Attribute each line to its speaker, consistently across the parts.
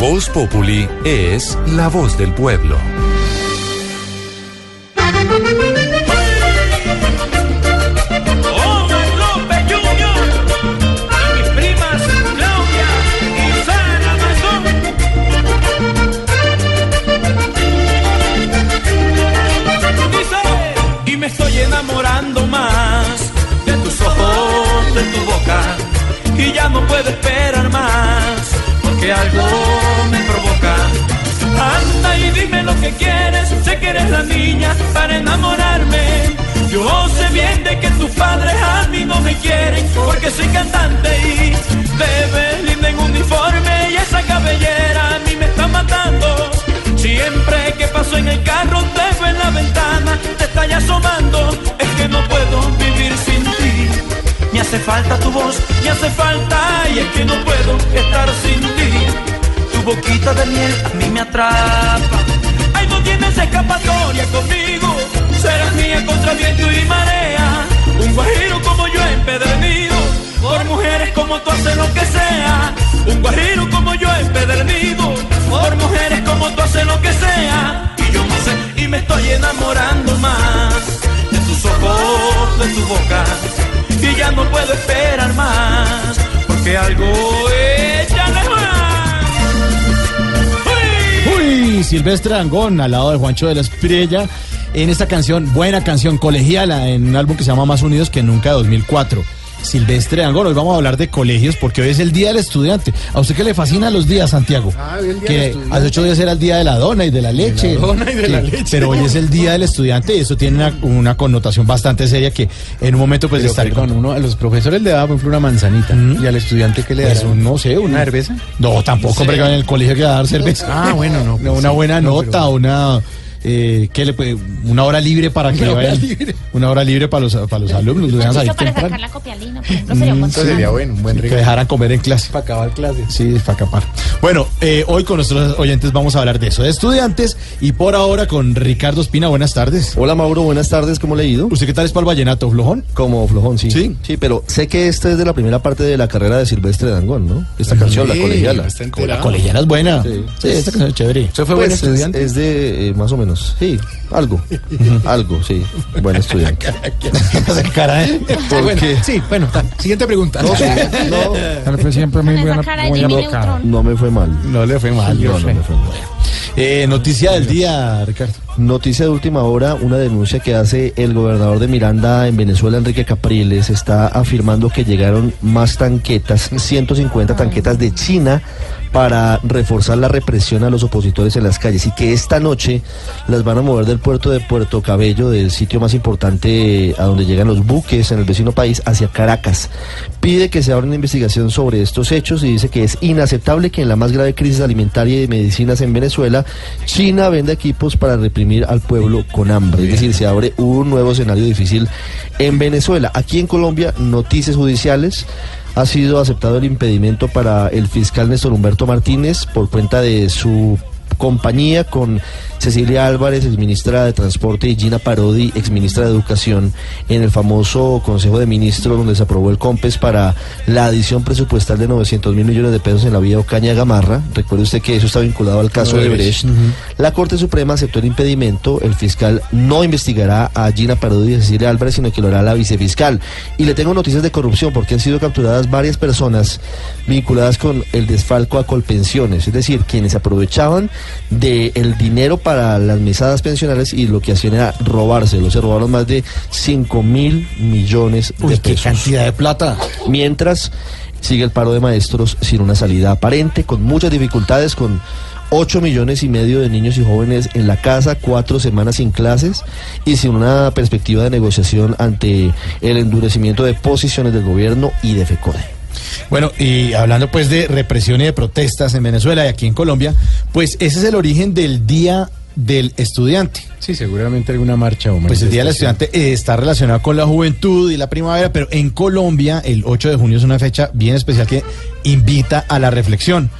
Speaker 1: Voz Populi es la voz del pueblo.
Speaker 2: Niña para enamorarme. Yo sé bien de que tus padres a mí no me quieren, porque soy cantante y te ves linda en uniforme y esa cabellera a mí me está matando. Siempre que paso en el carro te veo en la ventana, te está ya asomando, es que no puedo vivir sin ti. Me hace falta tu voz, me hace falta y es que no puedo estar sin ti. Tu boquita de miel a mí me atrapa. Escapatoria conmigo. Serás mía contra viento y marea. Un guajiro como yo empedernido. Por mujeres como tú haces lo que sea. Un guajiro como yo empedernido. Por mujeres como tú haces lo que sea. Y yo no sé, y me estoy enamorando más. De tus ojos, de tu boca. Y ya no puedo esperar más. Porque algo échale
Speaker 3: Silvestre Dangón al lado de Juancho de la Espriella en esta canción, buena canción colegiala en un álbum que se llama Más Unidos que Nunca 2004. Silvestre Dangón, hoy vamos a hablar de colegios porque hoy es el Día del Estudiante. ¿A usted qué le fascina los días, Santiago?
Speaker 4: Ah, el Día
Speaker 3: que
Speaker 4: del
Speaker 3: hace ocho días era el Día de la dona y de la leche.
Speaker 4: dona y de la leche.
Speaker 3: Pero hoy es el Día del Estudiante y eso tiene una, una connotación bastante seria que en un momento pues
Speaker 4: perdón,
Speaker 3: con
Speaker 4: uno a los profesores le daba por ejemplo una manzanita y al estudiante que le
Speaker 3: Pues,
Speaker 4: daba
Speaker 3: no sé, una-
Speaker 4: cerveza.
Speaker 3: No, tampoco, que en el colegio que va a dar cerveza.
Speaker 4: Ah, bueno, no, pues
Speaker 3: una
Speaker 4: sí,
Speaker 3: buena
Speaker 4: no,
Speaker 3: nota,
Speaker 4: pero-
Speaker 3: una. Eh, ¿qué le puede- una hora libre para que
Speaker 4: Una hora libre.
Speaker 3: una hora libre para los, para los alumnos, lo dejan salir
Speaker 5: Eso para
Speaker 3: temprano.
Speaker 5: sacar la copialina, por ejemplo, sería
Speaker 4: Eso sería bueno, un buen
Speaker 3: que
Speaker 4: regalo.
Speaker 3: dejaran comer en clase.
Speaker 4: Para acabar clase.
Speaker 3: Sí, para acapar. Bueno, eh, hoy con nuestros oyentes vamos a hablar de eso, de estudiantes, y por ahora con Ricardo Espina, buenas tardes.
Speaker 6: Hola Mauro, buenas tardes, ¿cómo le ha ido?
Speaker 3: ¿Usted qué tal es para el vallenato, flojón?
Speaker 6: Como flojón, sí.
Speaker 3: Sí.
Speaker 6: Sí, pero sé que esta es de la primera parte de la carrera de Silvestre Dangón, ¿no? Esta canción, La Colegiala.
Speaker 3: La colegiala es buena. Sí,
Speaker 6: Sí.
Speaker 3: esta canción es chévere.
Speaker 4: ¿Usted fue
Speaker 6: Pues,
Speaker 4: buen
Speaker 6: es-
Speaker 4: estudiante?
Speaker 6: Es, de, eh, más o menos, sí, algo, algo, sí, buen estudiante.
Speaker 3: Esa cara, ¿eh?
Speaker 6: ¿Por
Speaker 4: Bueno, sí, bueno, está. siguiente pregunta.
Speaker 6: No, sí, no,
Speaker 4: Pero fue siempre muy buena, muy
Speaker 6: no me fue mal.
Speaker 3: No le fue mal.
Speaker 6: No, no me fue mal.
Speaker 3: Eh, noticia del día, Ricardo.
Speaker 6: Noticia de última hora, una denuncia que hace el gobernador de Miranda en Venezuela, Enrique Capriles, está afirmando que llegaron más tanquetas, 150 tanquetas de China para reforzar la represión a los opositores en las calles y que esta noche las van a mover del puerto de Puerto Cabello, del sitio más importante eh, a donde llegan los buques en el vecino país, hacia Caracas. Pide que se abra una investigación sobre estos hechos y dice que es inaceptable que en la más grave crisis alimentaria y de medicinas en Venezuela, China venda equipos para reprimir al pueblo con hambre. Es decir, se abre un nuevo escenario difícil en Venezuela. Aquí en Colombia, noticias judiciales. Ha sido aceptado el impedimento para el fiscal Néstor Humberto Martínez por cuenta de su compañía con Cecilia Álvarez, exministra de Transporte, y Gina Parodi, exministra de Educación, en el famoso Consejo de Ministros donde se aprobó el COMPES para la adición presupuestal de 900 mil millones de pesos en la vía Ocaña Gamarra. Recuerde usted que eso está vinculado al caso de Brecht. La Corte Suprema aceptó el impedimento. El fiscal no investigará a Gina Parodi y a Cecilia Álvarez, sino que lo hará la vicefiscal. Y le tengo noticias de corrupción porque han sido capturadas varias personas vinculadas con el desfalco a Colpensiones, es decir, quienes aprovechaban del dinero para las mesadas pensionales y lo que hacían era robárselo. Se robaron más de 5 mil millones de
Speaker 3: Uy, qué
Speaker 6: pesos.
Speaker 3: cantidad de plata.
Speaker 6: Mientras sigue el paro de maestros sin una salida aparente, con muchas dificultades, con 8 millones y medio de niños y jóvenes en la casa, cuatro semanas sin clases y sin una perspectiva de negociación ante el endurecimiento de posiciones del gobierno y de FECODE.
Speaker 3: Bueno, y hablando pues de represión y de protestas en Venezuela y aquí en Colombia, pues ese es el origen del Día del Estudiante.
Speaker 4: Sí, seguramente alguna marcha o
Speaker 3: Pues el Día del. Estudiante eh, está relacionado con la juventud y la primavera, pero en Colombia el 8 de junio es una fecha bien especial que invita a la reflexión,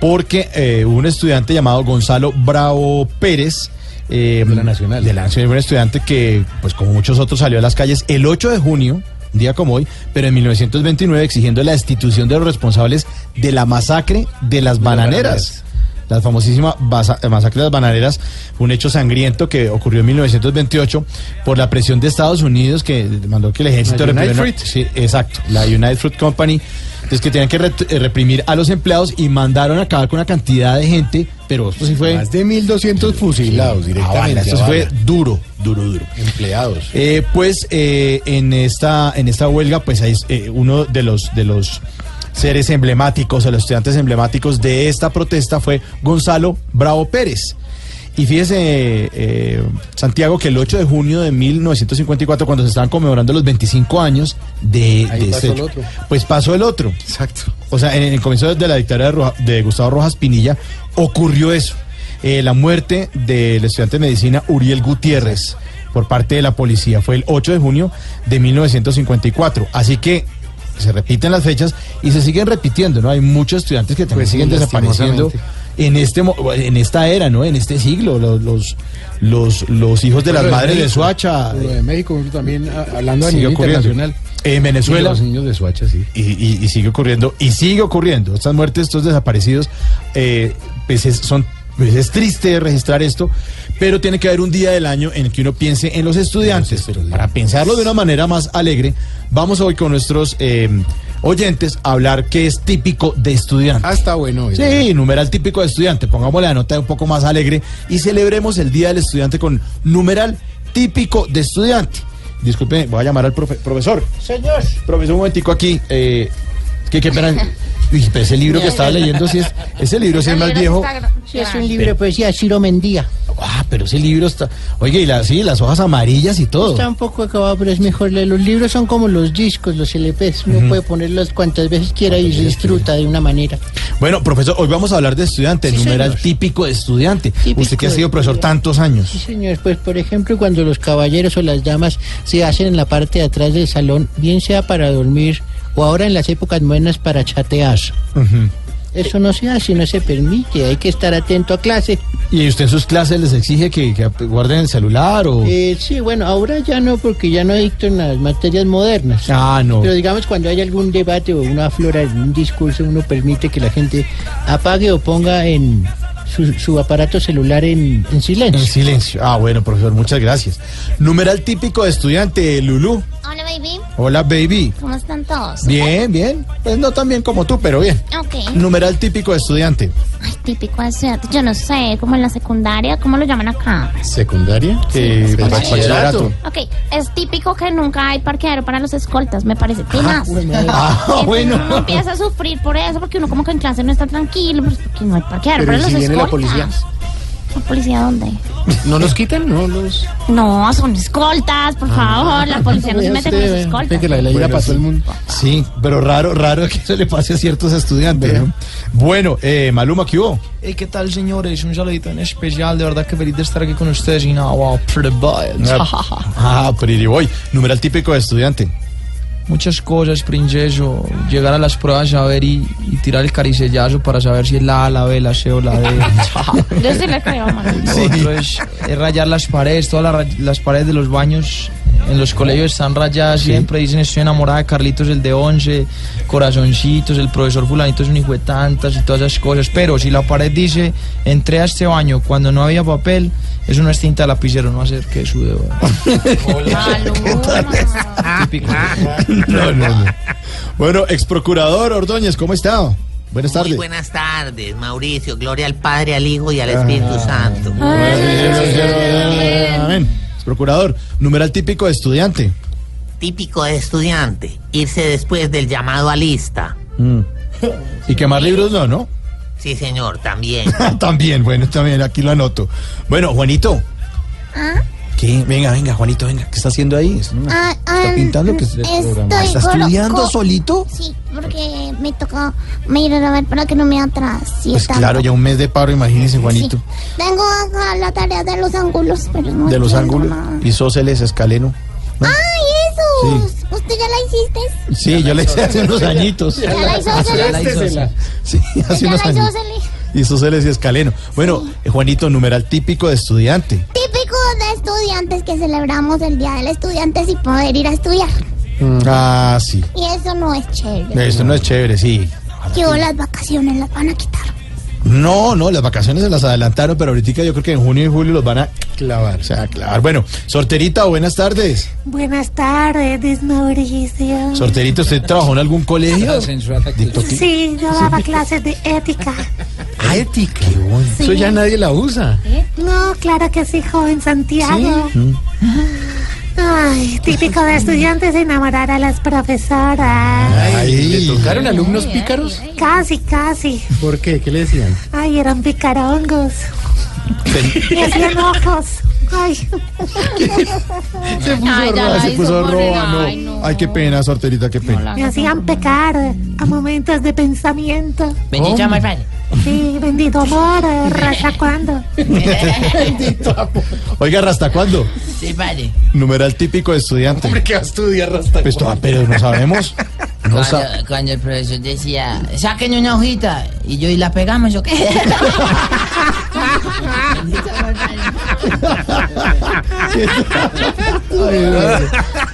Speaker 3: porque eh, un estudiante llamado Gonzalo Bravo Pérez. eh,
Speaker 4: De la Nacional.
Speaker 3: De la Nacional, un estudiante que, pues como muchos otros, salió a las calles el 8 de junio, un día como hoy, pero en 1929 exigiendo la destitución de los responsables de la masacre de las bananeras. La famosísima eh, masacre de las bananeras un hecho sangriento que ocurrió en 1928 por la presión de Estados Unidos que mandó que el ejército
Speaker 4: La United Fruit.
Speaker 3: Sí, exacto, la United Fruit Company. Entonces que tenían que eh, reprimir a los empleados y mandaron a acabar con una cantidad de gente, pero esto sí fue...
Speaker 4: Más de 1.200 fusilados
Speaker 3: Ah,
Speaker 4: directamente.
Speaker 3: esto fue duro, duro, duro.
Speaker 4: Empleados.
Speaker 3: Eh, pues eh, en esta en esta huelga, pues hay eh, uno de los de los seres emblemáticos, de los estudiantes emblemáticos de esta protesta fue Gonzalo Bravo Pérez. Y fíjese, eh, Santiago, que el 8 de junio de 1954, cuando se estaban conmemorando los 25 años de,
Speaker 4: Ahí
Speaker 3: de
Speaker 4: pasó
Speaker 3: este
Speaker 4: el otro.
Speaker 3: pues pasó el otro.
Speaker 4: Exacto.
Speaker 3: O sea, en el comienzo de la dictadura de, Roja- de Gustavo Rojas Pinilla ocurrió eso. Eh, la muerte del estudiante de medicina Uriel Gutiérrez por parte de la policía fue el 8 de junio de 1954. Así que se repiten las fechas y se siguen repitiendo, ¿no? Hay muchos estudiantes que también
Speaker 4: Pues
Speaker 3: siguen desapareciendo en este en esta era, ¿no? En este siglo, los los los, los hijos de las
Speaker 4: de
Speaker 3: madres de Suacha
Speaker 4: Lo de México también, a- hablando a nivel internacional.
Speaker 3: En Venezuela
Speaker 4: Los niños de Suacha, sí.
Speaker 3: y, y- y sigue ocurriendo y sigue ocurriendo estas muertes estos desaparecidos eh, pues es, son pues es triste registrar esto pero tiene que haber un día del año en el que uno piense en los estudiantes pero para pensarlo de una manera más alegre vamos hoy con nuestros eh, oyentes a hablar qué es típico de estudiante
Speaker 4: Ah, está bueno. hoy,
Speaker 3: Sí, numeral típico de estudiante. Pongámosle la nota un poco más alegre y celebremos el Día del Estudiante con numeral típico de estudiante. Disculpe, voy a llamar al profe- profesor.
Speaker 7: Señor.
Speaker 3: Profesor, un momentico aquí. Eh, que qué pena. Ese libro que estaba leyendo, sí es, ese libro sí es más viejo.
Speaker 7: Sí, es un libro de poesía Ciro Mendía.
Speaker 3: Ah, pero ese libro está. Oye, y la, sí, las hojas amarillas y todo.
Speaker 7: Está un poco acabado, pero es mejor leer. Los libros son como los discos, los LPs. Uno puede ponerlos cuantas veces quiera y se disfruta de una manera.
Speaker 3: Bueno, profesor, hoy vamos a hablar de estudiante,
Speaker 7: Sí,
Speaker 3: numeral
Speaker 7: señor.
Speaker 3: típico de estudiante.
Speaker 7: Típico
Speaker 3: Usted que ha sido profesor tantos años.
Speaker 7: Sí, señor. Pues, por ejemplo, cuando los caballeros o las damas se hacen en la parte de atrás del salón, bien sea para dormir o ahora en las épocas modernas para chatear. Eso no se hace, no se permite. Hay que estar atento a clase.
Speaker 3: ¿Y usted en sus clases les exige que, que guarden el celular o.?
Speaker 7: Eh, sí, bueno, ahora ya no, porque ya no dicto en las materias modernas.
Speaker 3: Ah, no.
Speaker 7: Pero digamos, cuando hay algún debate o una flora, un discurso, uno permite que la gente apague o ponga en su, su aparato celular en, en silencio.
Speaker 3: En silencio. Ah, bueno, profesor, muchas gracias. Numeral típico de estudiante, Lulú.
Speaker 5: Hola, baby.
Speaker 3: Hola, baby.
Speaker 5: ¿Cómo están todos?
Speaker 3: Bien, bien. Pues no tan bien como tú, pero bien.
Speaker 5: Ok.
Speaker 3: Numeral típico de estudiante.
Speaker 5: Ay, típico de estudiante. Yo no sé, como en la secundaria, ¿cómo lo llaman acá?
Speaker 4: ¿Secundaria?
Speaker 3: Eh,
Speaker 4: pues,
Speaker 3: bachillerato.
Speaker 5: Ok, es típico que nunca hay parqueadero para los escoltas, me parece. Tenaz.
Speaker 3: Ah,
Speaker 5: Entonces
Speaker 3: bueno.
Speaker 5: uno empieza a sufrir por eso, porque uno como que en clase no está tranquilo, pues porque no hay parqueadero
Speaker 4: Pero
Speaker 5: para
Speaker 4: ¿y
Speaker 5: los
Speaker 4: si viene la
Speaker 5: escoltas.
Speaker 4: policía?
Speaker 5: ¿La policía dónde?
Speaker 4: ¿No los quitan? No los...
Speaker 5: No, son escoltas, por favor. La policía no se mete con los escoltas.
Speaker 4: que la ley
Speaker 3: Bueno,
Speaker 4: la pasó
Speaker 3: sí.
Speaker 4: el mundo.
Speaker 3: Sí, pero raro, raro que eso le pase a ciertos estudiantes. ¿no? Bueno, eh, Maluma, ¿qué hubo?
Speaker 8: Hey, ¿qué tal, señores? Un saludito en especial. De verdad que feliz de estar aquí con ustedes. Y nada, wow, pretty boys.
Speaker 3: Ah, Pretty Boy. Numeral típico de estudiante.
Speaker 8: Muchas cosas, princeso. Llegar a las pruebas, saber y, y tirar el caricellazo para saber si es la A, la B, la C o la D.
Speaker 5: Yo sí le creo.
Speaker 8: Lo otro es, es rayar las paredes. Todas las paredes de los baños en los colegios están rayadas siempre. Dicen, estoy enamorada de Carlitos, el de 11, corazoncitos, el profesor fulanito es un hijo de tantas y todas esas cosas. Pero si la pared dice, entré a este baño cuando no había papel, eso no es tinta de lapicero, no va a ser que sude. Típico.
Speaker 3: No, no, no. Bueno, ex procurador Ordóñez, ¿cómo está? Buenas tardes.
Speaker 9: Muy buenas tardes, Mauricio. Gloria al Padre, al Hijo y al Espíritu Santo.
Speaker 3: Amén. Procurador, numeral típico de estudiante.
Speaker 9: Típico de estudiante, irse después del llamado a lista.
Speaker 3: Mm. Y quemar libros no, ¿no?
Speaker 9: Sí, señor, también.
Speaker 3: también, bueno, también aquí lo anoto. Bueno, Juanito, ¿Qué? Venga, venga, Juanito, venga. ¿Qué está haciendo ahí? ¿Está,
Speaker 5: Ah,
Speaker 3: está
Speaker 5: ah,
Speaker 3: pintando? ¿Qué es el
Speaker 5: estoy
Speaker 3: programa? ¿Está estudiando solito?
Speaker 5: Sí, porque me tocó me ir a ver para que no me atrase.
Speaker 3: Pues claro, ya un mes de paro, imagínese, Juanito.
Speaker 5: Tengo acá la tarea de los ángulos, pero no
Speaker 3: De los ángulos.
Speaker 5: nada.
Speaker 3: Isósceles, escaleno.
Speaker 5: ¡Ay, eso! ¿Usted ya la hiciste?
Speaker 3: Sí, yo le hice hace unos añitos.
Speaker 5: ¿Ya la hizo
Speaker 3: Hace- unos
Speaker 5: la
Speaker 3: años.
Speaker 5: isósceles?
Speaker 3: Isósceles y escaleno. Bueno, eh, Juanito, numeral típico de estudiante.
Speaker 5: Típico de estudiantes que celebramos el Día del Estudiante sin poder ir a estudiar.
Speaker 3: Ah, sí.
Speaker 5: Y eso no es chévere.
Speaker 3: Esto no es chévere, sí.
Speaker 5: Que las vacaciones las van a quitar.
Speaker 3: No, no, las vacaciones se las adelantaron, pero ahorita yo creo que en junio y julio los van a clavar. O sea, clavar. Bueno, Sorterita, buenas tardes.
Speaker 10: Buenas tardes, Mauricio.
Speaker 3: Sorterita, ¿usted trabajó en algún colegio?
Speaker 10: Sí, yo daba clases de ética.
Speaker 3: Ah, ética.
Speaker 10: Sí.
Speaker 3: Eso ya nadie la usa.
Speaker 10: No, claro que sí, joven Santiago.
Speaker 3: Mm.
Speaker 10: Ay, típico de estudiantes enamorar a las profesoras.
Speaker 4: ¿Le tocaron alumnos pícaros?
Speaker 10: Casi, casi.
Speaker 4: ¿Por qué? ¿Qué le decían?
Speaker 10: Ay, eran picarongos. Me hacían ojos. Ay.
Speaker 3: Se puso
Speaker 10: Ay, ya
Speaker 3: roja,
Speaker 10: la
Speaker 3: se
Speaker 10: hizo
Speaker 3: puso no.
Speaker 10: ay, no.
Speaker 3: Ay, qué pena, Sorterita, qué pena.
Speaker 10: Me hacían pecar a momentos de pensamiento.
Speaker 9: Bendito amor, padre.
Speaker 10: Sí, bendito amor, raza cuando.
Speaker 3: Oiga, ¿hasta cuándo?
Speaker 9: Sí, padre.
Speaker 3: Numeral típico de estudiante.
Speaker 4: Hombre, ¿qué va a estudiar hasta
Speaker 3: Pues, to- pero no sabemos. No
Speaker 9: Cuando,
Speaker 3: sa-
Speaker 9: cuando el profesor decía, saquen una hojita, y yo, ¿y la pegamos o qué?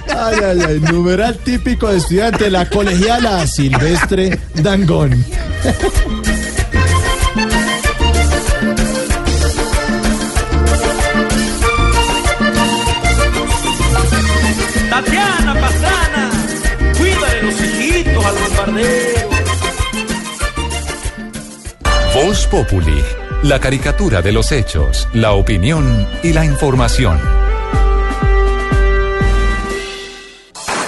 Speaker 3: Ay, ay, ay. Numeral típico de estudiante, la colegiala Silvestre Dangón.
Speaker 1: Voz Populi, la caricatura de los hechos, la opinión y la información.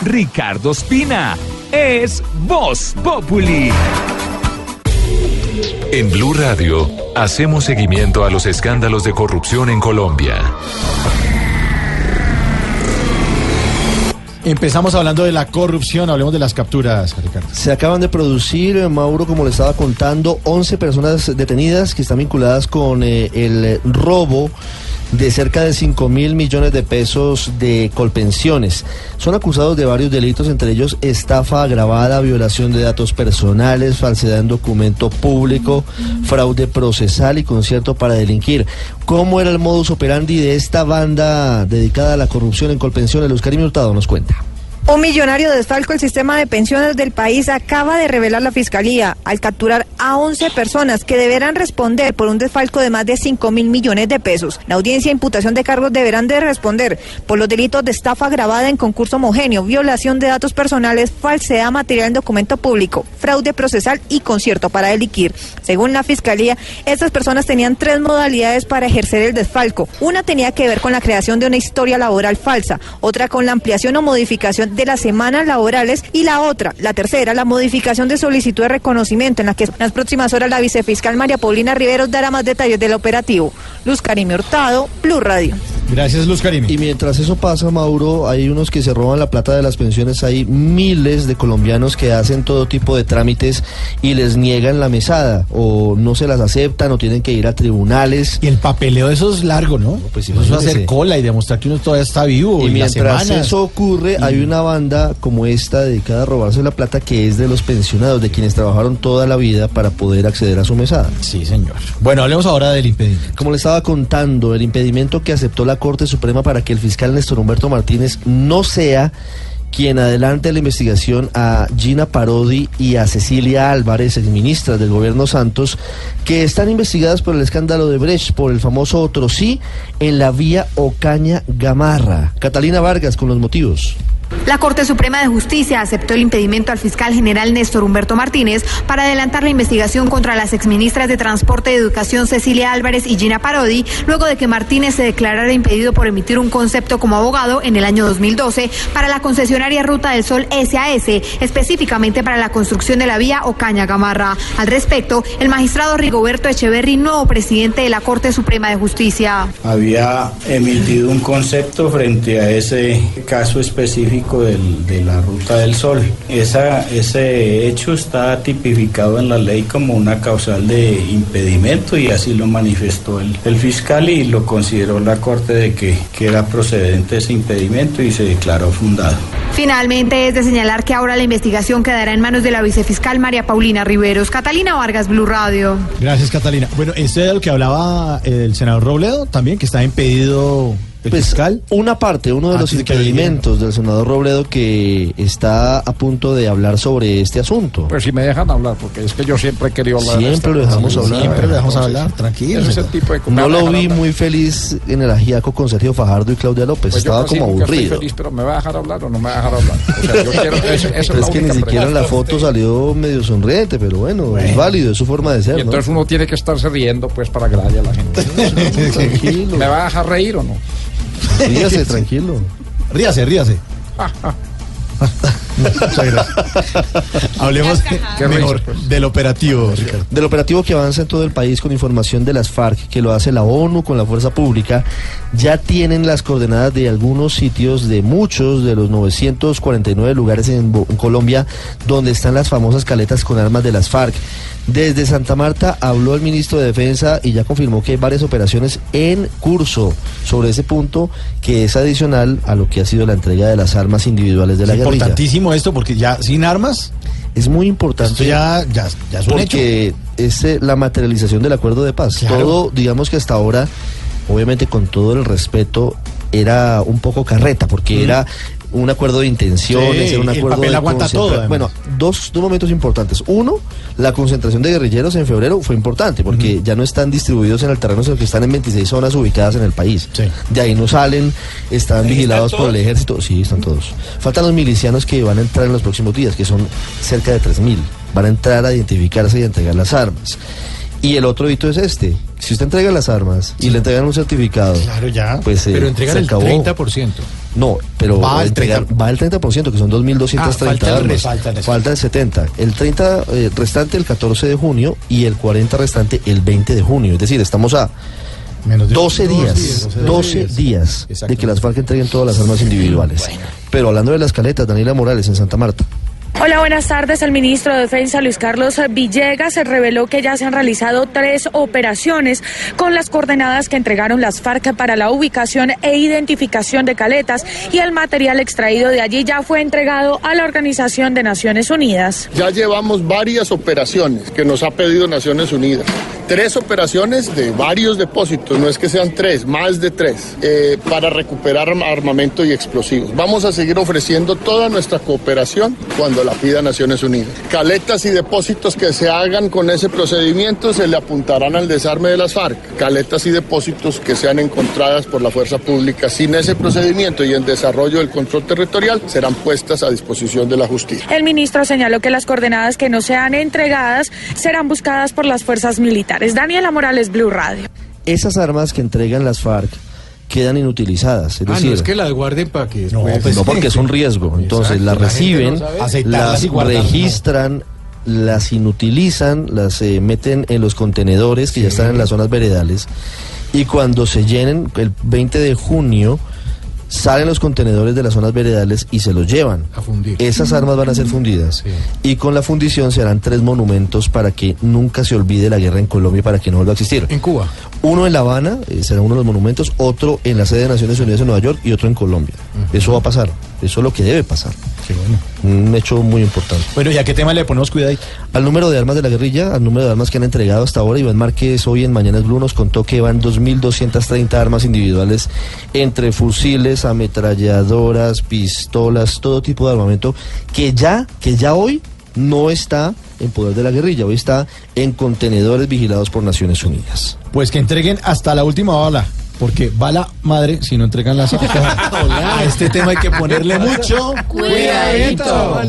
Speaker 11: Ricardo Espina es Voz Populi.
Speaker 1: En Blue Radio, hacemos seguimiento a los escándalos de corrupción en Colombia.
Speaker 3: Empezamos hablando de la corrupción, hablemos de las capturas, Ricardo.
Speaker 6: Se acaban de producir, eh, Mauro, como le estaba contando, 11 personas detenidas que están vinculadas con eh, el robo de cerca de 5 mil millones de pesos de colpensiones. Son acusados de varios delitos, entre ellos estafa agravada, violación de datos personales, falsedad en documento público, fraude procesal y concierto para delinquir. ¿Cómo era el modus operandi de esta banda dedicada a la corrupción en colpensiones? Luz Karim Hurtado nos cuenta.
Speaker 12: Un millonario desfalco el sistema de pensiones del país acaba de revelar la fiscalía al capturar a 11 personas que deberán responder por un desfalco de más de 5 mil millones de pesos. La audiencia e imputación de cargos deberán de responder por los delitos de estafa agravada en concurso homogéneo, violación de datos personales, falsedad material en documento público, fraude procesal y concierto para delinquir. Según la fiscalía, estas personas tenían tres modalidades para ejercer el desfalco. Una tenía que ver con la creación de una historia laboral falsa, otra con la ampliación o modificación de las semanas laborales y la otra, la tercera, la modificación de solicitud de reconocimiento en la que en las próximas horas la vicefiscal María Paulina Riveros dará más detalles del operativo. Luz Karime Hurtado, Blue Radio.
Speaker 3: Gracias, Luz Karim.
Speaker 6: Y mientras eso pasa, Mauro, hay unos que se roban la plata de las pensiones. Hay miles de colombianos que hacen todo tipo de trámites y les niegan la mesada, o no se las aceptan, o tienen que ir a tribunales.
Speaker 3: Y el papeleo de eso es largo, ¿no?
Speaker 6: pues
Speaker 3: eso es hacer cola y demostrar que uno todavía está vivo.
Speaker 6: Y
Speaker 3: Y, las
Speaker 6: mientras
Speaker 3: semanas.
Speaker 6: eso ocurre, hay una banda como esta dedicada a robarse la plata que es de los pensionados, de quienes trabajaron toda la vida para poder acceder a su mesada.
Speaker 3: Sí, señor. Bueno, hablemos ahora del impedimento.
Speaker 6: Como le estaba contando, el impedimento que aceptó la Corte Suprema para que el fiscal Néstor Humberto Martínez no sea quien adelante la investigación a Gina Parodi y a Cecilia Álvarez, exministras del gobierno Santos, que están investigadas por el escándalo de Brecht, por el famoso otro sí, en la vía Ocaña Gamarra. Catalina Vargas con los motivos.
Speaker 13: La Corte Suprema de Justicia aceptó el impedimento al fiscal general Néstor Humberto Martínez para adelantar la investigación contra las exministras de Transporte y Educación Cecilia Álvarez y Gina Parodi, luego de que Martínez se declarara impedido por emitir un concepto como abogado en el año 2012 para la concesionaria Ruta del Sol SAS, específicamente para la construcción de la vía Ocaña Gamarra. Al respecto, el magistrado Rigoberto Echeverry, nuevo presidente de la Corte Suprema de Justicia.
Speaker 14: Había emitido un concepto frente a ese caso específico del- de la Ruta del Sol. Esa, ese hecho está tipificado en la ley como una causal de impedimento y así lo manifestó el, el fiscal y lo consideró la Corte de que, que era procedente ese impedimento y se declaró fundado.
Speaker 13: Finalmente, es de señalar que ahora la investigación quedará en manos de la vicefiscal María Paulina Riveros. Catalina Vargas, Blue Radio.
Speaker 3: Gracias, Catalina. Bueno, esto era lo que hablaba el senador Robledo también, que está impedido el fiscal.
Speaker 6: Una parte, uno de los
Speaker 3: de que
Speaker 6: impedimentos del senador Robledo que está a punto de hablar sobre este asunto.
Speaker 15: Pues si me dejan hablar, porque es que yo siempre he querido hablar. de
Speaker 6: Siempre lo dejamos hablar.
Speaker 3: Siempre lo dejamos hablar, tranquilo.
Speaker 15: Ese es tipo de
Speaker 6: No lo vi
Speaker 15: hablar.
Speaker 6: muy feliz en el ajiaco con Sergio Fajardo y Claudia López.
Speaker 15: Pues
Speaker 6: Estaba como
Speaker 15: que estoy
Speaker 6: aburrido.
Speaker 15: feliz, pero me va a dejar hablar o no me va a dejar hablar. O sea, yo quiero, es
Speaker 6: que ni siquiera en la foto salió medio sonriente, pero bueno, es válido, es su forma de ser.
Speaker 15: Y
Speaker 6: ¿no?
Speaker 15: entonces uno tiene que estarse riendo, pues, para agradarle a la gente.
Speaker 6: Tranquilo.
Speaker 15: ¿Me va a dejar reír o no?
Speaker 6: Ríase, tranquilo.
Speaker 3: Ríase, ríase. Muchas gracias. Hablemos
Speaker 6: Qué
Speaker 3: mejor
Speaker 6: pues.
Speaker 3: del operativo, Ricardo.
Speaker 6: Del operativo que avanza en todo el país con información de las FARC, que lo hace la ONU con la fuerza pública, ya tienen las coordenadas de algunos sitios de muchos de los 949 lugares en, Bo- en Colombia donde están las famosas caletas con armas de las FARC. Desde Santa Marta habló el ministro de Defensa y ya confirmó que hay varias operaciones en curso sobre ese punto que es adicional a lo que ha sido la entrega de las armas individuales de la
Speaker 3: Es
Speaker 6: guerrilla.
Speaker 3: importantísimo esto porque ya sin armas
Speaker 6: Es muy importante.
Speaker 3: Esto ya, ya, ya es un hecho.
Speaker 6: porque es eh, la materialización del acuerdo de paz.
Speaker 3: Claro.
Speaker 6: Todo, digamos que hasta ahora, obviamente con todo el respeto, era un poco carreta, porque
Speaker 3: Mm.
Speaker 6: era un acuerdo de intenciones,
Speaker 3: Sí,
Speaker 6: era un
Speaker 3: el
Speaker 6: acuerdo
Speaker 3: papel
Speaker 6: de
Speaker 3: aguanta todo, además.
Speaker 6: Bueno, dos, dos momentos importantes. Uno, la concentración de guerrilleros en febrero fue importante, porque ya no están distribuidos en el terreno, sino que están en 26 zonas ubicadas en el país. De ahí no salen, están
Speaker 3: Ahí
Speaker 6: vigilados
Speaker 3: están
Speaker 6: por el ejército. Sí, están todos. Faltan los milicianos que van a entrar en los próximos días, que son cerca de 3.000. Van a entrar a identificarse y a entregar las armas. Y el otro hito es este. Si usted entrega las armas y le entregan un certificado,
Speaker 3: Claro, ya.
Speaker 6: pues eh,
Speaker 4: Pero entregan
Speaker 6: se
Speaker 4: el
Speaker 6: acabó.
Speaker 4: 30%.
Speaker 6: No, pero
Speaker 3: Va
Speaker 6: va,
Speaker 3: al
Speaker 6: el 30%, va el 30%, que son 2.230
Speaker 4: Ah, falta el
Speaker 6: armas.
Speaker 4: resto.
Speaker 3: Falta el resto.
Speaker 6: Falta el 70. El 30 eh, restante el 14 de junio y el 40 restante el 20 de junio. Es decir, estamos a
Speaker 3: Menos de
Speaker 6: 12
Speaker 3: dos
Speaker 6: días,
Speaker 3: días,
Speaker 6: 12 días de que las FARC entreguen todas las armas individuales. Pero hablando de las caletas, Daniela Morales en Santa Marta.
Speaker 16: Hola, buenas tardes. El ministro de Defensa, Luis Carlos Villegas, reveló que ya se han realizado tres operaciones con las coordenadas que entregaron las FARC para la ubicación e identificación de caletas y el material extraído de allí ya fue entregado a la Organización de Naciones Unidas.
Speaker 17: Ya llevamos varias operaciones que nos ha pedido Naciones Unidas. Tres operaciones de varios depósitos, no es que sean tres, más de tres, eh, para recuperar arm- armamento y explosivos. Vamos a seguir ofreciendo toda nuestra cooperación cuando la pida Naciones Unidas. Caletas y depósitos que se hagan con ese procedimiento se le apuntarán al desarme de las FARC. Caletas y depósitos que sean encontradas por la fuerza pública sin ese procedimiento y en desarrollo del control territorial serán puestas a disposición de la justicia.
Speaker 16: El ministro señaló que las coordenadas que no sean entregadas serán buscadas por las fuerzas militares. Daniela Morales, Blue Radio.
Speaker 6: Esas armas que entregan las FARC quedan inutilizadas. Es
Speaker 4: Ah,
Speaker 6: decir,
Speaker 4: no es que las guarden para que
Speaker 6: No, pues, no, porque es un riesgo. Entonces
Speaker 4: Exacto,
Speaker 6: las
Speaker 4: la
Speaker 6: reciben,
Speaker 4: sabe.
Speaker 3: Aceitarlas
Speaker 6: las
Speaker 3: y guardarlas, no.
Speaker 6: registran, las inutilizan, las eh, meten en los contenedores que ya están en las zonas veredales. Y cuando se llenen, el 20 de junio, salen los contenedores de las zonas veredales y se los llevan.
Speaker 4: A fundir.
Speaker 6: Esas armas van a ser fundidas. Y con la fundición se harán tres monumentos para que nunca se olvide la guerra en Colombia y para que no vuelva a existir.
Speaker 4: En Cuba.
Speaker 6: Uno en La Habana, eh, será uno de los monumentos, otro en la sede de Naciones Unidas en Nueva York y otro en Colombia. Eso va a pasar, eso es lo que debe pasar. Un hecho muy importante.
Speaker 3: Bueno, ¿y a qué tema le ponemos cuidado?
Speaker 6: Al número de armas de la guerrilla, al número de armas que han entregado hasta ahora, Iván Márquez hoy en Mañanas Blue nos contó que van 2.230 armas individuales entre fusiles, ametralladoras, pistolas, todo tipo de armamento que ya, que ya hoy no está en poder de la guerrilla, hoy está en contenedores vigilados por Naciones Unidas.
Speaker 3: Pues que entreguen hasta la última bala. Porque va la madre si no entregan las A este tema hay que ponerle mucho
Speaker 5: Cuidadito.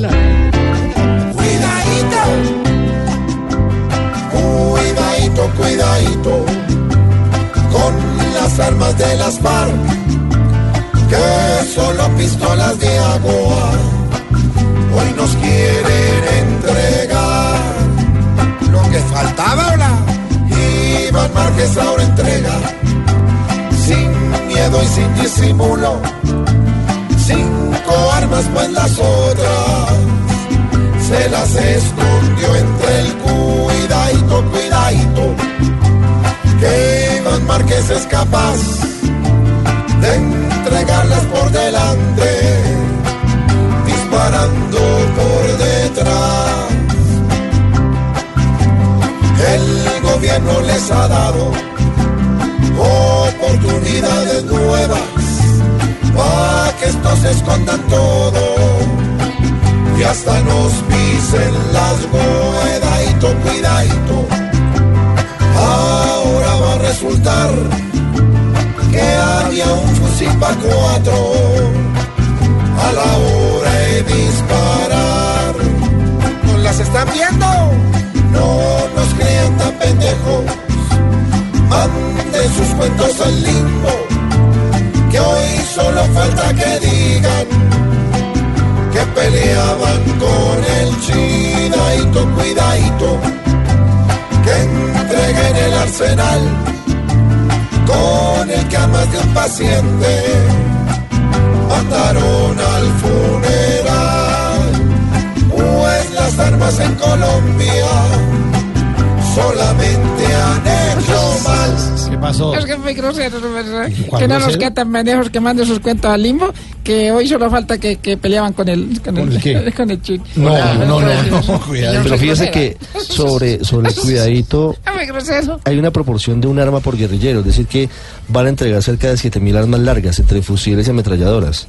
Speaker 18: Cuidadito, cuidadito. Con las armas de las FARC, que solo pistolas de agua hoy nos quieren entregar. Lo que faltaba ahora, Iván Márquez ahora entrega, miedo y sin disimulo, cinco armas pues las otras. Se las escondió entre el cuidadito, cuidadito, que Iván Márquez es capaz de entregarlas por delante, disparando por detrás. El gobierno les ha dado oportunidades nuevas para que estos se escondan todo y hasta nos pisen las cuidadito, cuidadito. Ahora va a resultar que había un fusil para cuatro a la hora de disparar. ¿No las están viendo? No nos crean tan pendejos. Sus cuentos al limbo, que hoy solo falta que digan que peleaban con el chinaito, cuidadito, que entreguen el arsenal con el que a más de un paciente mandaron al funeral. Pues las armas en Colombia solamente han hecho mal.
Speaker 3: ¿Qué pasó?
Speaker 19: Es que fue grosero, ¿verdad?
Speaker 3: ¿Cuál
Speaker 19: Que no nos
Speaker 3: grosero?
Speaker 19: quedan tan pendejos que manden sus cuentas al limbo, que hoy solo falta que, que peleaban con el, con el,
Speaker 6: el qué?
Speaker 19: con el chico.
Speaker 6: No, no, no,
Speaker 19: no,
Speaker 6: cuidado. Pero fíjese que sobre, sobre el cuidadito
Speaker 19: grosero.
Speaker 6: hay una proporción de un arma por guerrillero, es decir, que van a entregar cerca de 7.000 armas largas entre fusiles y ametralladoras.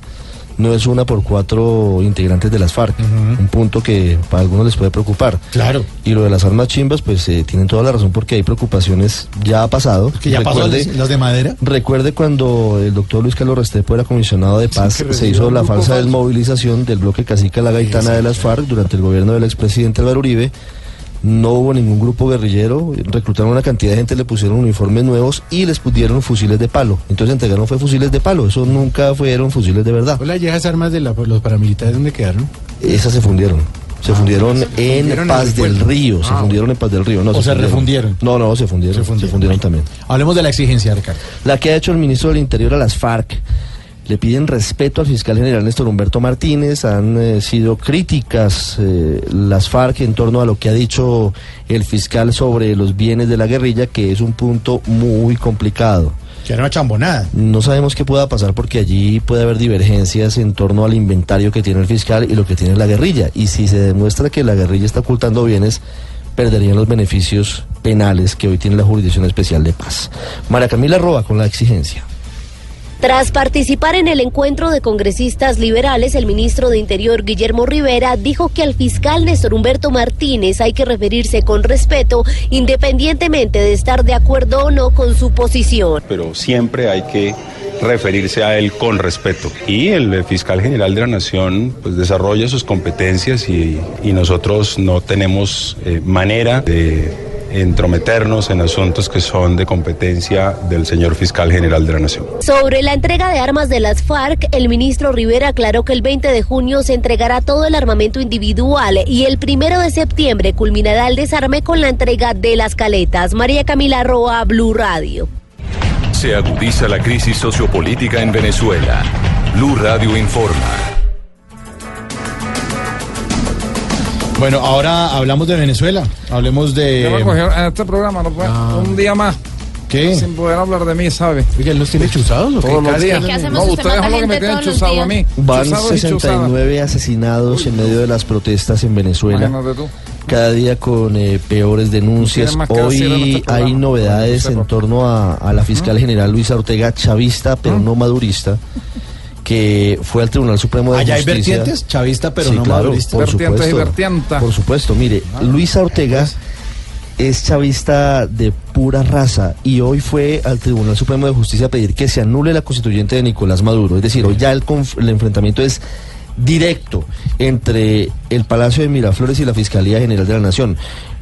Speaker 6: No es una por cuatro integrantes de las FARC, un punto que para algunos les puede preocupar.
Speaker 3: Claro.
Speaker 6: Y lo de las armas chimbas, pues eh, tienen toda la razón porque hay preocupaciones, ya ha pasado.
Speaker 3: Que ya pasó
Speaker 6: Recuerde-
Speaker 3: las las de madera.
Speaker 6: Recuerde cuando el doctor Luis Carlos Restrepo era comisionado de paz, se hizo la falsa desmovilización del bloque cacica La Gaitana de las FARC durante el gobierno del expresidente Álvaro Uribe. No hubo ningún grupo guerrillero, reclutaron una cantidad de gente, le pusieron uniformes nuevos y les pusieron fusiles de palo. Entonces entregaron fue fusiles de palo, eso nunca fueron fusiles de verdad.
Speaker 4: Hola, ¿y esas armas de la- los paramilitares dónde quedaron?
Speaker 6: Esas se fundieron. Se fundieron en
Speaker 4: fundieron en
Speaker 6: Paz
Speaker 4: el
Speaker 6: del. Río, se
Speaker 4: Ah,
Speaker 6: fundieron en Paz del Río. No,
Speaker 3: O se refundieron.
Speaker 6: No, no, se fundieron. Se fundieron, también.
Speaker 3: Hablemos de la exigencia, Ricardo.
Speaker 6: La que ha hecho el ministro del Interior a las FARC. Le piden respeto al fiscal general Néstor Humberto Martínez. Han eh, sido críticas eh, las FARC en torno a lo que ha dicho el fiscal sobre los bienes de la guerrilla, que es un punto muy complicado.
Speaker 3: Que era una chambonada.
Speaker 6: No sabemos qué pueda pasar porque allí puede haber divergencias en torno al inventario que tiene el fiscal y lo que tiene la guerrilla. Y si se demuestra que la guerrilla está ocultando bienes, perderían los beneficios penales que hoy tiene la Jurisdicción Especial de Paz. María Camila Roa con la exigencia.
Speaker 20: Tras participar en el encuentro de congresistas liberales, el ministro de Interior Guillermo Rivera dijo que al fiscal Néstor Humberto Martínez hay que referirse con respeto, independientemente de estar de acuerdo o no con su posición.
Speaker 21: pero siempre hay que referirse a él con respeto. Y el fiscal general de la Nación pues, desarrolla sus competencias y, y nosotros no tenemos eh, manera de entrometernos en asuntos que son de competencia del señor fiscal general de la Nación.
Speaker 20: Sobre la entrega de armas de las FARC, el ministro Rivera aclaró que el 20 de junio se entregará todo el armamento individual y el primero de septiembre culminará el desarme con la entrega de las caletas. María Camila Roa, Blue Radio.
Speaker 1: Se agudiza la crisis sociopolítica en Venezuela. Blue Radio informa.
Speaker 3: Bueno, ahora hablamos de Venezuela. Hablemos de.
Speaker 22: Cogieron en este programa, no puede- un día más.
Speaker 3: ¿Qué?
Speaker 22: Sin poder hablar de mí, ¿sabe?
Speaker 4: Oiga, ¿él los tiene chuzados o qué?
Speaker 22: Todos los días.
Speaker 4: día-
Speaker 22: No, ustedes son los que me tienen chuzado a mí.
Speaker 6: Van
Speaker 22: Chuzado y chuzada.
Speaker 6: 69 asesinados en medio de las protestas en Venezuela.
Speaker 22: Imagínate tú.
Speaker 6: Cada día con eh, peores denuncias. Hoy
Speaker 22: este
Speaker 6: hay novedades en torno a, a la fiscal general Luisa Ortega, chavista, pero no madurista, que fue al Tribunal Supremo de
Speaker 3: Allá hay
Speaker 6: Justicia.
Speaker 3: vertientes, chavista, pero
Speaker 6: Sí,
Speaker 3: no
Speaker 6: claro,
Speaker 3: madurista.
Speaker 6: Por
Speaker 22: Vertientes y
Speaker 6: supuesto,
Speaker 22: vertienta.
Speaker 6: por supuesto, mire, Luisa Ortega es chavista de pura raza y hoy fue al Tribunal Supremo de Justicia a pedir que se anule la constituyente de Nicolás Maduro. Es decir, hoy ya el, conf- el enfrentamiento es directo entre el Palacio de Miraflores y la Fiscalía General de la Nación.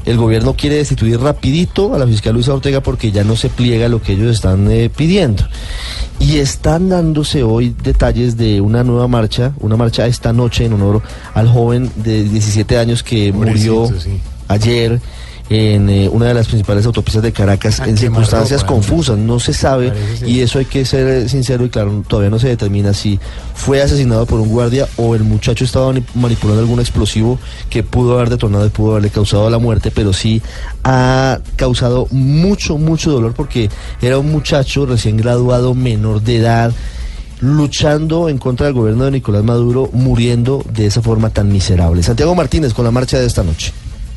Speaker 6: El gobierno quiere destituir rapidito a la fiscal Luisa Ortega porque ya no se pliega lo que ellos están eh, pidiendo. Y están dándose hoy detalles de una nueva marcha, una marcha esta noche en honor al joven de 17 años que murió
Speaker 3: sí.
Speaker 6: ayer en eh, una de las principales autopistas de Caracas
Speaker 3: A
Speaker 6: en circunstancias confusas, no se sabe y eso hay que ser eh, sincero y claro, todavía no se determina si fue asesinado por un guardia o el muchacho estaba mani- manipulando algún explosivo que pudo haber detonado y pudo haberle causado la muerte, pero sí ha causado mucho, mucho dolor porque era un muchacho recién graduado, menor de edad, luchando en contra del gobierno de Nicolás Maduro, muriendo de esa forma tan miserable. Santiago Martínez con la marcha de esta noche.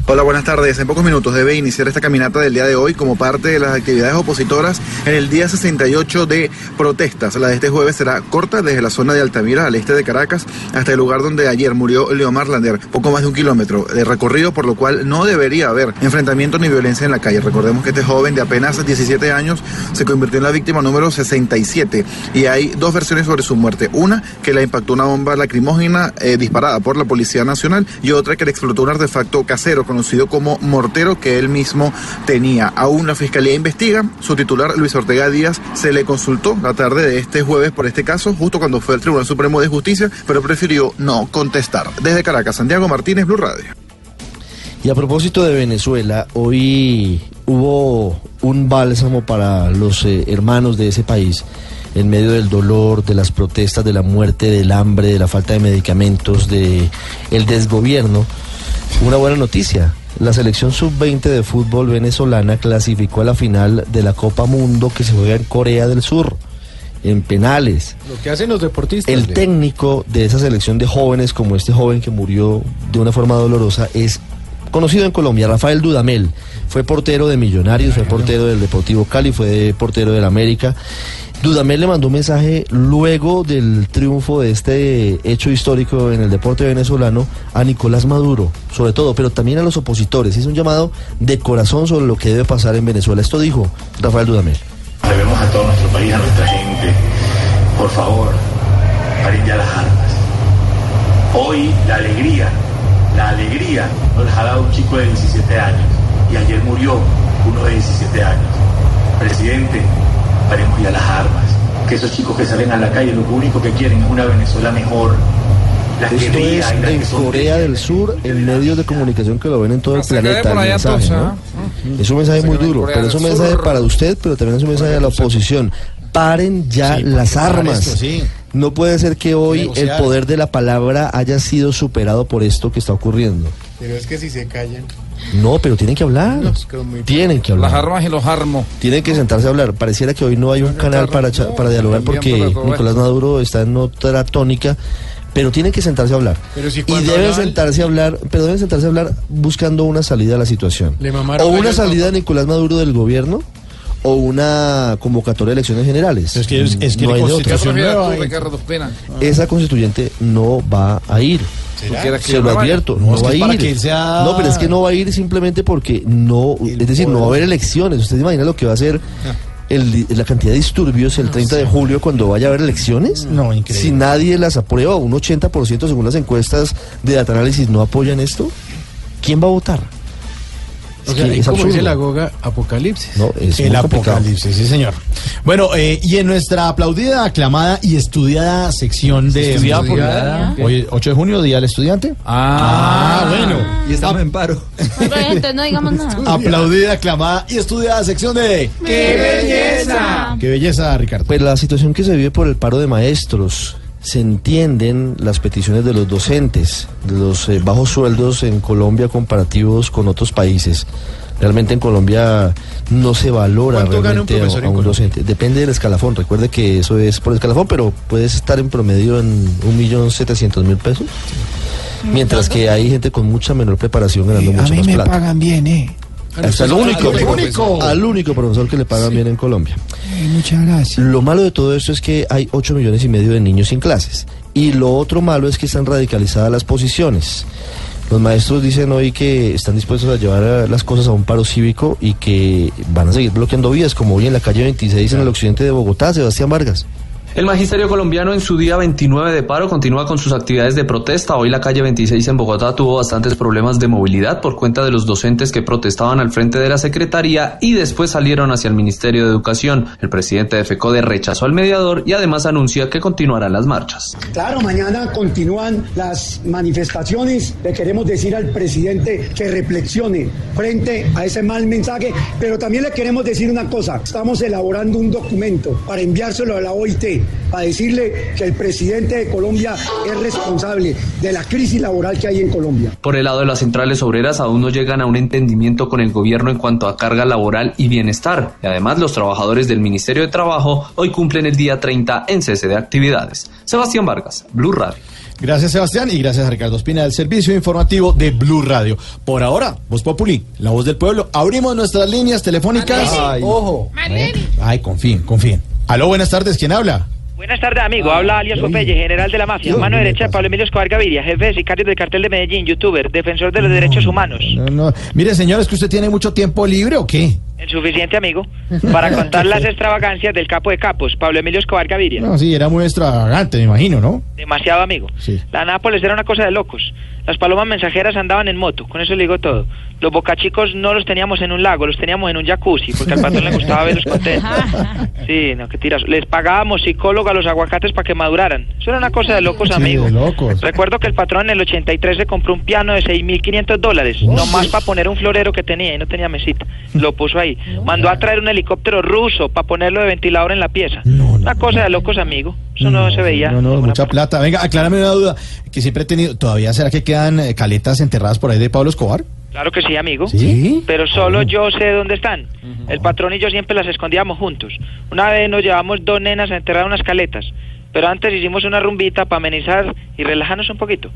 Speaker 23: Hola, buenas tardes. En pocos minutos debe iniciar esta caminata del día de hoy como parte de las actividades opositoras en el día 68 de protestas. La de este jueves será corta desde la zona de Altamira al este de Caracas hasta el lugar donde ayer murió Leomar Lander, poco más de un kilómetro de recorrido, por lo cual no debería haber enfrentamiento ni violencia en la calle. Recordemos que este joven de apenas 17 años se convirtió en la víctima número 67 y hay dos versiones sobre su muerte. Una que la impactó una bomba lacrimógena eh, disparada por la Policía Nacional y otra que le explotó un artefacto casero conocido como mortero que él mismo tenía. Aún la Fiscalía investiga. Su titular, Luis Ortega Díaz, se le consultó la tarde de este jueves por este caso, justo cuando fue al Tribunal Supremo de Justicia, pero prefirió no contestar. Desde Caracas, Santiago Martínez, Blue Radio.
Speaker 6: Y a propósito de Venezuela, hoy hubo un bálsamo para los eh, hermanos de ese país en medio del dolor, de las protestas, de la muerte, del hambre, de la falta de medicamentos, de el desgobierno. Una buena noticia. La selección sub-20 de fútbol venezolana clasificó a la final de la Copa Mundo que se juega en Corea del Sur, en penales.
Speaker 4: Lo que hacen los deportistas.
Speaker 6: El
Speaker 4: de-
Speaker 6: técnico de esa selección de jóvenes, como este joven que murió de una forma dolorosa, es conocido en Colombia, Rafael Dudamel. Fue portero de Millonarios, fue portero del Deportivo Cali, fue portero del América. Dudamel le mandó un mensaje luego del triunfo de este hecho histórico en el deporte venezolano a Nicolás Maduro, sobre todo, pero también a los opositores. Es un llamado de corazón sobre lo que debe pasar en Venezuela. Esto dijo Rafael Dudamel.
Speaker 24: Debemos a todo nuestro país, a nuestra gente, por favor, paren ya las armas. Hoy la alegría, la alegría nos la ha dado un chico de 17 años y ayer murió uno de 17 años. Presidente, paremos ya las armas. Que esos chicos que salen a la calle lo único que quieren es una Venezuela mejor. La que
Speaker 6: Esto
Speaker 24: ría
Speaker 6: es en
Speaker 24: que.
Speaker 6: Corea del Sur, en medios de comunicación que lo ven en todo el planeta. el mensaje, ¿no?
Speaker 25: ¿ah?
Speaker 6: Es un mensaje muy duro, pero es un mensaje para usted, pero también es un mensaje de la oposición. Paren ya
Speaker 3: Sí,
Speaker 6: las armas.
Speaker 3: esto, sí.
Speaker 6: No puede ser que hoy el
Speaker 3: Negociar.
Speaker 6: poder de la palabra haya sido superado por esto que está ocurriendo.
Speaker 4: Pero es que si se callan.
Speaker 6: No, pero tienen que hablar.
Speaker 4: No, es que muy-
Speaker 6: Tienen que
Speaker 25: Las
Speaker 6: hablar.
Speaker 25: armas y los armos.
Speaker 6: Tienen que sentarse a hablar. Pareciera que hoy no hay un canal para, para dialogar porque Nicolás Maduro está en otra tónica, pero tienen que sentarse a hablar.
Speaker 4: Pero si
Speaker 6: Y deben
Speaker 4: hablan-
Speaker 6: sentarse a hablar, pero deben sentarse a hablar buscando una salida a la situación.
Speaker 4: Le
Speaker 6: O una
Speaker 4: al
Speaker 6: salida de Nicolás Maduro del gobierno o una convocatoria de elecciones generales.
Speaker 3: Es que- es- es que
Speaker 6: no hay de
Speaker 25: ¿Qué
Speaker 6: otra.
Speaker 25: Ricardo?
Speaker 6: Esa constituyente no va a ir.
Speaker 25: ¿Tú quieres que
Speaker 6: Se lo advierto,
Speaker 3: No,
Speaker 6: no, va a ir.
Speaker 3: sea-
Speaker 6: No, pero es que no va a ir simplemente porque no, es decir, no va a haber elecciones. ¿Usted se imagina lo que va a ser el- la cantidad de disturbios el 30 de julio cuando vaya a haber elecciones?
Speaker 3: No, increíble.
Speaker 6: Si nadie las aprueba, un 80% según las encuestas de data análisis no apoyan esto, ¿quién va a votar?
Speaker 4: O
Speaker 6: Es
Speaker 4: sea, como dice la Goga, apocalipsis.
Speaker 6: No, es
Speaker 3: el
Speaker 6: complicado.
Speaker 3: apocalipsis, sí señor. Bueno, eh, y en nuestra aplaudida, aclamada y estudiada sección de...
Speaker 4: Estudiada por nada.
Speaker 3: Hoy, 8 de junio, Día del Estudiante.
Speaker 25: Ah,
Speaker 3: bueno.
Speaker 4: Y estamos en paro.
Speaker 5: Entonces no digamos nada.
Speaker 3: Aplaudida, aclamada y estudiada sección de...
Speaker 5: ¡Qué belleza!
Speaker 3: ¡Qué belleza, Ricardo!
Speaker 6: Pues la situación que se vive por el paro de maestros, se entienden las peticiones de los docentes, de los eh, bajos sueldos en Colombia comparativos con otros países. Realmente en Colombia no se valora
Speaker 4: ¿Cuánto gana un
Speaker 6: realmente a- a, un docente. Depende del escalafón. Recuerde que eso es por escalafón, pero puedes estar en promedio en un millón setecientos mil pesos. Mientras que hay gente con mucha menor preparación ganando
Speaker 26: A
Speaker 6: mucho
Speaker 26: mí
Speaker 6: más
Speaker 26: me
Speaker 6: plata.
Speaker 26: pagan bien, ¿eh?
Speaker 6: Hasta el único,
Speaker 26: al único.
Speaker 6: al único profesor que le pagan bien en Colombia.
Speaker 26: Ay, muchas gracias.
Speaker 6: Lo malo de todo esto es que hay 8 millones y medio de niños sin clases. Y lo otro malo es que están radicalizadas las posiciones. Los maestros dicen hoy que están dispuestos a llevar eh, las cosas a un paro cívico y que van a seguir bloqueando vías, como hoy en la calle 26 en el occidente de Bogotá, Sebastián Vargas.
Speaker 27: El magisterio colombiano en su día 29 de paro continúa con sus actividades de protesta. Hoy la calle 26 en Bogotá tuvo bastantes problemas de movilidad por cuenta de los docentes que protestaban al frente de la Secretaría y después salieron hacia el Ministerio de Educación. El presidente de FECODE rechazó al mediador y además anuncia que continuarán las marchas.
Speaker 28: Claro, mañana continúan las manifestaciones. Le queremos decir al presidente que reflexione frente a ese mal mensaje, pero también le queremos decir una cosa. Estamos elaborando un documento para enviárselo a la OIT para decirle que el presidente de Colombia es responsable de la crisis laboral que hay en Colombia.
Speaker 27: Por el lado de las centrales obreras aún no llegan a un entendimiento con el gobierno en cuanto a carga laboral y bienestar. Y además los trabajadores del Ministerio de Trabajo hoy cumplen el día 30 en cese de actividades. Sebastián Vargas, Blue Radio.
Speaker 3: Gracias, Sebastián, y gracias a Ricardo Espina del Servicio Informativo de Blue Radio. Por ahora, Voz Populi, la voz del pueblo. Abrimos nuestras líneas telefónicas.
Speaker 29: Ay.
Speaker 3: Ojo. Ay, confíen, confíen. Aló, buenas tardes, ¿quién habla?
Speaker 29: Buenas tardes, amigo. Habla alias Popeye, general de la mafia, mano derecha de Pablo Emilio Escobar Gaviria, jefe de sicarios del cartel de Medellín, youtuber, defensor de los derechos humanos.
Speaker 3: No, no. Mire, señor, ¿es que usted tiene mucho tiempo libre o qué?
Speaker 29: El suficiente, amigo, para contar las extravagancias del capo de capos, Pablo Emilio Escobar Gaviria.
Speaker 3: No, sí, era muy extravagante, me imagino, ¿no?
Speaker 29: Demasiado, amigo.
Speaker 3: Sí.
Speaker 29: La Nápoles era una cosa de locos. Las palomas mensajeras andaban en moto, con eso le digo todo. Los bocachicos no los teníamos en un lago, los teníamos en un jacuzzi, porque al patrón le gustaba verlos contentos. Sí, no, qué tiras. Les pagábamos psicólogo a los aguacates para que maduraran. Eso era una cosa de locos,
Speaker 3: Sí,
Speaker 29: amigo.
Speaker 3: de locos.
Speaker 29: Recuerdo que el patrón en el 83 se compró un piano de 6.500 dólares, nomás para poner un florero que tenía y no tenía mesita. Lo puso ahí. Mandó a traer un helicóptero ruso para ponerlo de ventilador en la pieza. Una cosa de locos, amigo. Eso no, se veía.
Speaker 3: No, no, mucha plata. Venga, aclárame una duda que siempre he tenido. ¿Todavía será que quedan eh, caletas enterradas por ahí de Pablo Escobar?
Speaker 29: Claro que sí, amigo.
Speaker 3: ¿Sí?
Speaker 29: Pero solo yo sé dónde están. El patrón y yo siempre las escondíamos juntos. Una vez nos llevamos dos nenas a enterrar unas caletas. Pero antes hicimos una rumbita para amenizar y relajarnos un poquito.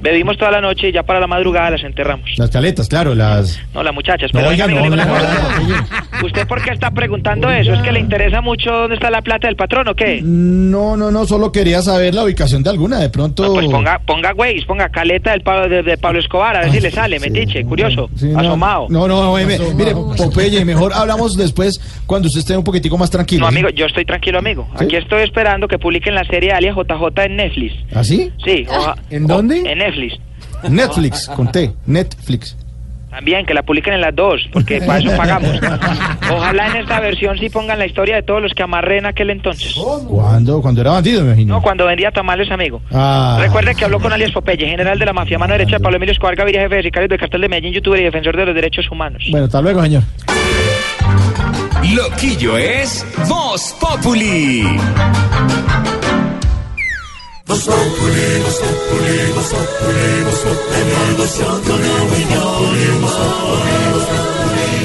Speaker 29: Bebimos toda la noche y ya para la madrugada las enterramos.
Speaker 3: Las caletas, claro, las.
Speaker 29: No, las muchachas.
Speaker 3: No,
Speaker 29: Pero
Speaker 3: oiga,
Speaker 29: venga,
Speaker 3: no, no.
Speaker 29: ¿Usted por qué está preguntando eso? ¿Es que le interesa mucho dónde está la plata del patrón o qué?
Speaker 3: No, no, no, solo quería saber la ubicación de alguna. De pronto.
Speaker 29: Pues ponga, ponga Waze, ponga caleta del Pablo, de, de Pablo Escobar, a ver si le sale, metiche, curioso,
Speaker 3: Sí, no,
Speaker 29: asomado.
Speaker 3: No, no, no, mire, mire, Popeye, mejor hablamos después cuando usted esté un poquitico más tranquilo.
Speaker 29: No,
Speaker 3: ¿sí?
Speaker 29: amigo, yo estoy tranquilo, amigo. Aquí estoy esperando que publiquen la serie Alias JJ en Netflix.
Speaker 3: ¿Ah, sí?
Speaker 29: Sí. oja-
Speaker 3: ¿En dónde?
Speaker 29: En Netflix.
Speaker 3: Netflix, conté, Netflix.
Speaker 29: También, que la publiquen en las dos, porque para eso pagamos. Ojalá en esta versión sí pongan la historia de todos los que amarré en aquel entonces.
Speaker 3: ¿Cuándo? Cuando era bandido, me imagino.
Speaker 29: No, cuando vendía tamales, amigo.
Speaker 3: Ah.
Speaker 29: Recuerde que habló con alias Popeye, general de la mafia, mano derecha de Pablo Emilio Escobar Gaviria, jefe de sicarios del cartel de Medellín, youtuber y defensor de los derechos humanos.
Speaker 3: Bueno, hasta luego, señor.
Speaker 11: Loquillo es Voz Populi.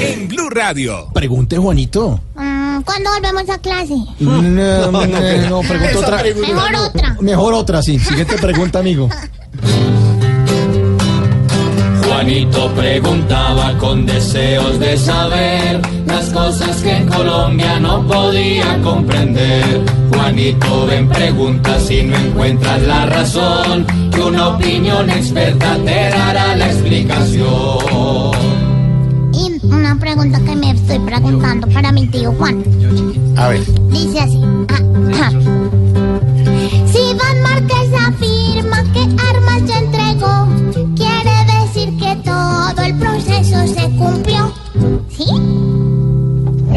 Speaker 11: En Blue Radio.
Speaker 3: Pregunte, Juanito.
Speaker 5: Mm, ¿Cuándo volvemos a clase?
Speaker 3: No, no, no, no, pregunta otra.
Speaker 5: Mejor otra.
Speaker 3: Mejor otra, sí. Siguiente pregunta, amigo.
Speaker 30: Juanito preguntaba con deseos de saber las cosas que en Colombia no podía comprender. Juanito ven preguntas si no encuentras la razón, que una opinión experta te dará la explicación.
Speaker 5: Y una pregunta que me estoy preguntando para mi tío Juan.
Speaker 3: A ver.
Speaker 5: Dice así. ah, ah. Si Iván Márquez afirma que armas ya entregó, proceso se cumplió. ¿Sí?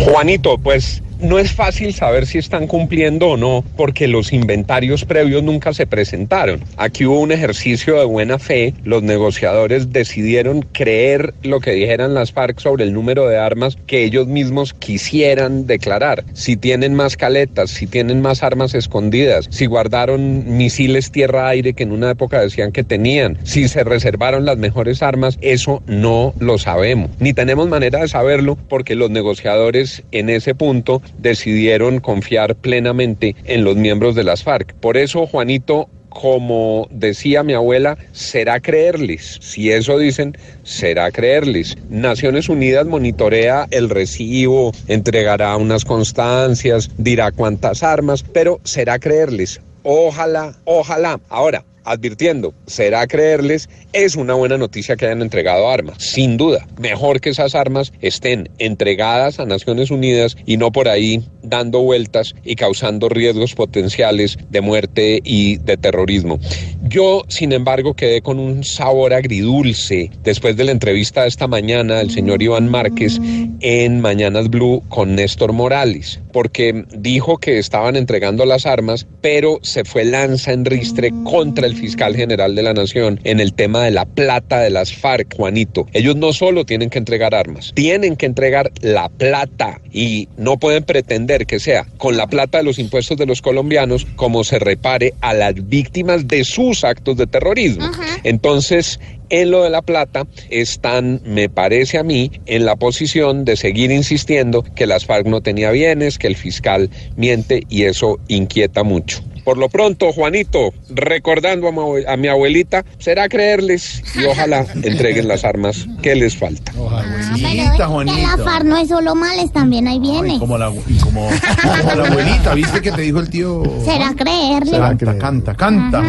Speaker 31: Juanito, pues no es fácil saber si están cumpliendo o no, porque los inventarios previos nunca se presentaron. Aquí hubo un ejercicio de buena fe, los negociadores decidieron creer lo que dijeran las FARC sobre el número de armas que ellos mismos quisieran declarar. Si tienen más caletas, si tienen más armas escondidas, si guardaron misiles tierra-aire que en una época decían que tenían, si se reservaron las mejores armas, eso no lo sabemos. Ni tenemos manera de saberlo porque los negociadores en ese punto decidieron confiar plenamente en los miembros de las FARC. Por eso, Juanito, como decía mi abuela, será creerles. Si eso dicen, será creerles. Naciones Unidas monitorea el recibo, entregará unas constancias, dirá cuántas armas, pero será creerles. Ojalá, ojalá. Ahora, advirtiendo, será creerles, es una buena noticia que hayan entregado armas, sin duda. Mejor que esas armas estén entregadas a Naciones Unidas y no por ahí dando vueltas y causando riesgos potenciales de muerte y de terrorismo. Yo, sin embargo, quedé con un sabor agridulce después de la entrevista de esta mañana del señor Iván Márquez en Mañanas Blue con Néstor Morales, porque dijo que estaban entregando las armas, pero se fue lanza en ristre contra el fiscal general de la Nación en el tema de la plata de las FARC, Juanito. Ellos no solo tienen que entregar armas, tienen que entregar la plata y no pueden pretender que sea con la plata de los impuestos de los colombianos como se repare a las víctimas de sus actos de terrorismo. Entonces, en lo de la plata están, me parece a mí, en la posición de seguir insistiendo que las FARC no tenía bienes, que el fiscal miente y eso inquieta mucho. Por lo pronto, Juanito, recordando a mi, abue- a mi abuelita, será creerles y ojalá entreguen las armas que les falta.
Speaker 5: Pero es que la FARC no es solo males, también hay bienes.
Speaker 32: Como la, como, como la abuelita, ¿viste que te dijo el tío?
Speaker 5: Será creerle.
Speaker 32: Canta, canta, canta.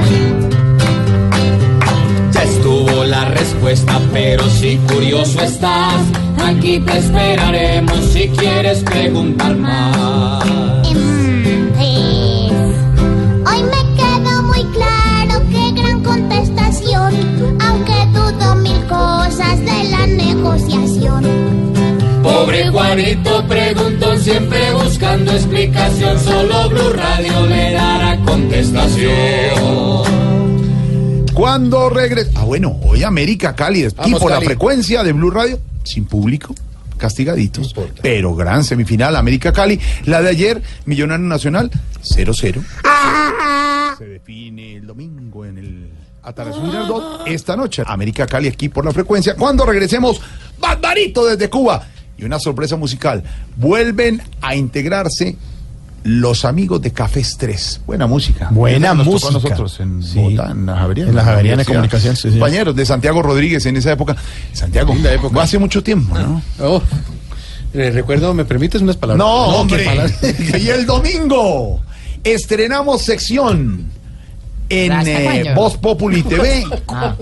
Speaker 30: Ya estuvo la respuesta, pero si curioso estás, aquí te esperaremos si quieres preguntar más.
Speaker 5: Cosas de la negociación.
Speaker 30: Pobre Juanito preguntó siempre buscando explicación, solo Blue Radio le dará contestación.
Speaker 32: Cuando regrese. Ah, bueno, hoy América Cali, aquí por la frecuencia de Blue Radio, sin público, castigaditos. pero gran semifinal, América Cali. La de ayer, Millonario Nacional, 0-0. Se define el domingo en el Girardot. Esta noche, América Cali aquí por la frecuencia. Cuando regresemos, Barbarito desde Cuba. Y una sorpresa musical. Vuelven a integrarse los amigos de Café Estrés. Buena música.
Speaker 3: Buena
Speaker 32: Nos tocó a
Speaker 3: música.
Speaker 32: nosotros en
Speaker 3: Sí.
Speaker 32: Bogotá, en la Javeriana.
Speaker 3: En la Javeriana de. Comunicación, sí.
Speaker 32: Compañeros de Santiago Rodríguez en esa época. Santiago, fue hace mucho tiempo, ¿no?
Speaker 4: Oh, eh, recuerdo, ¿me permites unas palabras?
Speaker 32: No,
Speaker 4: ¿qué
Speaker 32: hombre.
Speaker 4: palabras?
Speaker 32: y el domingo estrenamos sección en eh. Voz Populi TV.
Speaker 4: Ah.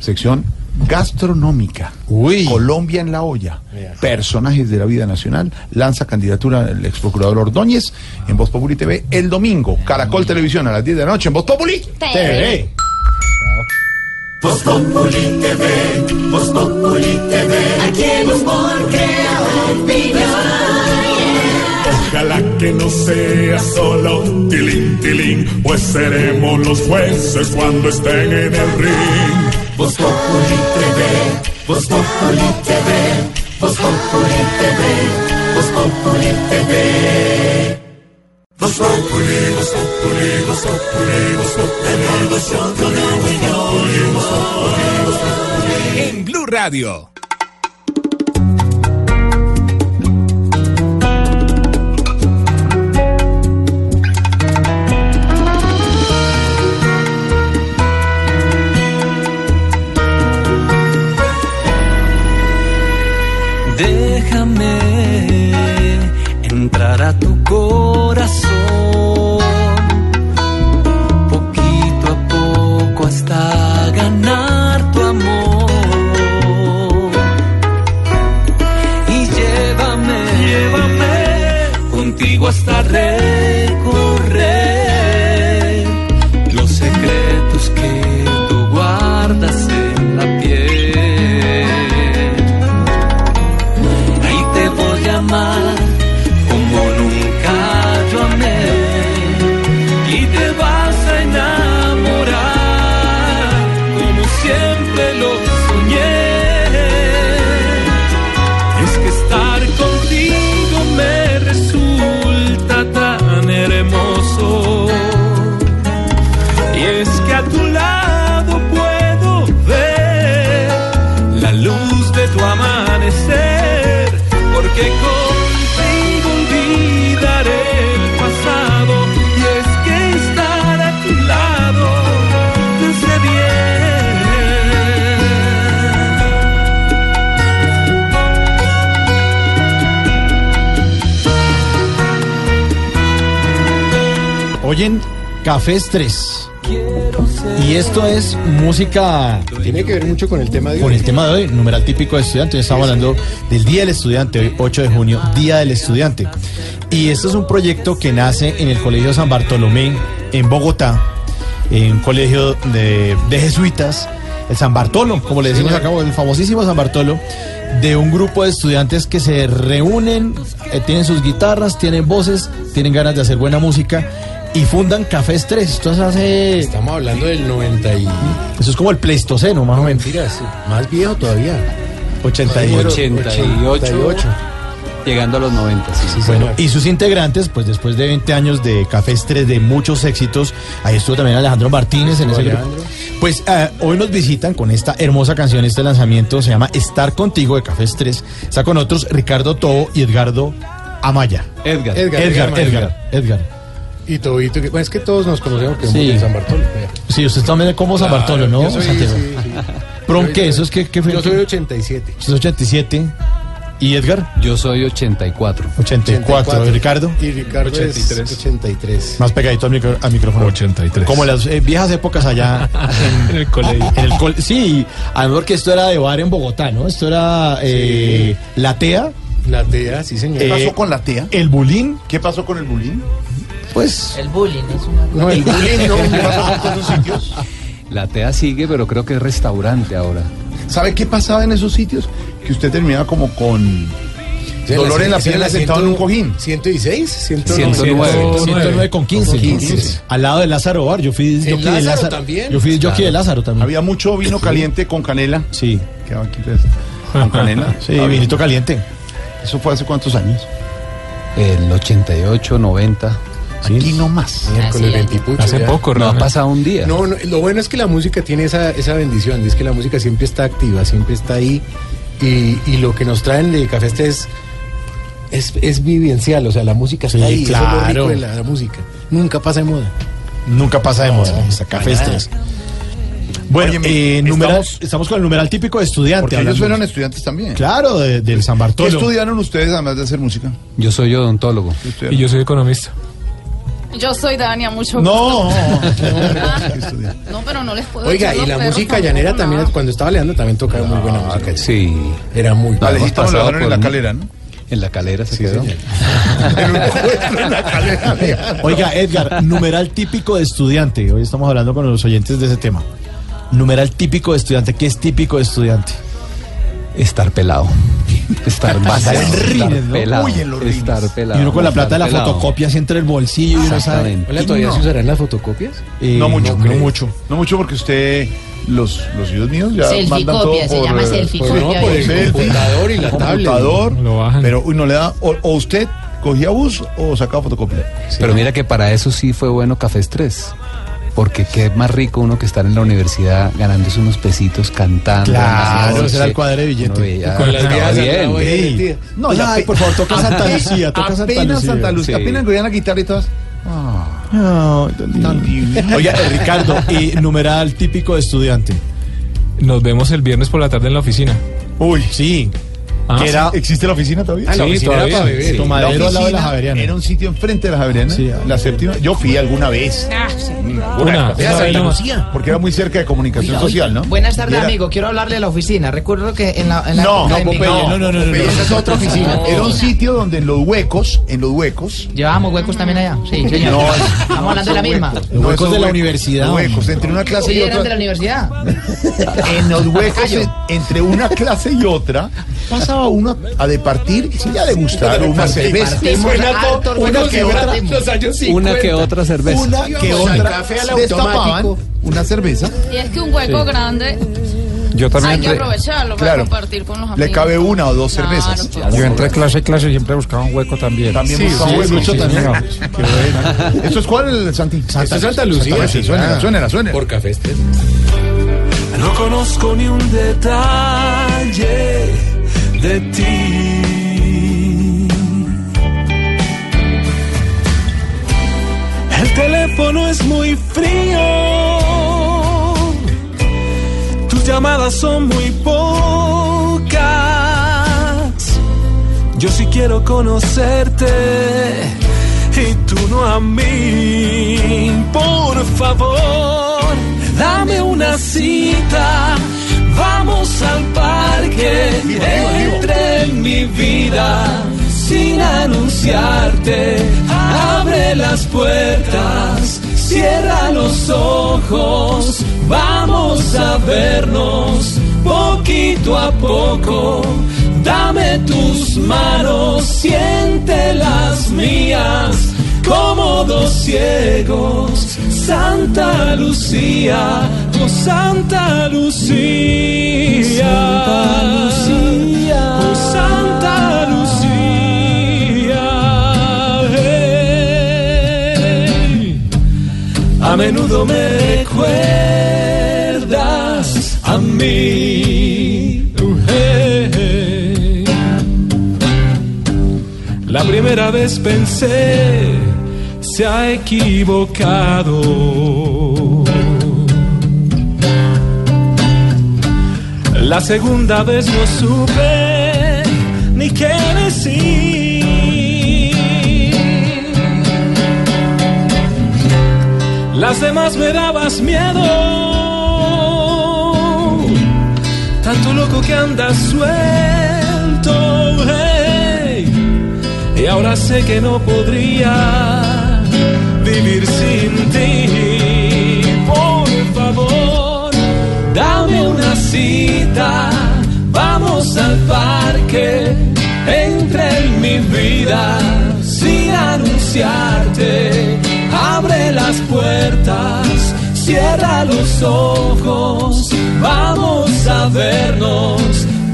Speaker 32: Sección gastronómica. Colombia en la olla. Personajes de la vida nacional. Lanza candidatura el ex procurador Ordóñez en Voz Populi TV el domingo. Caracol Televisión a las 10 de la noche en Voz Populi TV.
Speaker 30: Voz Populi TV, Voz Populi TV, aquí en opinión.
Speaker 33: Ojalá que no sea solo tilín, tilín, pues seremos los jueces cuando estén en el ring.
Speaker 30: Voz Populi TV, Voz Populi TV, Voz Populi TV, Voz Populi TV. Voz Populi, Voz Populi, Voz Populi, Voz Populi, Voz Populi, Voz Populi, Voz Populi.
Speaker 11: En Blue Radio.
Speaker 2: Déjame
Speaker 3: Estrés. Y esto es música.
Speaker 4: Tiene que ver mucho con el tema de
Speaker 3: Con
Speaker 4: hoy.
Speaker 3: el tema de hoy, numeral típico de estudiante. Hoy estamos hablando del Día del Estudiante, hoy 8 de junio, Día del Estudiante. Y esto es un proyecto que nace en el Colegio San Bartolomé, en Bogotá, en un colegio de, de jesuitas, el San Bartolo, como le decimos acá, el famosísimo San Bartolo, de un grupo de estudiantes que se reúnen, eh, tienen sus guitarras, tienen voces, tienen ganas de hacer buena música y fundan Cafés 3. Esto es hace.
Speaker 4: Estamos hablando del 90 y...
Speaker 3: Eso es como el Pleistoceno, más o menos.
Speaker 4: Mentiras, más viejo todavía.
Speaker 3: 88.
Speaker 27: 88. Llegando a los 90, sí, sí.
Speaker 3: Bueno, y sus integrantes, pues después de 20 años de Cafés 3, de muchos éxitos, ahí estuvo también Alejandro Martínez en ese grupo.
Speaker 4: Alejandro.
Speaker 3: Pues eh, hoy nos visitan con esta hermosa canción, este lanzamiento se llama Estar Contigo de Cafés 3. Está con nosotros Ricardo Tobo y Edgardo Amaya.
Speaker 27: Edgar.
Speaker 3: Edgar, Edgar, Edgar. Edgar.
Speaker 4: Y Tobito, que es que todos nos conocemos que
Speaker 3: Sí.
Speaker 4: de San Bartolo.
Speaker 3: Sí, usted también como San Bartolo, ¿no,
Speaker 4: yo soy-
Speaker 3: Santiago?
Speaker 4: sí, sí.
Speaker 3: ¿Prom
Speaker 4: Yo
Speaker 3: qué?
Speaker 4: soy-
Speaker 3: ¿Eso es que, qué fue?
Speaker 4: Yo soy 87.
Speaker 3: Usted es 87. ¿Y Edgar?
Speaker 27: Yo soy 84.
Speaker 3: 84. ¿Y Ricardo?
Speaker 4: Y Ricardo 83. es 83.
Speaker 3: Más pegadito al, micro- al micrófono.
Speaker 34: 83.
Speaker 3: Como en las eh, viejas épocas allá en,
Speaker 34: el colegio.
Speaker 3: En el col- sí, a lo mejor que esto era de bar en Bogotá, ¿no? Esto era eh, la TEA.
Speaker 4: La TEA, sí, señor.
Speaker 32: ¿Qué
Speaker 3: Eh,
Speaker 32: pasó con la TEA?
Speaker 3: El bulín.
Speaker 32: ¿Qué pasó con el bullying?
Speaker 3: Pues.
Speaker 35: El bullying es una.
Speaker 4: No, el bullying no.
Speaker 32: ¿Qué pasó con todos esos sitios?
Speaker 27: La TEA sigue, pero creo que es restaurante ahora.
Speaker 32: ¿Sabe qué pasaba en esos sitios? Que usted terminaba como con dolor en la pierna sentado en un cojín.
Speaker 4: 116,
Speaker 27: 109.
Speaker 3: 109 con 15.
Speaker 32: 15.
Speaker 3: Al lado de Lázaro Bar. Yo fui jockey de
Speaker 4: Lázaro también?
Speaker 3: Yo fui
Speaker 27: Claro.
Speaker 3: de Lázaro también.
Speaker 32: Había mucho vino caliente con canela.
Speaker 3: Sí.
Speaker 32: Quedaba aquí, pues, con canela.
Speaker 3: Sí, vinito caliente.
Speaker 32: ¿Eso fue hace cuántos años?
Speaker 27: El 88, 90.
Speaker 32: Aquí no más.
Speaker 4: Miércoles
Speaker 35: Así es.
Speaker 4: 20 pucho,
Speaker 34: Hace
Speaker 4: ya.
Speaker 34: poco,
Speaker 27: No ha pasado un día.
Speaker 4: No, no, lo bueno es que la música tiene esa, esa bendición, es que la música siempre está activa, siempre está ahí y, y lo que nos traen de Café Este es, es, es vivencial, o sea, la música está
Speaker 3: Sí,
Speaker 4: ahí, eso es lo
Speaker 3: claro.
Speaker 4: rico de la, la música, nunca pasa de moda.
Speaker 3: Nunca pasa de moda. Café estrés. Bueno, eh, numeral-
Speaker 32: estamos-
Speaker 3: estamos, con el numeral típico de estudiante.
Speaker 32: Porque ellos fueron estudiantes también.
Speaker 3: Claro, de- del San
Speaker 32: ¿Qué
Speaker 3: Bartolo.
Speaker 32: estudiaron ustedes además de hacer música?
Speaker 27: Yo soy odontólogo.
Speaker 32: ¿Qué?
Speaker 34: Y yo soy economista.
Speaker 36: Yo soy Dania, mucho
Speaker 32: No,
Speaker 36: gusto.
Speaker 32: ¿qué estudiaron?
Speaker 36: No, pero no les puedo
Speaker 4: Oiga, y la música llanera
Speaker 36: no.
Speaker 4: también, cuando estaba leando, también tocaba muy buena música.
Speaker 27: Sí.
Speaker 4: Era muy buena.
Speaker 32: Nos lo dejaron en la calera, ¿no?
Speaker 27: En la calera se quedó.
Speaker 32: En un encuentro en la calera.
Speaker 3: Oiga, Edgar, numeral típico de estudiante. Hoy estamos hablando con los oyentes de ese tema. Numeral típico de estudiante. ¿Qué es típico de estudiante?
Speaker 27: Estar pelado. Estar
Speaker 3: Pasar en
Speaker 27: estar
Speaker 3: rines, ¿no?
Speaker 27: pelado.
Speaker 32: Uy, en los rines.
Speaker 27: Estar pelado.
Speaker 3: Y uno con la plata de la fotocopia así entre el bolsillo y uno sabe.
Speaker 4: Hola, ¿todavía se usarán las fotocopias?
Speaker 3: Eh,
Speaker 32: No mucho,
Speaker 3: No, mucho.
Speaker 32: No mucho porque usted, los, los hijos míos ya
Speaker 35: Selfie
Speaker 32: mandan todo
Speaker 35: copia, se
Speaker 32: por,
Speaker 35: llama
Speaker 32: eh,
Speaker 35: selfie
Speaker 32: por-
Speaker 4: copia.
Speaker 32: no, por el
Speaker 4: computador y la
Speaker 32: computador,
Speaker 34: Lo bajan.
Speaker 32: pero uy, no le da, o, o usted cogía bus o sacaba fotocopia.
Speaker 27: Pero mira que para eso sí fue bueno Café Estrés. Porque qué más rico uno que estar en la universidad ganándose unos pesitos cantando.
Speaker 3: Claro, ese era el
Speaker 27: noche.
Speaker 3: cuadre de billete.
Speaker 27: Uno veía-
Speaker 4: Con las viejas
Speaker 27: bien.
Speaker 32: No,
Speaker 3: Ay,
Speaker 32: ya,
Speaker 3: por favor, toca Santa Lucía, toca Santa
Speaker 32: apenas
Speaker 3: Lucía.
Speaker 32: Santa Lucía,
Speaker 27: Sí.
Speaker 32: apenas la guitarra y todas.
Speaker 3: No, tan divino. Oiga, eh, Ricardo, y numeral típico de estudiante.
Speaker 34: Nos vemos el viernes por la tarde en la oficina.
Speaker 32: Uy,
Speaker 3: Sí.
Speaker 34: Ah,
Speaker 3: que era
Speaker 32: ¿existe la oficina todavía?
Speaker 4: Ah, la
Speaker 34: Sí,
Speaker 4: oficina era
Speaker 34: todavía.
Speaker 4: para beber.
Speaker 27: Sí.
Speaker 3: tomadero
Speaker 32: La
Speaker 3: al lado de la
Speaker 32: oficina
Speaker 3: Javeriana.
Speaker 32: Era un sitio enfrente de la Javeriana.
Speaker 3: Sí,
Speaker 32: la séptima. Yo fui alguna vez.
Speaker 34: Una,
Speaker 32: Una,
Speaker 34: una vez nomás.
Speaker 32: Porque era muy cerca de comunicación social, ¿no?
Speaker 35: Buenas tardes,
Speaker 32: era-
Speaker 35: amigo. Quiero hablarle a la oficina. Recuerdo que en la. En la
Speaker 32: No, no, Popeye, no, no, no, no,
Speaker 3: Popeye,
Speaker 32: no.
Speaker 3: esa es otra oficina.
Speaker 32: Era un sitio donde en los huecos, en los huecos.
Speaker 35: Llevábamos huecos también allá. Sí, señor.
Speaker 32: No,
Speaker 35: Estamos hablando de la misma.
Speaker 3: Los huecos de la universidad,
Speaker 32: Huecos, entre una clase
Speaker 35: Sí,
Speaker 32: y
Speaker 35: eran de la
Speaker 32: otra.
Speaker 35: universidad.
Speaker 32: En los huecos, entre una clase y otra, pasaba uno a departir y a degustar una cerveza. Una que
Speaker 35: que
Speaker 32: otra.
Speaker 27: Una que otra cerveza.
Speaker 32: Una que otra. Destapaban una cerveza.
Speaker 36: Y es que un hueco grande
Speaker 34: Yo
Speaker 36: hay
Speaker 34: también
Speaker 36: que
Speaker 34: entré,
Speaker 36: aprovecharlo
Speaker 32: Claro.
Speaker 36: para compartir con los amigos.
Speaker 32: Le cabe una o dos
Speaker 36: Claro,
Speaker 32: cervezas.
Speaker 36: claro.
Speaker 34: yo entré clase a clase y siempre buscaba un hueco también.
Speaker 32: También
Speaker 34: sí,
Speaker 32: buscaba
Speaker 34: sí, mucho
Speaker 32: sí,
Speaker 34: también.
Speaker 32: buena. ¿Esto es cuál, el Santi?
Speaker 4: Esto es Santa Lucía. Sí,
Speaker 32: suena, suena, suena.
Speaker 4: Por Café Este.
Speaker 2: No conozco ni un detalle de ti. El teléfono es muy frío. Tus llamadas son muy pocas. Yo sí quiero conocerte y tú no a mí. Por favor, dame una cita. Vamos al parque, entre en mi vida sin anunciarte. Abre las puertas, cierra los ojos. Vamos a vernos poquito a poco. Dame tus manos, siente las mías como dos ciegos. Santa Lucía, oh Santa Lucía, Santa Lucía, oh Santa Lucía. hey. A menudo me recuerdas a mí. hey. La primera vez pensé, se ha equivocado. La segunda vez no supe ni qué decir. Las demás me dabas miedo, tanto loco que andas suelto. Y ahora sé que no podría vivir sin ti. Por favor, dame una Vamos al parque. Entra en mi vida sin anunciarte. Abre las puertas, cierra los ojos. Vamos a vernos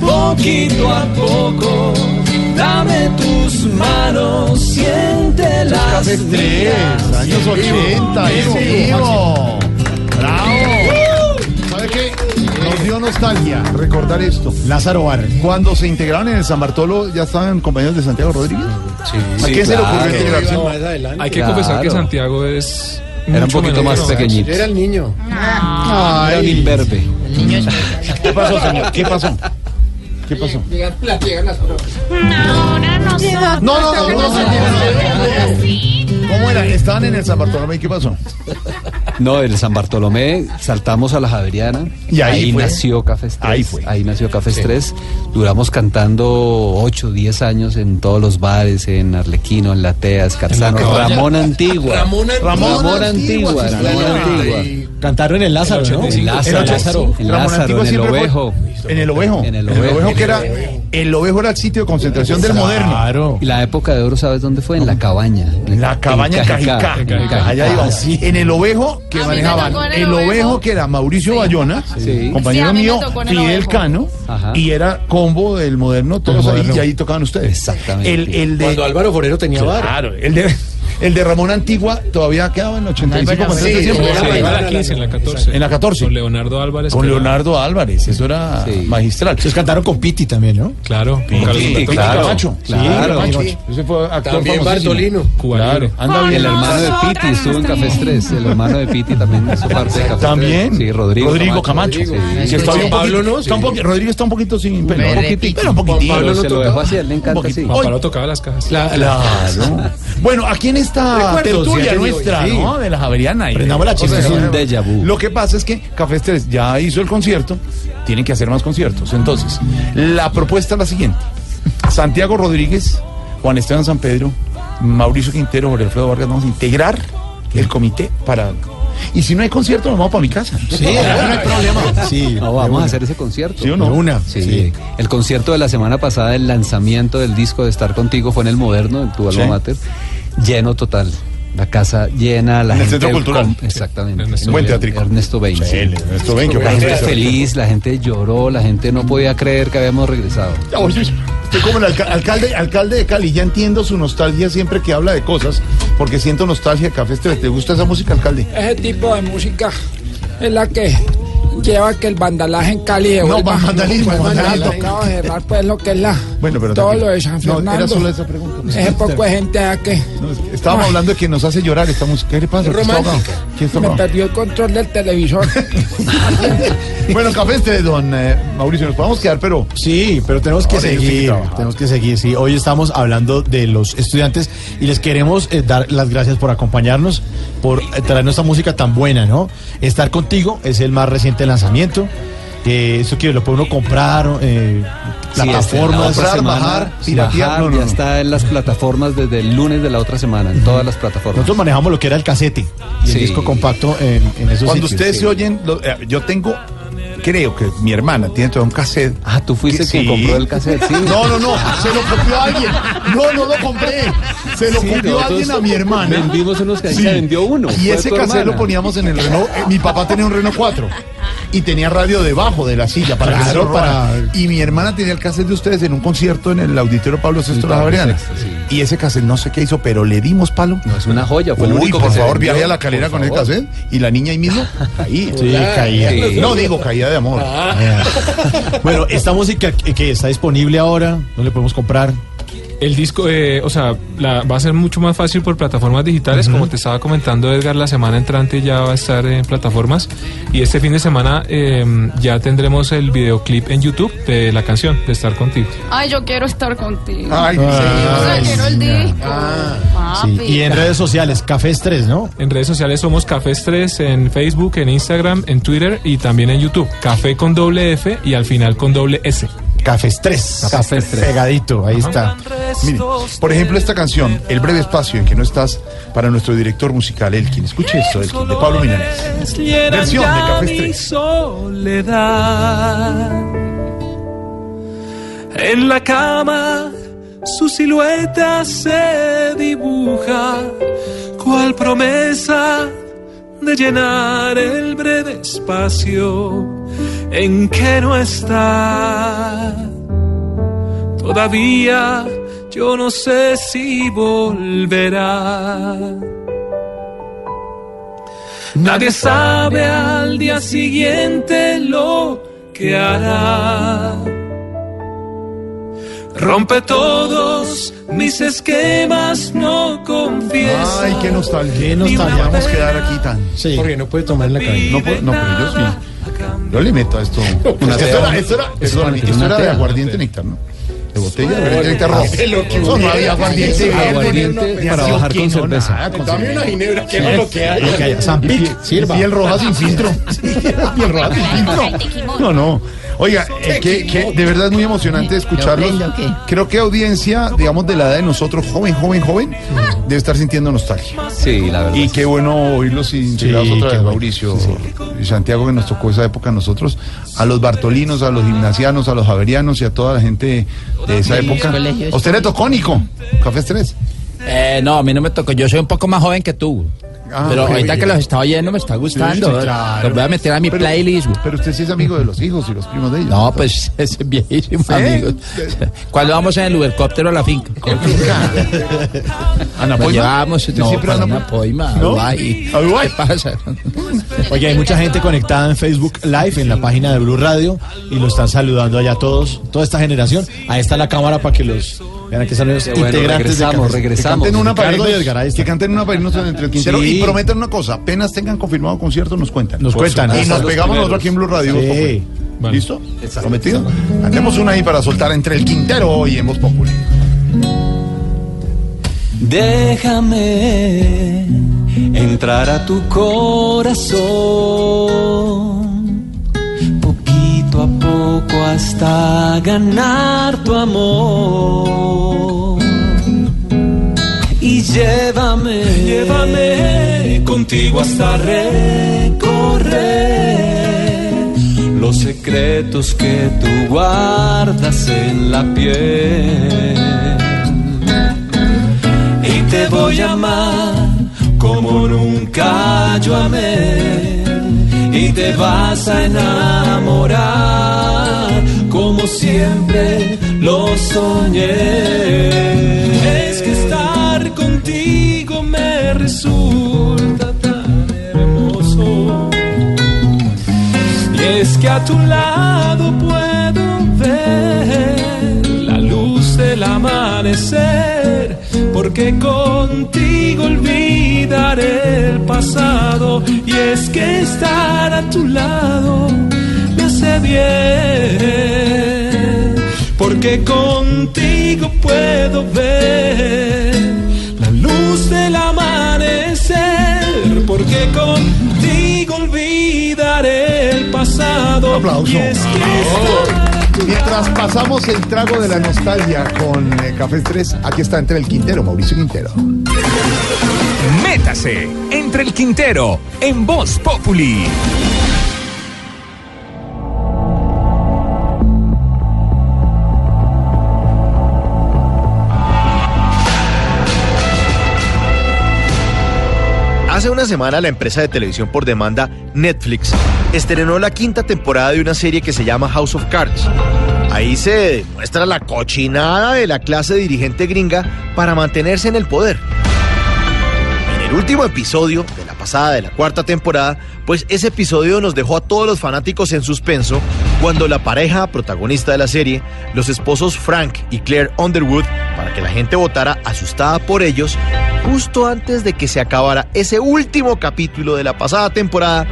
Speaker 2: poquito a poco. Dame tus manos, siente las
Speaker 32: Café Tres,
Speaker 2: mías.
Speaker 32: años 80, en vivo. Nos dio nostalgia recordar esto.
Speaker 3: Lázaro Bar.
Speaker 32: Cuando se integraron en el San Bartolo, ¿ya estaban compañeros de Santiago Rodríguez? ¿A quién se le ocurrió integrarse?
Speaker 34: Hay que confesar que Santiago es.
Speaker 27: Era un poquito más
Speaker 34: que
Speaker 27: pequeñito.
Speaker 4: Era el niño.
Speaker 27: Era un imberbe.
Speaker 32: ¿Qué pasó, señor? ¿Qué pasó? ¿Qué pasó?
Speaker 26: Tierra, las
Speaker 36: Ahora no
Speaker 32: No, no, no, no, no, no. ¿Cómo era? Estaban en el San Bartolomé, ¿qué pasó?
Speaker 27: No, del San Bartolomé saltamos a la Javeriana.
Speaker 32: Y ahí fue.
Speaker 27: nació Cafés 3.
Speaker 32: Ahí fue.
Speaker 27: Ahí nació Cafés 3. Duramos cantando 8, 10 años en todos los bares, en Arlequino, en Lateas, Carzano,
Speaker 3: En la.
Speaker 27: Ramón Antigua.
Speaker 3: Ramón Antigua.
Speaker 27: Ramón Antigua. Ramón. Antigua.
Speaker 3: Cantaron en el Lázaro, ¿no?
Speaker 27: En Lázaro,
Speaker 3: Lázaro.
Speaker 27: en
Speaker 32: Ramón
Speaker 27: Lázaro,
Speaker 32: Antigua
Speaker 27: en el Ovejo.
Speaker 32: En el Ovejo.
Speaker 27: En el
Speaker 32: En
Speaker 27: Ovejo.
Speaker 32: Ovejo que era... El Ovejo era el sitio de concentración del moderno.
Speaker 3: Claro.
Speaker 27: Y la época de oro, ¿sabes dónde fue? En la cabaña.
Speaker 32: La cabaña en Cajicá.
Speaker 27: En Cajicá.
Speaker 32: Allá iba. En el Ovejo que
Speaker 36: A
Speaker 32: manejaban.
Speaker 36: el
Speaker 32: El Ovejo
Speaker 36: Ovejo.
Speaker 32: que era Mauricio Bayona,
Speaker 27: Sí.
Speaker 32: compañero
Speaker 36: Sí,
Speaker 32: mío, Fidel. Cano,
Speaker 27: Ajá.
Speaker 32: y era combo del moderno, todos ahí,
Speaker 3: moderno.
Speaker 32: y ahí tocaban ustedes.
Speaker 27: Exactamente.
Speaker 32: El, el de.
Speaker 4: Cuando Álvaro Forero tenía bar.
Speaker 32: Claro, el de. El de Ramón Antigua todavía quedaba en 85 con
Speaker 4: Sí,
Speaker 32: este
Speaker 34: a
Speaker 4: la-
Speaker 34: la 15, en la 14.
Speaker 32: En la 14.
Speaker 34: Con Leonardo Álvarez.
Speaker 32: Con Leonardo Álvarez, eso era
Speaker 27: Sí.
Speaker 32: magistral.
Speaker 3: Ustedes cantaron con Piti también, ¿no?
Speaker 34: Claro, con Alberto
Speaker 32: claro,
Speaker 27: claro,
Speaker 32: Camacho.
Speaker 27: claro.
Speaker 32: Camacho. Ese fue actor
Speaker 4: También. Bartolino.
Speaker 34: Cuba
Speaker 32: Claro,
Speaker 34: Libre.
Speaker 32: anda bien.
Speaker 27: El hermano de Piti estuvo en 3. El hermano de Piti también hizo parte de Cafés 3.
Speaker 32: También.
Speaker 27: Sí, Rodrigo,
Speaker 32: Camacho. Está bien
Speaker 4: Pablo no,
Speaker 32: Rodrigo está un poquito sin pelo. Un poquitico,
Speaker 35: repito.
Speaker 32: pero un poquitito.
Speaker 4: Pablo no
Speaker 27: se lo
Speaker 4: tocaba.
Speaker 27: dejó así, él le encanta así.
Speaker 34: Pablo tocaba las cajas.
Speaker 32: Claro. Bueno, aquí en esta tertulia nuestra,
Speaker 4: sí.
Speaker 32: ¿no? De la Javeriana. y
Speaker 3: Prendamos la chispa.
Speaker 27: Es un déjà vu.
Speaker 32: Lo que pasa es que Café 3 ya hizo el concierto, tienen que hacer más conciertos. Entonces, la propuesta es la siguiente. Santiago Rodríguez, Juan Esteban San Pedro, Mauricio Quintero, Jorge Alfredo Vargas, vamos a integrar el comité para... Y si no hay concierto, nos vamos para mi casa.
Speaker 3: Sí, no hay problema. Sí,
Speaker 27: No, vamos a hacer ese concierto.
Speaker 32: ¿Sí o no?
Speaker 3: Una.
Speaker 27: Sí.
Speaker 3: Sí.
Speaker 27: El concierto de la semana pasada, el lanzamiento del disco de Estar Contigo fue en el Moderno, en tu alma
Speaker 32: Sí.
Speaker 27: mater. Lleno total. La casa llena, la
Speaker 32: En el. Centro Cultural.
Speaker 27: com- Exactamente.
Speaker 34: Ernesto
Speaker 32: Buen teatrico.
Speaker 27: Ernesto Bain.
Speaker 32: Sí. Ernesto Bain,
Speaker 27: La gente feliz, la gente lloró, la gente no podía creer que habíamos regresado.
Speaker 32: Ya, oye, Estoy como el alca- alcalde, alcalde de Cali, ya entiendo su nostalgia siempre que habla de cosas, porque siento nostalgia de Café 3. ¿Te gusta esa música, alcalde?
Speaker 26: Ese tipo de música es la que lleva que el vandalaje en Cali
Speaker 32: No, vandalismo,
Speaker 26: Pues,
Speaker 32: vandalismo.
Speaker 26: Me ha tocado cerrar pues lo que es la...
Speaker 32: Bueno, pero
Speaker 26: todo
Speaker 32: tranquilo.
Speaker 26: lo de San
Speaker 32: No,
Speaker 26: Fernando.
Speaker 32: era solo esa pregunta.
Speaker 26: Ese poco de gente allá que
Speaker 32: No, estábamos hablando de que nos hace llorar esta música. ¿Qué le pasa? ¿Qué está
Speaker 26: me perdió el control del televisor.
Speaker 32: Bueno, café este, don eh, Mauricio, nos podemos quedar, pero...
Speaker 3: Sí, pero tenemos que seguir, tenemos que seguir. Sí, hoy estamos hablando de los estudiantes y les queremos eh, dar las gracias por acompañarnos, por eh, traer nuestra música tan buena, ¿no? Estar contigo es el más reciente lanzamiento. Eh, eso que lo puede uno comprar, eh, plataformas,
Speaker 27: otra semana, bajar, ya está en las plataformas desde el lunes de la otra semana, en todas las plataformas.
Speaker 3: Nosotros manejamos lo que era el casete y el
Speaker 27: Sí.
Speaker 3: disco compacto en, en esos
Speaker 32: Cuando
Speaker 3: sitios.
Speaker 32: ustedes
Speaker 3: Sí.
Speaker 32: se oyen, lo- eh, yo tengo, creo que mi hermana tiene todo un cassette.
Speaker 27: Ah, tú fuiste quien compró el cassette, sí.
Speaker 32: No, no, no, se lo copió alguien. No, no lo compré. Se lo
Speaker 27: Sí,
Speaker 32: copió alguien a mi hermana.
Speaker 27: vendimos unos que se vendió uno,
Speaker 32: Y ese cassette lo poníamos en el Renault. eh, mi papá tenía un Renault 4 y tenía radio debajo de la silla para que
Speaker 3: Claro, para-.
Speaker 32: Y mi hermana tenía el cassette de ustedes en un concierto en el auditorio Pablo VI de Javeriana. Y ese cassette no sé qué hizo, pero le dimos palo.
Speaker 27: No, es una joya, fue el
Speaker 32: Uy,
Speaker 27: único
Speaker 32: por
Speaker 27: que
Speaker 32: favor, viaje a la calera con el
Speaker 27: favor.
Speaker 32: cassette y la niña ahí mismo caía.
Speaker 3: Sí, caía.
Speaker 27: Sí.
Speaker 32: No digo caía de amor.
Speaker 3: Bueno, esta música que, que está disponible ahora, ¿no le podemos comprar?
Speaker 34: El disco, eh, o sea, la- va a ser mucho más fácil por plataformas digitales. Como te estaba comentando, Edgar, la semana entrante ya va a estar en plataformas. Y este fin de semana eh, ya tendremos el videoclip en YouTube de la canción, de Estar Contigo.
Speaker 36: Ay, yo quiero estar contigo.
Speaker 32: Ay,
Speaker 36: o sea,
Speaker 3: Ay,
Speaker 36: quiero el disco.
Speaker 3: Sí,
Speaker 36: Papi.
Speaker 3: y en redes sociales, Cafés 3, ¿no?
Speaker 34: En redes sociales somos Cafés 3 en Facebook, en Instagram, en Twitter y también en YouTube. Café con doble F y al final con doble S.
Speaker 3: Cafés 3.
Speaker 27: Cafés 3.
Speaker 3: Pegadito, ahí está.
Speaker 32: Mire, por ejemplo, esta canción, El breve espacio en que no estás, para nuestro director musical, Elkin. Escuche esto, Elkin, de Pablo Milanés. Versión de Cafés 3.
Speaker 2: soledad. En la cama su silueta se dibuja, cual promesa de llenar el breve espacio en que no está. Todavía yo no sé si volverá. Nadie sabe al día siguiente lo que hará. Rompe todos mis esquemas, no confieso.
Speaker 32: Ay, qué nostalgia.
Speaker 3: Qué nostalgia.
Speaker 32: Vamos a quedar aquí tan.
Speaker 3: Sí.
Speaker 4: Porque no puede tomar la cabina.
Speaker 32: No, puedo- no, pero yo sí. Yo le meto a esto.
Speaker 3: Una
Speaker 32: esto era, esto era, esto era de aguardiente néctar, ¿no? De botella, de
Speaker 4: lo que
Speaker 32: Eso no había aguardiente
Speaker 27: aguardiente para bajar con
Speaker 32: No,
Speaker 27: cerveza.
Speaker 4: Dame una ginebra, que es lo que hay.
Speaker 3: Lo que haya. San Pic, sirva.
Speaker 32: Piel roja sin filtro. Piel roja sin filtro. No, no. Oiga, eh, que, que de verdad es muy emocionante escucharlos. Creo que audiencia, digamos, de la edad de nosotros, joven, joven, joven, debe estar sintiendo nostalgia.
Speaker 27: Sí, la verdad.
Speaker 32: Y qué bueno oírlos integrados
Speaker 3: Sí,
Speaker 32: otra vez. Mauricio y Santiago, que nos tocó esa época a nosotros, a los bartolinos, a los gimnasianos, a los javerianos y a toda la gente de esa época.
Speaker 35: colegios.
Speaker 32: ¿A usted le tocó, Nico? Café 3.
Speaker 37: Eh, no, a mí no me tocó. Yo soy un poco más joven que tú.
Speaker 32: Ah,
Speaker 37: pero ahorita que los estaba oyendo me está gustando.
Speaker 32: Sí, sí, claro.
Speaker 37: Los voy a meter a mi
Speaker 32: Pero-
Speaker 37: playlist.
Speaker 32: Pero usted sí es amigo de los hijos y los primos de ellos.
Speaker 37: No, pues es viejísimo,
Speaker 32: ¿Sí?
Speaker 37: amigos. ¿Cuándo vamos en el helicóptero a la finca?
Speaker 32: ¿Ana
Speaker 37: Nos
Speaker 32: Poima?
Speaker 37: llevamos,
Speaker 32: ¿Usted
Speaker 37: no,
Speaker 32: siempre
Speaker 37: para una poima,
Speaker 32: ¿No?
Speaker 37: Dubái.
Speaker 32: ¿A Dubái?
Speaker 37: ¿Qué pasa?
Speaker 3: Oye, hay mucha gente conectada en Facebook Live, en la página de Blue Radio, y lo están saludando allá todos, toda esta generación. Ahí está la cámara para que los vean que son los
Speaker 27: Qué bueno,
Speaker 3: integrantes de
Speaker 27: regresamos,
Speaker 3: Cafés.
Speaker 32: Que
Speaker 27: regresamos.
Speaker 32: canten una para
Speaker 3: y
Speaker 32: irnos- que canten una para irnos entre el Quintero
Speaker 3: Sí.
Speaker 32: y prometan una cosa, apenas tengan confirmado concierto nos cuentan.
Speaker 3: Nos cuentan.
Speaker 32: Y nos pegamos nosotros aquí en Blue Radio.
Speaker 3: Sí.
Speaker 32: Voz Populi.
Speaker 34: Vale.
Speaker 32: ¿Listo? ¿Prometido? Hacemos una ahí para soltar entre el Quintero hoy en Voz Populi.
Speaker 2: Déjame entrar a tu corazón, hasta ganar tu amor. Y llévame, llévame contigo hasta recorrer los secretos que tú guardas en la piel. Y te voy a amar como nunca yo amé. Y te vas a enamorar como siempre lo soñé. Es que estar contigo me resulta tan hermoso. Y es que a tu lado puedo ver la luz del amanecer, porque contigo olvidaré el pasado. Y es que estar a tu lado bien, porque contigo puedo ver la luz del amanecer, porque contigo olvidaré el pasado.
Speaker 32: Aplauso.
Speaker 2: Y es que
Speaker 32: Mientras pasamos el trago de la nostalgia con eh, Café 3, aquí está entre el Quintero, Mauricio Quintero.
Speaker 11: Métase entre el Quintero en Voz Populi.
Speaker 6: Hace una semana la empresa de televisión por demanda Netflix estrenó la quinta temporada de una serie que se llama House of Cards. Ahí se muestra la cochinada de la clase dirigente gringa para mantenerse en el poder. En el último episodio pasada de la cuarta temporada, pues ese episodio nos dejó a todos los fanáticos en suspenso cuando la pareja protagonista de la serie, los esposos Frank y Claire Underwood, para que la gente votara asustada por ellos, justo antes de que se acabara ese último capítulo de la pasada temporada,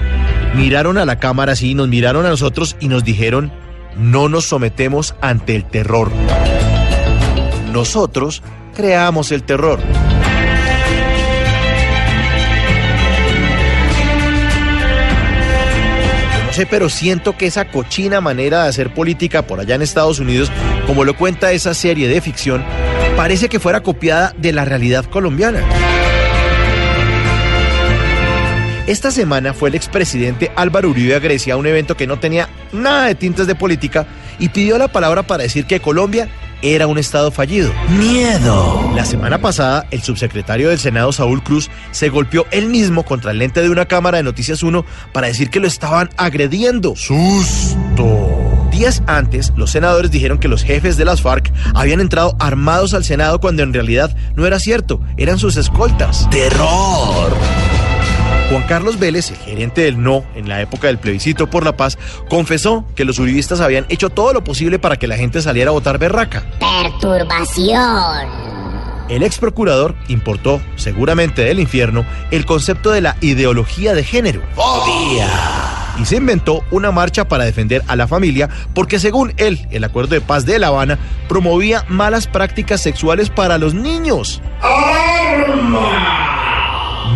Speaker 6: miraron a la cámara así, nos miraron a nosotros y nos dijeron, no nos sometemos ante el terror. Nosotros creamos el terror. No sé, pero siento que esa cochina manera de hacer política por allá en Estados Unidos, como lo cuenta esa serie de ficción, parece que fuera copiada de la realidad colombiana. Esta semana fue el expresidente Álvaro Uribe a Grecia a un evento que no tenía nada de tintes de política y pidió la palabra para decir que Colombia era un estado fallido. ¡Miedo! La semana pasada, el subsecretario del Senado, Saúl Cruz, se golpeó él mismo contra el lente de una cámara de Noticias 1 para decir que lo estaban agrediendo. ¡Susto! Días antes, los senadores dijeron que los jefes de las FARC habían entrado armados al Senado cuando en realidad no era cierto, eran sus escoltas. ¡Terror! Juan Carlos Vélez, el gerente del No en la época del plebiscito por la paz, confesó que los uribistas habían hecho todo lo posible para que la gente saliera a votar berraca.
Speaker 5: Perturbación.
Speaker 6: El ex procurador importó, seguramente del infierno, el concepto de la ideología de género. ¡Fobia! Y se inventó una marcha para defender a la familia porque según él, el acuerdo de paz de La Habana promovía malas prácticas sexuales para los niños.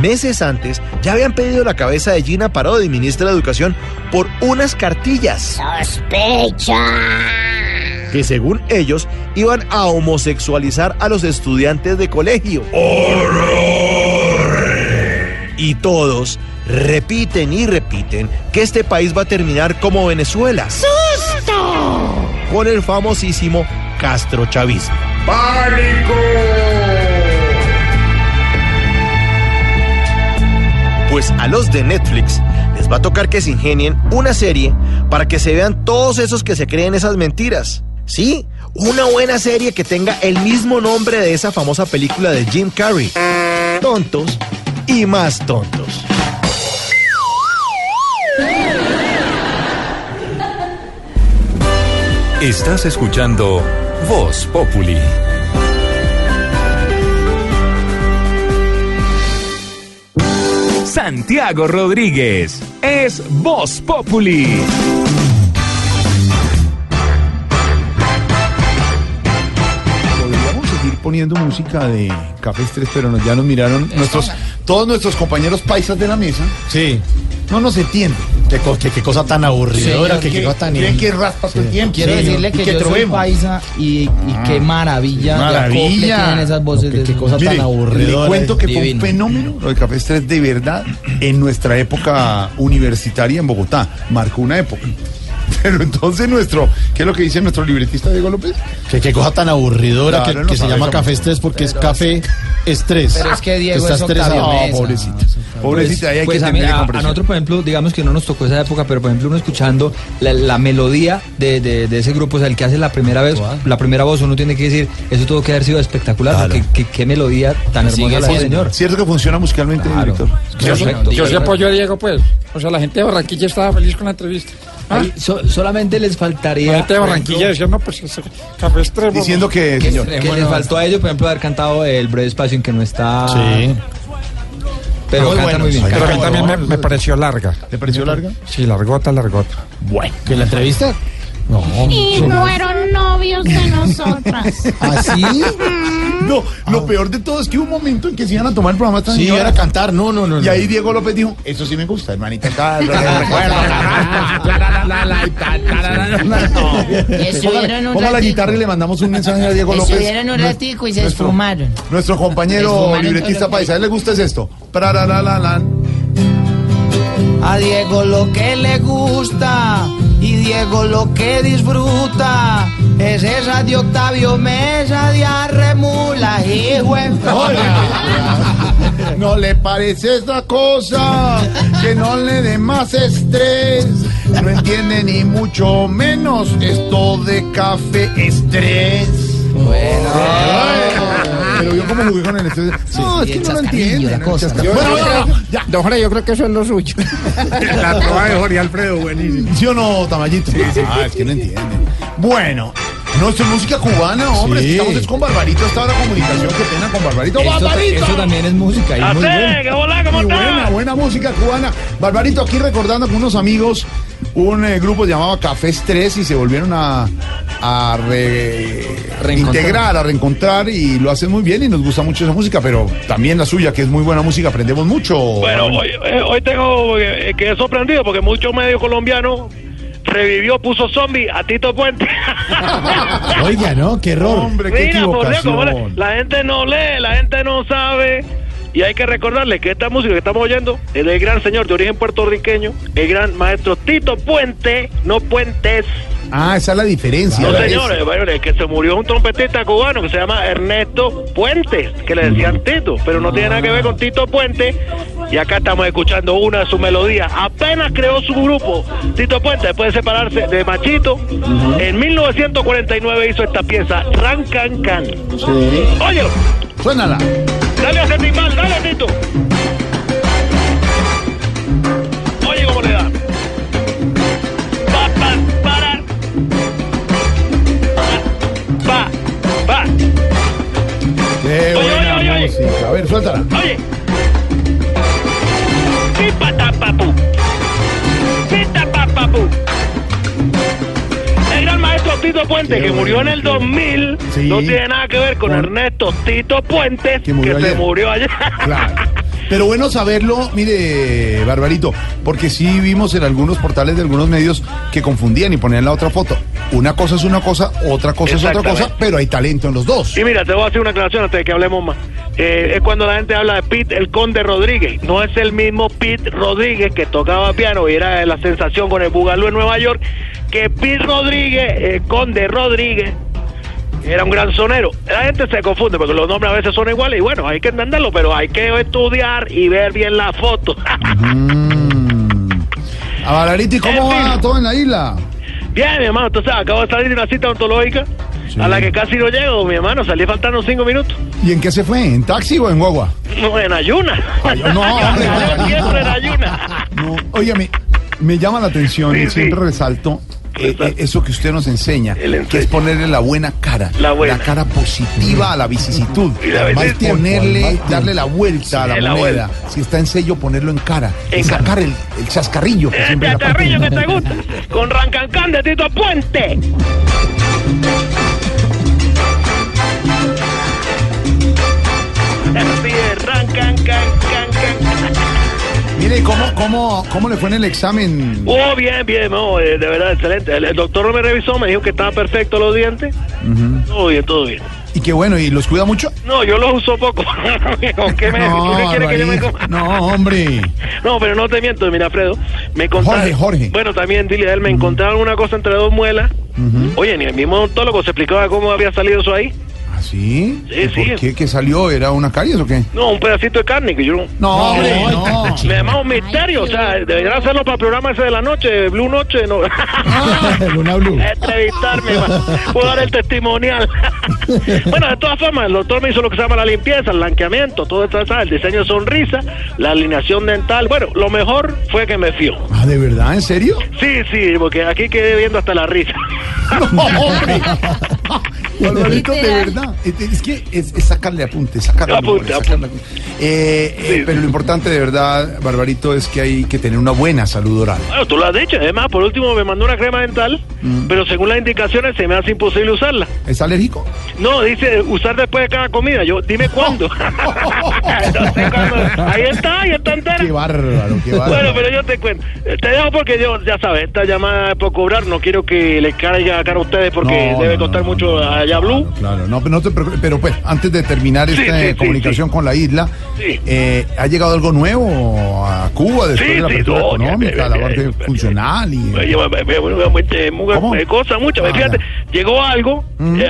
Speaker 6: Meses antes ya habían pedido la cabeza de Gina Parodi, ministra de Educación, por unas cartillas
Speaker 5: Sospecha.
Speaker 6: que según ellos iban a homosexualizar a los estudiantes de colegio. Y todos repiten y repiten que este país va a terminar como Venezuela,
Speaker 5: ¡Susto!
Speaker 6: con el famosísimo Castro Chavismo.
Speaker 38: ¡Pánico!
Speaker 6: Pues a los de Netflix les va a tocar que se ingenien una serie para que se vean todos esos que se creen esas mentiras. Sí, una buena serie que tenga el mismo nombre de esa famosa película de Jim Carrey. Tontos y más tontos.
Speaker 11: Estás escuchando Voz Populi. Santiago Rodríguez es Voz Populi.
Speaker 32: Podríamos seguir poniendo música de Café Estrés, pero nos- ya nos miraron nuestros, todos nuestros compañeros paisas de la mesa.
Speaker 3: Sí.
Speaker 32: No nos entienden.
Speaker 3: Qué, co- qué- qué cosa tan aburridora, qué, qué cosa tan...
Speaker 32: Creen que raspa todo el tiempo.
Speaker 39: Quiero
Speaker 32: Sí,
Speaker 39: decirle
Speaker 32: y
Speaker 39: que, yo soy
Speaker 32: trovemos.
Speaker 39: paisa y, y qué maravilla, de acople
Speaker 32: Maravilla.
Speaker 39: tienen esas voces. de
Speaker 3: qué cosa
Speaker 32: Mire,
Speaker 3: tan aburridora.
Speaker 32: Le cuento que fue un
Speaker 39: Divino.
Speaker 32: fenómeno lo de Café Estrés de verdad en nuestra época universitaria en Bogotá. Marcó una época. Pero entonces nuestro, ¿qué es lo que dice nuestro libretista Diego López?
Speaker 3: Que qué cosa tan aburridora
Speaker 32: Claro,
Speaker 3: que,
Speaker 32: no
Speaker 3: que se
Speaker 32: sabe
Speaker 3: llama café estrés porque es café estrés.
Speaker 39: Pero es que Diego
Speaker 3: Está
Speaker 39: es
Speaker 3: estresado.
Speaker 39: Octavio
Speaker 32: No,
Speaker 39: Mesa.
Speaker 32: Pobrecita. Ahí hay
Speaker 8: Pues
Speaker 32: que
Speaker 8: a, mí- a- nosotros, por ejemplo, digamos que no nos tocó esa época, pero por ejemplo, uno escuchando la, la melodía de, de- de ese grupo, o sea, el que hace la primera vez, la primera voz, uno tiene que decir, eso tuvo que haber sido espectacular,
Speaker 6: Claro.
Speaker 8: porque qué, qué melodía tan hermosa la del señor.
Speaker 32: ¿Cierto que funciona musicalmente, director?
Speaker 22: Yo, sí-
Speaker 8: Perfecto.
Speaker 22: yo sí apoyo a Diego, pues. O sea, la gente de Barranquilla estaba feliz con la entrevista. ¿Ah?
Speaker 8: So- solamente les faltaría.
Speaker 22: La gente de Barranquilla decía, no, pues ese café extremo.
Speaker 32: Diciendo que,
Speaker 8: que,
Speaker 32: señor.
Speaker 8: que les faltó a ellos, por ejemplo, haber cantado el breve espacio en que no está.
Speaker 3: Sí.
Speaker 8: Pero
Speaker 3: Muy
Speaker 8: canta
Speaker 3: bueno,
Speaker 8: muy bien.
Speaker 22: Pero a mí también me, me pareció larga.
Speaker 3: ¿Te pareció larga?
Speaker 22: Sí, largota, largota.
Speaker 3: Bueno. ¿Que la entrevista? No.
Speaker 5: Y fueron novios de nosotras.
Speaker 3: ¿Así?
Speaker 32: No, lo peor de todo es que hubo un momento en que se iban a tomar el programa esta
Speaker 3: Sí,
Speaker 32: señora.
Speaker 3: era cantar. No, no, no.
Speaker 32: Y
Speaker 3: no.
Speaker 32: ahí Diego López dijo, eso sí me gusta, hermanita. Ponga la guitarra y le mandamos un mensaje a Diego López.
Speaker 35: Estuvieron un ratico y se
Speaker 32: nuestro-
Speaker 35: esfumaron.
Speaker 32: Nuestro compañero
Speaker 35: Esfumaron
Speaker 32: libretista paisa, ¿a él le gusta es esto?
Speaker 35: A Diego lo que le gusta y Diego lo que disfruta es esa de Octavio Mesa de Arremula, hijo en-
Speaker 32: No le parece esa cosa que no le dé más estrés. No entiende ni mucho menos esto de café estrés. Pero yo como jugué con el estrés. No, es que no lo entiende.
Speaker 35: la
Speaker 32: ¿no?
Speaker 35: cosa.
Speaker 32: Chascar- Bueno, bueno, ya.
Speaker 19: Don Jorge, yo creo que eso es lo suyo.
Speaker 32: La trova de Jorge Alfredo, buenísimo. ¿Sí o no, Tamayito? Ah, es que no entiende. Bueno, no, esto es música cubana, hombre.
Speaker 3: Sí.
Speaker 32: Estamos es con Barbarito hasta ahora comunicación. Qué pena con Barbarito.
Speaker 8: Eso,
Speaker 32: ¡Barbarito!
Speaker 8: eso también es música. Y muy buena.
Speaker 40: ¿Qué hola, cómo
Speaker 32: Y buena, buena música cubana. Barbarito, aquí recordando con unos amigos un eh, grupo llamado Café Estrés y se volvieron a, a re-
Speaker 8: Reencontrar.
Speaker 32: integrar, a reencontrar y lo hacen muy bien y nos gusta mucho esa música, pero también la suya, que es muy buena música, aprendemos mucho.
Speaker 40: Bueno, hoy, eh, hoy tengo eh, que he sorprendido porque muchos medios colombianos revivió, puso zombie a Tito Puente.
Speaker 3: Oiga, ¿no? Qué error.
Speaker 32: Hombre, qué
Speaker 40: Mira, por Dios, cómo le-
Speaker 32: equivocación.
Speaker 40: la gente no lee, la gente no sabe. Y hay que recordarle que esta música que estamos oyendo es del gran señor de origen puertorriqueño, el gran maestro Tito Puente, no Puentes.
Speaker 32: Ah, esa es la diferencia.
Speaker 40: No, señores, bueno, el que se murió un trompetista cubano que se llama Ernesto Puentes, que le decían Tito, pero no tiene nada que ver con Tito Puente. Y acá estamos escuchando una de sus melodías. Apenas creó su grupo, Tito Puente, después de separarse de Machito, en 1949 hizo esta pieza, Ran Can Can. Oye,
Speaker 32: Suénala.
Speaker 40: Dale a ese timbal, dale Tito. Oye, ¿cómo le da? Pa, pa, para. Pa, pa.
Speaker 32: Qué
Speaker 40: Oye,
Speaker 32: buena
Speaker 40: oye, oye, oye.
Speaker 32: música. A ver, suéltala.
Speaker 40: Oye. Pipatapapu. Pitapapapu. Tito Puente, que murió en el 2000,
Speaker 32: Sí.
Speaker 40: no tiene nada que ver con Ernesto Tito Puentes, que,
Speaker 32: murió
Speaker 40: se murió ayer.
Speaker 32: Claro. Pero bueno saberlo, mire, Barbarito, porque sí vimos en algunos portales de algunos medios que confundían y ponían la otra foto. Una cosa es una cosa, otra cosa es otra cosa, pero hay talento en los dos.
Speaker 40: Y mira, te voy a hacer una aclaración antes de que hablemos más. Eh, es cuando la gente habla de Pete el Conde Rodríguez. No es el mismo Pete Rodríguez que tocaba piano y era la sensación con el Bugalú en Nueva York, que Pete Rodríguez, el Conde Rodríguez, era un gran sonero. La gente se confunde porque los nombres a veces son iguales y bueno, hay que entenderlo, pero hay que estudiar y ver bien la foto.
Speaker 32: A Barbarito, ¿y cómo
Speaker 40: En fin.
Speaker 32: va todo en la isla?
Speaker 40: Bien, mi hermano, entonces acabo de salir de una cita ontológica a la que casi no llego, mi hermano, salí faltando cinco minutos.
Speaker 32: ¿Y en qué se fue? ¿En taxi o en guagua?
Speaker 40: No, en ayuna.
Speaker 32: Ay, no, hombre,
Speaker 40: siempre en ayuna.
Speaker 32: No, me llama la atención
Speaker 40: Sí,
Speaker 32: y siempre
Speaker 40: sí.
Speaker 32: resalto eh, eh, eso que usted nos enseña, que es ponerle la buena cara,
Speaker 40: La buena.
Speaker 32: cara positiva a la vicisitud,
Speaker 40: Y la
Speaker 32: ponerle, darle la vuelta a la moneda.
Speaker 40: vuelta.
Speaker 32: Si está en sello, ponerlo en cara y
Speaker 40: En
Speaker 32: sacar el, el chascarrillo que
Speaker 40: El
Speaker 32: siempre
Speaker 40: chacarrillo que te gusta. Con Rancancán de Tito Puente. Así es, Rancancán, can, can.
Speaker 32: Mire, ¿cómo, cómo, ¿cómo le fue en el examen?
Speaker 40: Oh, bien, bien, no, eh, de verdad, excelente. El, el doctor no me revisó, me dijo que estaba perfecto los dientes. Todo bien, todo bien.
Speaker 32: Y qué bueno, ¿y los cuida mucho?
Speaker 40: No, yo los uso poco. ¿Con qué me
Speaker 32: No,
Speaker 40: ¿Tú qué quieres que yo me coma?
Speaker 32: no, hombre.
Speaker 40: No, pero no te miento, mira, Alfredo. Me contaron.
Speaker 32: Jorge, Jorge.
Speaker 40: Bueno, también, dile a él, me encontraron una cosa entre dos muelas. Oye, ni el mismo odontólogo se explicaba cómo había salido eso ahí.
Speaker 32: ¿Ah, sí?
Speaker 40: Sí,
Speaker 32: ¿Y
Speaker 40: sí.
Speaker 32: ¿Por qué? ¿Qué salió? ¿Era una caries o qué?
Speaker 40: No, un pedacito de carne que yo no.
Speaker 32: No, hombre, no.
Speaker 40: Me llama un misterio, o sea, deberían hacerlo para el programa ese de la noche, Blue Noche, no.
Speaker 3: Luna Blue.
Speaker 40: Entrevistarme, puedo dar el testimonial. bueno, de todas formas, el doctor me hizo lo que se llama la limpieza, el blanqueamiento, todo esto, ¿sabes? el diseño de sonrisa, la alineación dental. Bueno, lo mejor fue que me fió.
Speaker 32: Ah, ¿de verdad? ¿En serio?
Speaker 40: Sí, sí, porque aquí quedé viendo hasta la risa.
Speaker 32: No, hombre. Barbarito, de verdad. Es, que es, es sacarle apunte, sacarle
Speaker 40: Apunte,
Speaker 32: sacarle apunte. Eh, eh, pero lo importante de verdad, Barbarito, es que hay que tener una buena salud oral.
Speaker 40: Bueno, tú lo has dicho. Además, por último, me mandó una crema dental,
Speaker 32: Mm.
Speaker 40: pero según las indicaciones se me hace imposible usarla.
Speaker 32: ¿Es alérgico?
Speaker 40: No, dice usar después de cada comida. Yo, dime cuándo. Entonces, cuando- ahí está, ahí está entera.
Speaker 32: Qué bárbaro, qué bárbaro.
Speaker 40: Bueno, pero yo te cuento. Eh, Te dejo porque yo, ya sabes, esta llamada es por cobrar. No quiero que les caiga cara a ustedes porque
Speaker 32: No,
Speaker 40: debe
Speaker 32: no,
Speaker 40: costar mucho allá Blue.
Speaker 32: Claro, no, no te preocupes, pero pues antes de terminar
Speaker 40: Sí,
Speaker 32: esta
Speaker 40: sí, sí,
Speaker 32: comunicación con la isla, eh, ¿ha llegado algo nuevo a Cuba después de la apertura
Speaker 40: no,
Speaker 32: económica, la parte funcional y...
Speaker 40: Cosas muchas.
Speaker 32: Ah,
Speaker 40: Fíjate, llegó algo,
Speaker 32: Mm.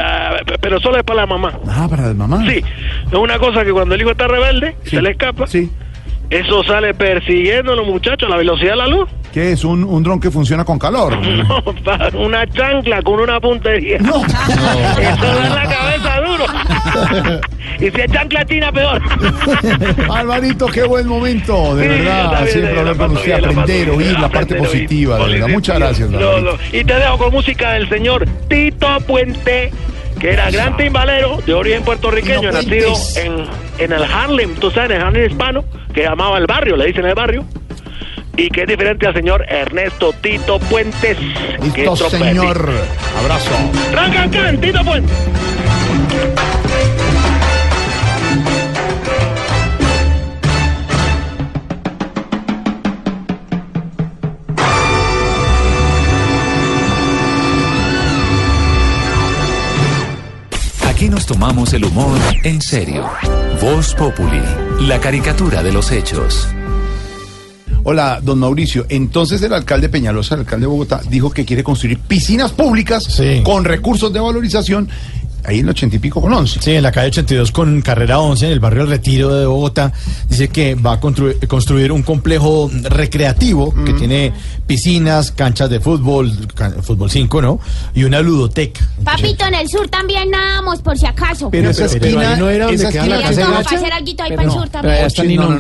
Speaker 40: pero solo es para la mamá.
Speaker 32: Ah, para la mamá.
Speaker 40: Sí, es una cosa que cuando el hijo está rebelde, se le escapa.
Speaker 32: Sí.
Speaker 40: Eso sale persiguiendo a los muchachos a la velocidad de la luz.
Speaker 32: ¿Qué es? ¿Un, un dron que funciona con calor?
Speaker 40: No, una chancla con una puntería.
Speaker 32: No.
Speaker 40: Eso da en la cabeza duro. y si es chancla china, peor.
Speaker 32: Alvarito, qué buen momento, de
Speaker 40: Sí,
Speaker 32: verdad. Siempre
Speaker 40: la
Speaker 32: hablar con usted,
Speaker 40: bien, la
Speaker 32: aprender, oír la parte
Speaker 40: aprender, oír.
Speaker 32: positiva, de verdad. Muchas gracias,
Speaker 40: No, no. Y te dejo con música del señor Tito Puente, que era gran timbalero de origen puertorriqueño,
Speaker 32: Tito
Speaker 40: nacido
Speaker 32: Puentes.
Speaker 40: en, en el Harlem, tú sabes, en el Harlem hispano, que llamaba el barrio, le dicen el barrio. Y que es diferente al señor Ernesto Tito Puentes. que
Speaker 32: Listo,
Speaker 40: es trompetista.
Speaker 32: señor. Abrazo.
Speaker 40: Trancan, can, Tito Puente.
Speaker 1: Aquí nos tomamos el humor en serio. Voz Populi, la caricatura de los hechos.
Speaker 32: Hola, don Mauricio. Entonces el alcalde Peñalosa, el alcalde de Bogotá, dijo que quiere construir piscinas públicas con recursos de valorización ahí en el ochenta y pico con once.
Speaker 3: Sí, en la calle 82 con carrera 11, en el barrio El Retiro de Bogotá, dice que va a construir, construir un complejo recreativo que tiene piscinas, canchas de fútbol, can- fútbol 5, ¿no? Y una ludoteca.
Speaker 5: Papito, en el sur también nadamos, por si acaso.
Speaker 32: Pero esa esquina, esa esquina-
Speaker 5: Y esto va a hacer algo ahí para el sur también.
Speaker 32: Ocho- no, no, no.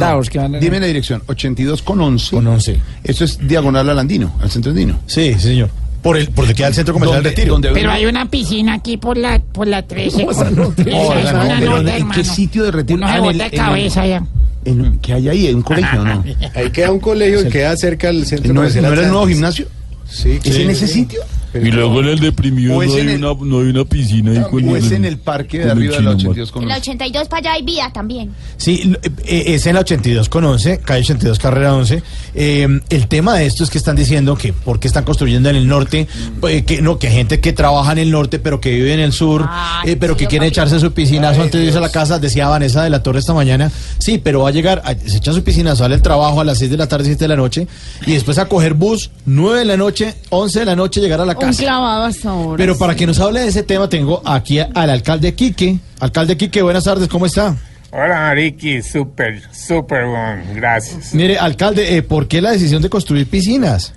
Speaker 32: Dime la dirección, 82 con 11. Con
Speaker 3: 11.
Speaker 32: Eso es diagonal al Andino, al centro andino.
Speaker 3: Sí, sí, señor. Por el, por el que queda el centro comercial
Speaker 32: ¿Dónde-
Speaker 3: El Retiro.
Speaker 32: dónde-
Speaker 35: Pero hay una piscina aquí por la, por la 13.
Speaker 32: Esa
Speaker 35: con-
Speaker 32: no, no, pero
Speaker 35: nota,
Speaker 32: ¿en qué sitio de retiro?
Speaker 35: Se
Speaker 32: Ah,
Speaker 35: bota de cabeza ya.
Speaker 32: En- ¿Qué hay ahí? ¿En un colegio no?
Speaker 4: Ahí queda un colegio que queda cerca del centro
Speaker 32: ¿No,
Speaker 4: comercial
Speaker 32: ¿no era el nuevo gimnasio?
Speaker 4: Sí.
Speaker 32: ¿Es en ese sitio?
Speaker 41: Y luego en el deprimido no hay,
Speaker 32: el-
Speaker 41: una, no hay una piscina ahí con
Speaker 32: ¿O es
Speaker 41: el-
Speaker 32: en el parque de
Speaker 41: el
Speaker 32: arriba de la
Speaker 41: chino,
Speaker 32: 82 con
Speaker 5: En la
Speaker 32: 11?
Speaker 5: 82 para allá hay vida también.
Speaker 3: Sí, l- eh, es en la 82 con 11, calle 82, carrera 11. Eh, el tema de esto es que están diciendo que porque están construyendo en el norte, eh, que no, que gente que trabaja en el norte pero que vive en el sur, eh, pero que quiere echarse su piscinazo antes de irse a la casa, decía Vanessa de la Torre esta mañana. Sí, pero va a llegar, a- se echa su piscina, sale al trabajo a las 6 de la tarde, 7 de la noche, y después a coger bus, 9 de la noche, 11 de la noche, llegar a la
Speaker 35: Un
Speaker 3: casa.
Speaker 35: clavado hasta ahora.
Speaker 3: Pero para que nos hable de ese tema, tengo aquí al alcalde Quique. Alcalde Quique, buenas tardes, ¿cómo está?
Speaker 42: Hola, Mariki, súper, súper bueno, gracias.
Speaker 3: Mire, alcalde, eh, ¿por qué la decisión de construir piscinas?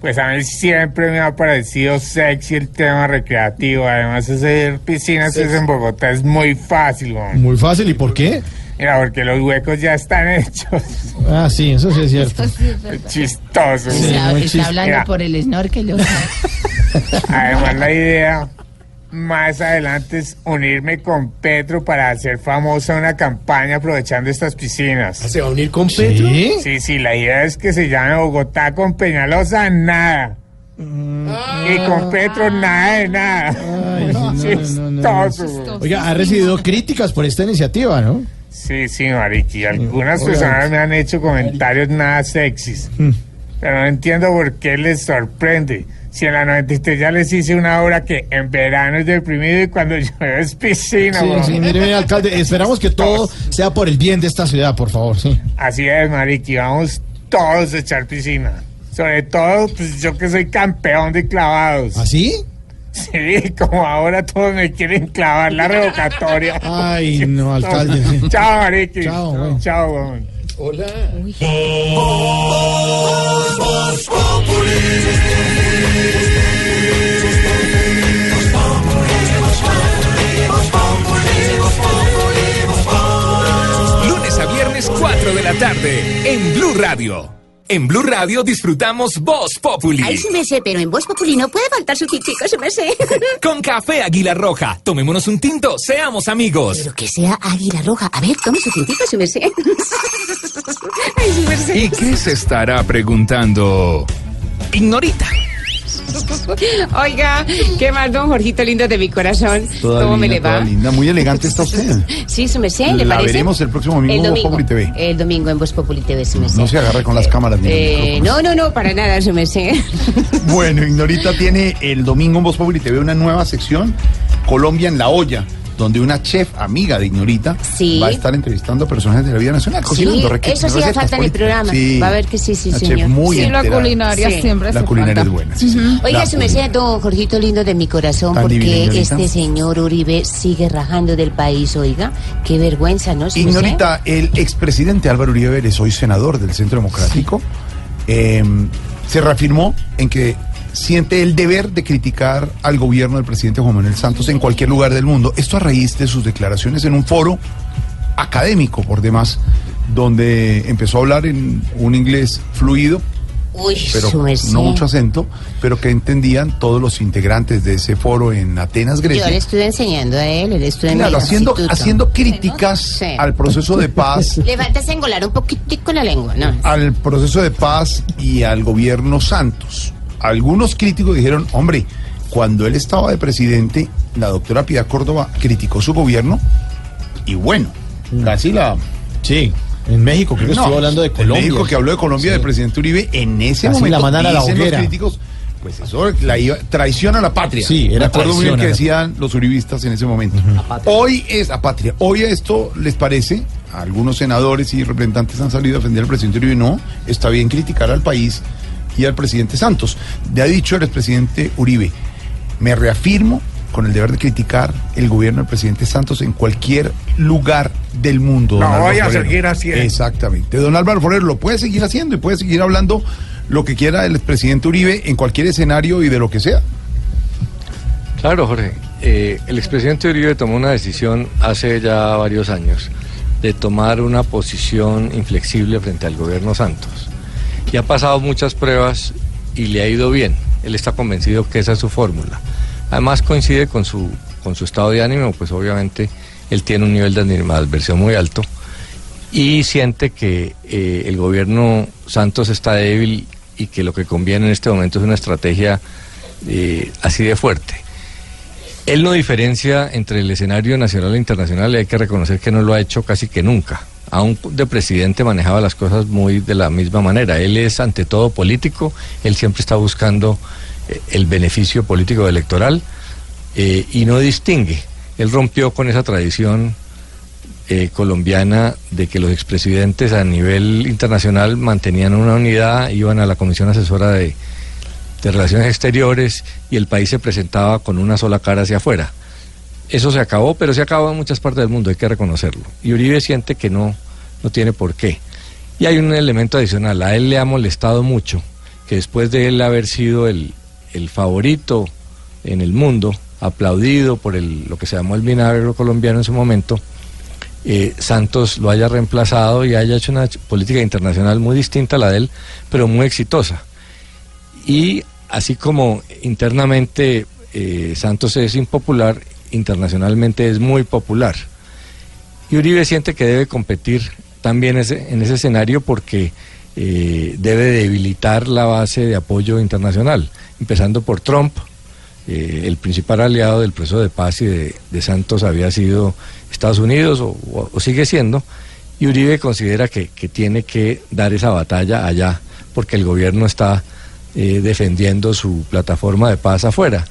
Speaker 42: Pues a mí siempre me ha parecido sexy el tema recreativo. Además, hacer piscinas es en Bogotá es muy fácil.
Speaker 3: Muy fácil, ¿y por qué?
Speaker 42: Mira, porque los huecos ya están hechos.
Speaker 3: Ah, sí, eso sí es cierto.
Speaker 42: Chistoso.
Speaker 3: Sí,
Speaker 42: weón.
Speaker 3: muy
Speaker 35: Está hablando
Speaker 42: Mira,
Speaker 35: por el snorkel.
Speaker 42: Además, la idea más adelante es unirme con Petro para hacer famosa una campaña aprovechando estas piscinas.
Speaker 4: ¿Se va a unir con Petro?
Speaker 3: ¿Sí?
Speaker 42: Sí, sí, la idea es que se llame Bogotá con Peñalosa, nada. Y con Petro, nada de nada. Chistoso.
Speaker 3: Oiga, ha recibido críticas por esta iniciativa, ¿no?
Speaker 42: Sí, sí, Mariqui. Algunas personas me han hecho comentarios nada sexys.
Speaker 3: Mm.
Speaker 42: Pero no entiendo por qué les sorprende. Si en la 93 ya les hice una obra que en verano es deprimido y cuando llueve es piscina.
Speaker 3: Sí, sí, mire, mire, alcalde, esperamos que todo sea por el bien de esta ciudad, por favor, sí.
Speaker 42: Así es, Mariqui. Vamos todos a echar piscina. Sobre todo, pues yo que soy campeón de clavados.
Speaker 3: ¿Así?
Speaker 42: Sí, como ahora todos me quieren clavar la revocatoria.
Speaker 3: Ay, no, alcalde.
Speaker 42: Chao, Mariqui.
Speaker 3: Chao, güey.
Speaker 42: Chao, weón.
Speaker 4: Hola.
Speaker 1: Lunes a viernes 4 de la tarde en Blue Radio.
Speaker 43: En Blue Radio disfrutamos Voz Populi.
Speaker 44: Ay, sí me sé, pero en Voz Populi no puede faltar su tintico, sí me sé.
Speaker 43: Con café Águila Roja. Tomémonos un tinto, seamos amigos.
Speaker 44: Pero que sea águila roja. A ver, tome su tintico, sí me sé. Ay, sí me sé.
Speaker 43: ¿Y qué se estará preguntando? Ignorita.
Speaker 45: Oiga, ¿qué más, don Jorgito lindo de mi corazón?
Speaker 32: Toda
Speaker 45: ¿Cómo me le va?
Speaker 32: linda. Muy elegante está usted.
Speaker 45: Sí, su merced, ¿le
Speaker 32: La
Speaker 45: parece?
Speaker 32: veremos el próximo domingo en Voz Populi TV.
Speaker 45: El domingo en Voz Populi TV, su merced.
Speaker 32: No se agarre con las cámaras ni
Speaker 45: Eh, no, no, no, para nada, su merced.
Speaker 32: Bueno, Ignorita tiene el domingo en Voz Populi TV una nueva sección, Colombia en la olla, donde una chef amiga de Ignorita
Speaker 45: Sí.
Speaker 32: va a estar entrevistando a personajes de la vida nacional,
Speaker 45: Sí,
Speaker 32: cocinando reque-
Speaker 45: eso sí
Speaker 32: recetas
Speaker 45: falta en el programa.
Speaker 32: Sí.
Speaker 45: Va a ver que sí, sí,
Speaker 32: Una chef
Speaker 45: señor.
Speaker 32: muy
Speaker 45: sí,
Speaker 32: enterada.
Speaker 45: siempre
Speaker 32: La culinaria
Speaker 45: falta.
Speaker 32: es buena. sí.
Speaker 45: Ujú. Oiga,
Speaker 32: La
Speaker 45: su merced, don Jorgito lindo de mi corazón,
Speaker 32: Tan
Speaker 45: porque este señor Uribe sigue rajando del país, oiga. Qué vergüenza, ¿no?
Speaker 32: Ignorita, el expresidente Álvaro Uribe Vélez, hoy senador del Centro Democrático, eh, se reafirmó en que siente el deber de criticar al gobierno del presidente Juan Manuel Santos en cualquier lugar del mundo. Esto a raíz de sus declaraciones en un foro académico, por demás, donde empezó a hablar en un inglés fluido,
Speaker 45: Uy,
Speaker 32: pero no mucho acento, pero que entendían todos los integrantes de ese foro en Atenas,
Speaker 45: Yo
Speaker 32: Grecia.
Speaker 45: le estoy enseñando a él, él estudia en
Speaker 32: Claro, haciendo,
Speaker 45: instituto.
Speaker 32: haciendo críticas al proceso de paz
Speaker 45: Le falta engolar un poquitico la lengua, ¿no?
Speaker 32: al proceso de paz y al gobierno Santos. Algunos críticos dijeron, hombre, cuando él estaba de presidente, la doctora Piedad Córdoba criticó su gobierno y bueno, casi la...
Speaker 3: Sí, en México, creo que estuvo hablando de
Speaker 32: en
Speaker 3: Colombia.
Speaker 32: México que habló de Colombia, del presidente Uribe, en ese
Speaker 3: Casi
Speaker 32: momento
Speaker 3: la mandan a la
Speaker 32: dicen los críticos, pues eso la iba, traición a la patria.
Speaker 3: Sí, era
Speaker 32: Me acuerdo muy bien que decían los uribistas en ese momento. Hoy es a patria. Hoy a esto les parece, algunos senadores y representantes han salido a defender al presidente Uribe. No, está bien criticar al país y al presidente Santos. Ya ha dicho el expresidente Uribe, me reafirmo con el deber de criticar el gobierno del presidente Santos en cualquier lugar del mundo.
Speaker 42: Lo
Speaker 32: don Álvaro
Speaker 42: voy a
Speaker 32: Forero.
Speaker 42: seguir haciendo.
Speaker 32: Exactamente. Don Álvaro Forero lo puede seguir haciendo y puede seguir hablando lo que quiera el presidente Uribe en cualquier escenario y de lo que sea.
Speaker 46: Claro, Jorge. Eh, el expresidente Uribe tomó una decisión hace ya varios años de tomar una posición inflexible frente al gobierno Santos. Y ha pasado muchas pruebas y le ha ido bien. Él está convencido que esa es su fórmula. Además coincide con su, con su estado de ánimo, pues obviamente él tiene un nivel de animadversión muy alto y siente que eh, el gobierno Santos está débil y que lo que conviene en este momento es una estrategia eh, así de fuerte. Él no diferencia entre el escenario nacional e internacional y hay que reconocer que no lo ha hecho casi que nunca. Aún de presidente manejaba las cosas muy de la misma manera. Él es ante todo político, él siempre está buscando eh, el beneficio político electoral eh, y no distingue. Él rompió con esa tradición eh, colombiana de que los expresidentes a nivel internacional mantenían una unidad, iban a la Comisión Asesora de, de Relaciones Exteriores y el país se presentaba con una sola cara hacia afuera. Eso se acabó, pero se acabó en muchas partes del mundo, hay que reconocerlo. Y Uribe siente que no, no tiene por qué. Y hay un elemento adicional, a él le ha molestado mucho que después de él haber sido el, el favorito en el mundo, aplaudido por el, lo que se llamó el vinagre colombiano en su momento, eh, Santos lo haya reemplazado y haya hecho una política internacional muy distinta a la de él, pero muy exitosa. Y así como internamente eh, Santos es impopular, internacionalmente es muy popular. Y Uribe siente que debe competir también en ese escenario porque eh, debe debilitar la base de apoyo internacional, empezando por Trump. Eh, el principal aliado del proceso de paz y de, Santos había sido Estados Unidos o sigue siendo, y Uribe considera que, que tiene que dar esa batalla allá porque el gobierno está eh, defendiendo su plataforma de paz afuera.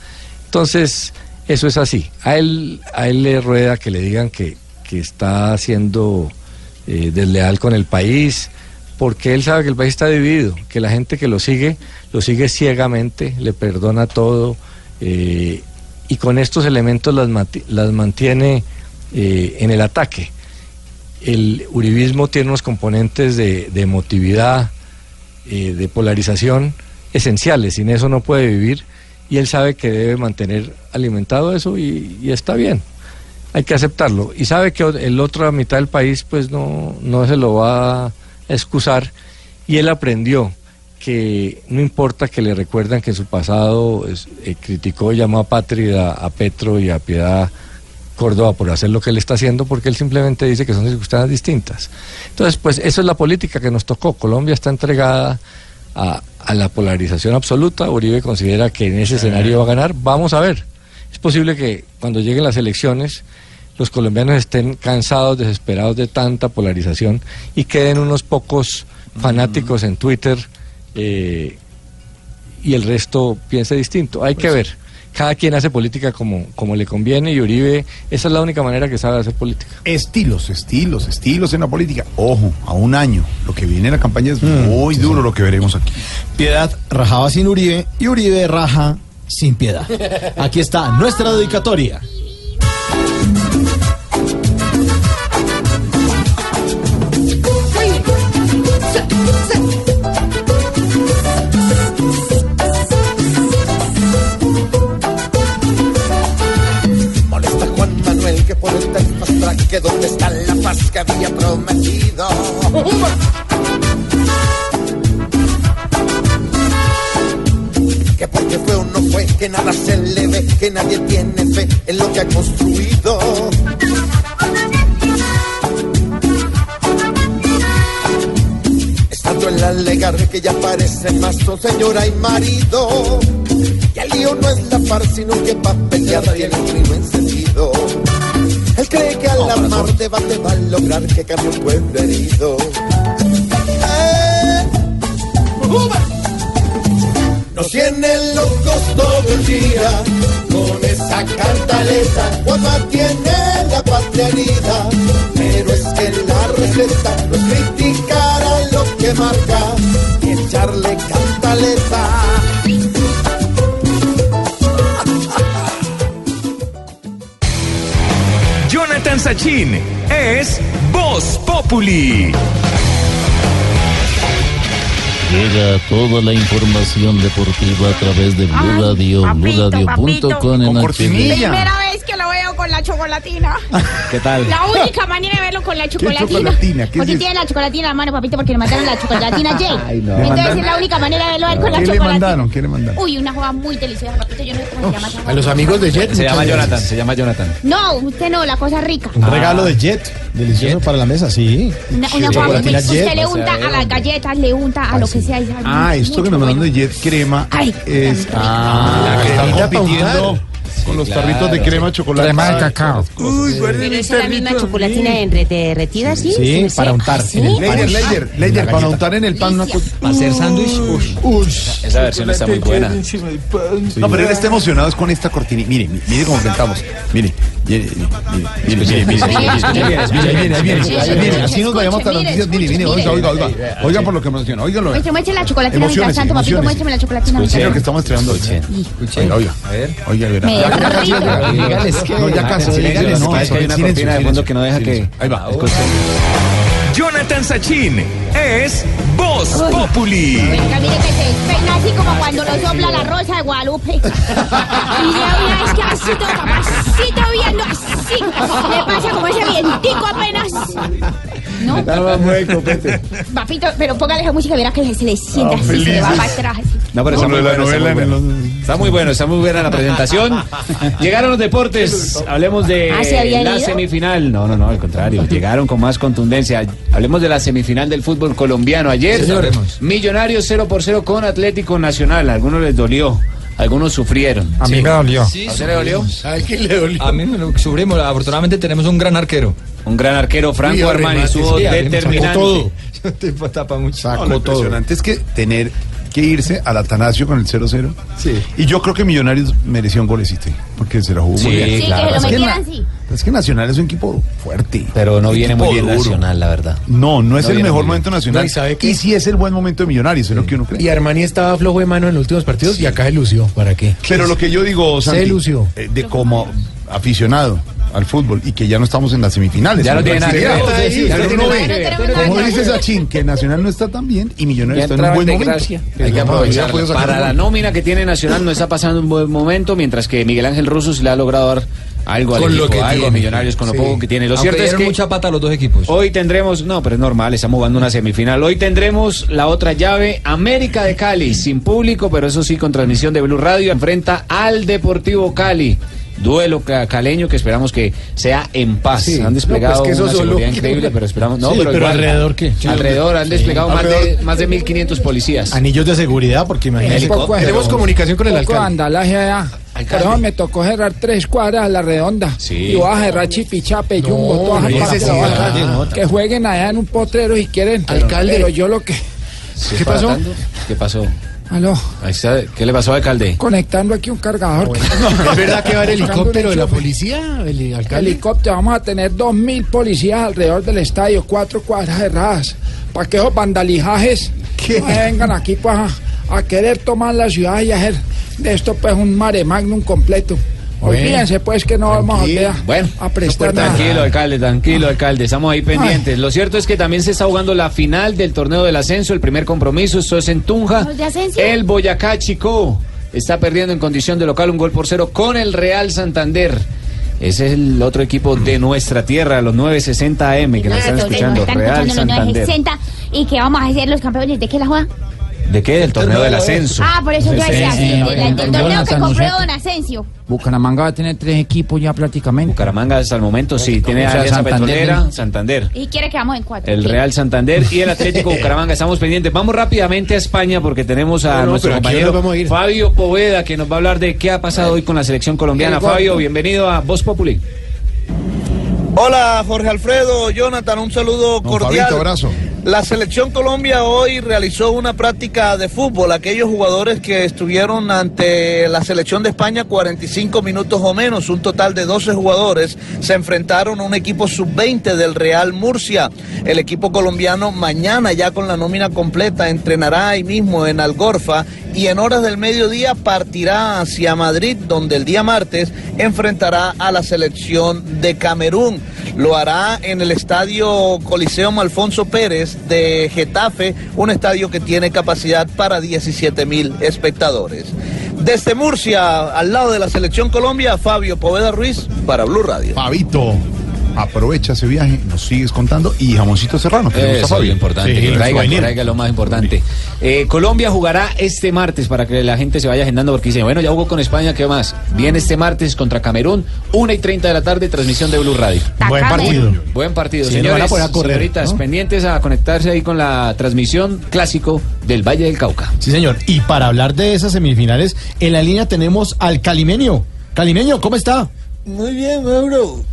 Speaker 46: Entonces, eso es así. A él, a él le rueda que le digan que, que está siendo eh, desleal con el país, porque él sabe que el país está dividido, que la gente que lo sigue, lo sigue ciegamente, le perdona todo, eh, y con estos elementos las, mantiene eh, en el ataque. El uribismo tiene unos componentes de, de emotividad, eh, de polarización esenciales, sin eso no puede vivir, y él sabe que debe mantener alimentado eso y, está bien. Hay que aceptarlo. Y sabe que el otra mitad del país pues no, no se lo va a excusar Y él aprendió que no importa que le recuerdan que en su pasado es- eh, criticó y llamó a Patria, a Petro y a Piedad Córdoba por hacer lo que él está haciendo, porque él simplemente dice que son circunstancias distintas. Entonces, pues eso es la política que nos tocó. Colombia está entregada a, a la polarización absoluta. Uribe considera que en ese escenario va a ganar. Vamos a ver. Es posible que cuando lleguen las elecciones los colombianos estén cansados, desesperados de tanta polarización y queden unos pocos fanáticos en Twitter eh, y el resto piense distinto. Hay que ver. Cada quien hace política como, como le conviene y Uribe, esa es la única manera que sabe hacer política.
Speaker 32: Estilos, estilos, estilos en la política. Ojo, a un año. Lo que viene en la campaña es muy duro lo que veremos aquí.
Speaker 3: Piedad rajaba sin Uribe y Uribe raja sin piedad. Aquí está nuestra dedicatoria.
Speaker 18: Que por el teléfono que donde está la paz que había prometido. Que porque fue o no fue, que nada se le ve, que nadie tiene fe en lo que ha construido. Estando en la alegar que ya parece más son señora y marido. Y el lío no es la par, sino que para pelear tiene un encendido. Él cree que al armar debate va a lograr que cambie un pueblo herido. ¡Eh! Nos tienen locos todo el día con esa cantaleta. Cuando tiene la patria herida, pero es que la receta no es criticar a lo que marca y echarle cantaleta.
Speaker 42: Jonathan Sachin es Voz Populi.
Speaker 41: Llega toda la información deportiva a través de Blue Radio, en
Speaker 5: con la chocolatina.
Speaker 3: ¿Qué tal?
Speaker 5: La única manera de verlo con la chocolatina.
Speaker 32: chocolatina? ¿Qué es
Speaker 5: porque
Speaker 32: eso?
Speaker 5: tiene la chocolatina en la mano, papito, porque le mandaron la chocolatina a Jay.
Speaker 32: Ay, no.
Speaker 5: Entonces
Speaker 32: ¿Le
Speaker 5: es la única manera de verlo él con la
Speaker 32: ¿Qué le
Speaker 5: chocolatina.
Speaker 32: mandaron? ¿Qué le mandaron?
Speaker 5: Uy, una joda muy deliciosa, papito. Yo no sé cómo se llama esa.
Speaker 4: A los amigos de Jet.
Speaker 47: Se llama Jonathan, se llama Jonathan.
Speaker 5: No, usted no, la cosa rica.
Speaker 3: Un regalo de Jet, delicioso para la mesa, sí.
Speaker 5: Una, una joda muy
Speaker 3: Chocolatina.
Speaker 5: Usted le unta a las galletas, le unta a lo que sea.
Speaker 32: Ah, esto que nos mandaron
Speaker 5: bueno.
Speaker 32: de Jet Crema
Speaker 5: Ay,
Speaker 32: es
Speaker 3: Ah,
Speaker 32: la
Speaker 4: cremita
Speaker 32: compitiendo con los
Speaker 47: claro.
Speaker 32: tarritos de crema chocolate.
Speaker 48: Crema de cacao.
Speaker 32: Uy,
Speaker 45: Pero esa es la misma chocolatina derretida, ¿sí?
Speaker 3: Sí, para untar.
Speaker 32: Leider, Leider, Leider, para untar en el pan una cosa.
Speaker 49: ¿Para hacer sándwich? Ush.
Speaker 47: Esa versión está muy buena.
Speaker 32: No, pero él está emocionado es con esta cortina. Mire, mi- mire cómo cantamos. Mire, Así nos vayamos a. Viene. Oiga, por lo que menciona. Oiga,
Speaker 5: lo Muéstrame la chocolatina papito. Muéstrame la chocolatina.
Speaker 32: Escuchen que estamos estrenando. Oiga, oiga.
Speaker 47: A ver.
Speaker 32: Oiga. No, Ahí va.
Speaker 42: Jonathan Sachin es Voz Populi.
Speaker 5: Venga, mire que se peina así como cuando lo sopla la rosa de Guadalupe. Y de una vez que así todo, papacito viendo así. Le pasa como ese vientico apenas. ¿No? Papito, pero póngale esa música y verá que se le sienta
Speaker 32: Ah,
Speaker 5: así, se le va para atrás.
Speaker 47: No, pero está muy bueno, está
Speaker 32: novela
Speaker 47: muy
Speaker 32: en
Speaker 47: bueno.
Speaker 32: el-
Speaker 47: Está muy bueno, está muy buena la presentación. Llegaron los deportes. Hablemos de
Speaker 5: ¿Ah, se
Speaker 47: la
Speaker 5: ido?
Speaker 47: semifinal. No, no, no, al contrario. Llegaron con más contundencia. Hablemos de la semifinal del fútbol colombiano. Ayer. Millonarios 0 por 0 con Atlético Nacional. A algunos les dolió. Algunos sufrieron.
Speaker 48: A mí me dolió.
Speaker 49: Sí,
Speaker 47: ¿A usted le dolió?
Speaker 4: ¿A quién le dolió?
Speaker 49: A mí me lo sufrimos. Afortunadamente tenemos un gran arquero.
Speaker 47: Un gran arquero, Franco Armani, estuvo
Speaker 4: sí,
Speaker 47: determinante.
Speaker 3: todo.
Speaker 49: Mucho.
Speaker 32: No, lo impresionante es que tener que irse al Atanasio con el 0-0.
Speaker 3: Sí.
Speaker 32: Y yo creo que Millonarios mereció un golecito, porque se la jugó muy bien.
Speaker 5: Sí,
Speaker 47: claro.
Speaker 5: que
Speaker 32: Es
Speaker 5: lo
Speaker 32: que,
Speaker 5: metieran,
Speaker 32: na-
Speaker 5: sí.
Speaker 32: es que Nacional es un equipo fuerte.
Speaker 47: Pero no viene muy bien
Speaker 32: duro.
Speaker 47: Nacional, la verdad.
Speaker 32: No, no es
Speaker 47: No
Speaker 32: el
Speaker 47: viene
Speaker 32: mejor
Speaker 47: muy
Speaker 32: momento nacional.
Speaker 4: No, ¿y sabe qué?
Speaker 32: sí es el buen momento de Millonarios, es lo que uno cree.
Speaker 4: Y Armani estaba flojo de mano en los últimos partidos y acá se lució. ¿Para qué?
Speaker 32: Pero lo que yo digo,
Speaker 4: Se
Speaker 32: Santi,
Speaker 4: lució.
Speaker 32: eh, de como aficionado al fútbol y que ya no estamos en las semifinales.
Speaker 47: Ya no tiene nada que ver.
Speaker 32: Como dice. Sachin, que Nacional no está tan bien y Millonarios está en un buen momento.
Speaker 47: Hay que
Speaker 32: sacar
Speaker 47: Para la nómina que tiene Nacional no está pasando un buen momento, mientras que Miguel Ángel Russo se le ha logrado dar Algo al
Speaker 50: Con lo
Speaker 47: equipo,
Speaker 50: que
Speaker 47: algo a
Speaker 50: tiene.
Speaker 47: Millonarios, con lo
Speaker 50: Sí.
Speaker 47: poco que tiene. Lo
Speaker 50: Aunque
Speaker 47: cierto es
Speaker 50: dieron
Speaker 47: que
Speaker 50: mucha pata a equipos.
Speaker 47: Con lo
Speaker 50: Sí.
Speaker 47: poco que tiene. Lo
Speaker 50: Aunque
Speaker 47: cierto es que
Speaker 50: mucha pata los dos equipos.
Speaker 47: Hoy tendremos, no, pero es normal, estamos jugando una semifinal. Hoy tendremos la otra llave, América de Cali, sin público, pero eso sí, con transmisión de Blue Radio, enfrenta al Deportivo Cali. Duelo ca- caleño que esperamos que sea en paz.
Speaker 4: Sí.
Speaker 47: Han desplegado
Speaker 4: No, pues que eso
Speaker 47: una
Speaker 4: solo-
Speaker 47: seguridad increíble, pero esperamos. No,
Speaker 3: Sí,
Speaker 47: pero,
Speaker 3: pero
Speaker 47: igual,
Speaker 3: alrededor, ¿qué?
Speaker 47: Alrededor han
Speaker 3: Sí.
Speaker 47: desplegado más de,
Speaker 3: Alrededor.
Speaker 47: más de 1.500 policías.
Speaker 3: Anillos de seguridad, porque imagínate.
Speaker 4: Tenemos comunicación con el
Speaker 26: Poco
Speaker 4: alcalde.
Speaker 26: andalaje allá. Por eso me tocó cerrar tres cuadras a la redonda.
Speaker 47: Sí.
Speaker 26: Y voy a cerrar Chipichape, Jumbo, todas
Speaker 4: no necesidad.
Speaker 26: partes.
Speaker 4: Alcalde, no.
Speaker 26: Que jueguen allá en un potrero si quieren.
Speaker 4: Alcalde.
Speaker 26: Pero yo lo que...
Speaker 47: ¿Sí,
Speaker 26: ¿Qué pasó?
Speaker 47: ¿Qué pasó?
Speaker 26: Aló,
Speaker 47: Ahí está. ¿Qué le pasó al alcalde?
Speaker 26: conectando aquí un cargador.
Speaker 4: ¿Es verdad que va el helicóptero de la policía? El alcalde.
Speaker 26: Helicóptero, vamos a tener dos mil policías alrededor del estadio, cuatro cuadras cerradas. Para que esos vandalijajes no vengan aquí pues, a, a querer tomar la ciudad y hacer de esto pues un mare magnum completo. Olvídense pues que no vamos a
Speaker 47: Bueno,
Speaker 26: a prestar nada.
Speaker 47: Tranquilo, alcalde, tranquilo, alcalde. Estamos ahí pendientes. Lo cierto es que también se está jugando la final del torneo del ascenso, el primer compromiso. Esto es en Tunja.
Speaker 5: ¿Los de Asensio?
Speaker 47: El Boyacá Chico está perdiendo en condición de local un gol por cero con el Real Santander. Ese es el otro equipo de nuestra tierra, los 960 AM que nos están escuchando. Real Santander.
Speaker 5: 960 y que vamos a ser los campeones de qué la juega.
Speaker 47: ¿De qué? Del torneo del ascenso.
Speaker 5: Ah, por eso yo decía,
Speaker 26: sí,
Speaker 5: torneo que compró Don Asensio.
Speaker 26: Bucaramanga va a tener tres equipos ya prácticamente.
Speaker 47: Bucaramanga hasta el momento sí, tiene
Speaker 26: sea,
Speaker 47: Alianza
Speaker 26: Santander,
Speaker 47: Petrolera,
Speaker 26: ¿no?
Speaker 47: Santander.
Speaker 5: Y quiere que vamos en cuatro.
Speaker 47: El Real Santander y el Atlético Bucaramanga. Estamos pendientes. Vamos rápidamente a España porque tenemos a
Speaker 4: No,
Speaker 47: nuestro
Speaker 4: ¿a
Speaker 47: compañero
Speaker 4: hora vamos a ir?
Speaker 47: Fabio Poveda que nos va a hablar de qué ha pasado hoy con la selección colombiana. Fabio, bienvenido a Voz Populi.
Speaker 51: Hola Jorge Alfredo, Jonathan, un saludo cordial.
Speaker 32: Fabito, abrazo.
Speaker 51: La selección Colombia hoy realizó una práctica de fútbol. Aquellos jugadores que estuvieron ante la selección de España 45 minutos o menos, un total de 12 jugadores, se enfrentaron a un equipo sub-20 del Real Murcia. El equipo colombiano mañana ya con la nómina completa entrenará ahí mismo en Algorfa y en horas del mediodía partirá hacia Madrid, donde el día martes enfrentará a la selección de Camerún. Lo hará en el estadio Coliseum Alfonso Pérez de Getafe, un estadio que tiene capacidad para 17 mil espectadores. Desde Murcia, al lado de la selección Colombia, Fabio Poveda Ruiz para Blue Radio.
Speaker 32: Fabito, aprovecha ese viaje, nos sigues contando. Y jamoncito serrano, que
Speaker 47: Eso es lo importante,
Speaker 32: Sí,
Speaker 47: que traiga, que
Speaker 32: souvenir.
Speaker 47: traiga lo más importante. Eh, Colombia jugará este martes para que la gente se vaya agendando porque dice, bueno, ya jugó con España, ¿qué más? Viene este martes contra Camerún, 1 y 30 de la tarde, transmisión de Blue Radio.
Speaker 3: Buen partido.
Speaker 47: Buen partido,
Speaker 3: Sí,
Speaker 47: señores.
Speaker 3: van a poner a correr,
Speaker 47: señoritas,
Speaker 3: ¿no?
Speaker 47: pendientes a conectarse ahí con la transmisión clásico del Valle del Cauca.
Speaker 3: Sí, señor. Y para hablar de esas semifinales, en la línea tenemos al Calimeño. Calimeño, ¿cómo está?
Speaker 49: Muy bien, Mauro.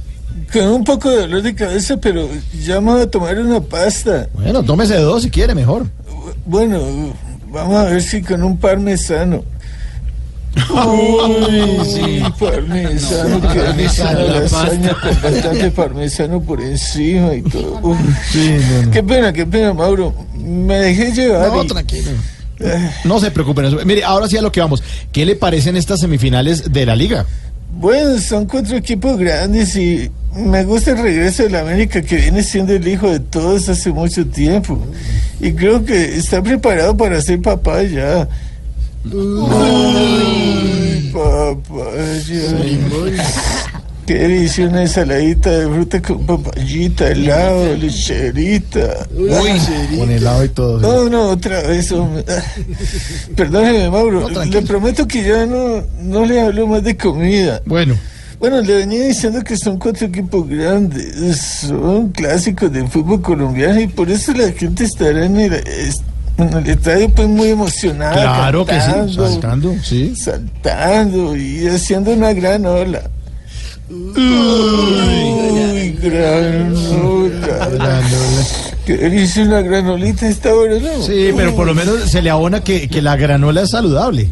Speaker 49: Con un poco de dolor de cabeza, pero ya me voy a tomar una pasta.
Speaker 3: Bueno, tómese dos si quiere, mejor.
Speaker 49: Bueno, vamos a ver si con un parmesano. Uy, sí, parmesano, delicia la lasaña con bastante parmesano por encima y todo. Uf. Qué pena, qué pena, Mauro. Me dejé llevar.
Speaker 3: No,
Speaker 49: y-
Speaker 3: tranquilo. No se preocupen. Mire, ahora sí a lo que vamos. ¿Qué le parecen estas semifinales de la liga?
Speaker 49: Bueno, son cuatro equipos grandes y me gusta el regreso de la América que viene siendo el hijo de todos hace mucho tiempo. Y creo que está preparado para ser papá ya. Uy, papá ya. Qué delicia una ensaladita de fruta con papayita, helado, lecherita. lecherita.
Speaker 3: Con helado y todo.
Speaker 49: No, no, otra vez, hombre. Perdóneme, Mauro. le prometo que ya no, no le hablo más de comida.
Speaker 3: Bueno.
Speaker 49: Bueno, le venía diciendo que son cuatro equipos grandes. Son clásicos del fútbol colombiano y por eso la gente estará en el, es- en el estadio pues muy emocionada.
Speaker 3: Claro que sí, saltando, sí.
Speaker 49: Saltando y haciendo una gran ola. Uy, granola. Que delicia una granolita esta hora, ¿no?
Speaker 3: Sí, pero por lo menos se le abona que, que la granola es saludable.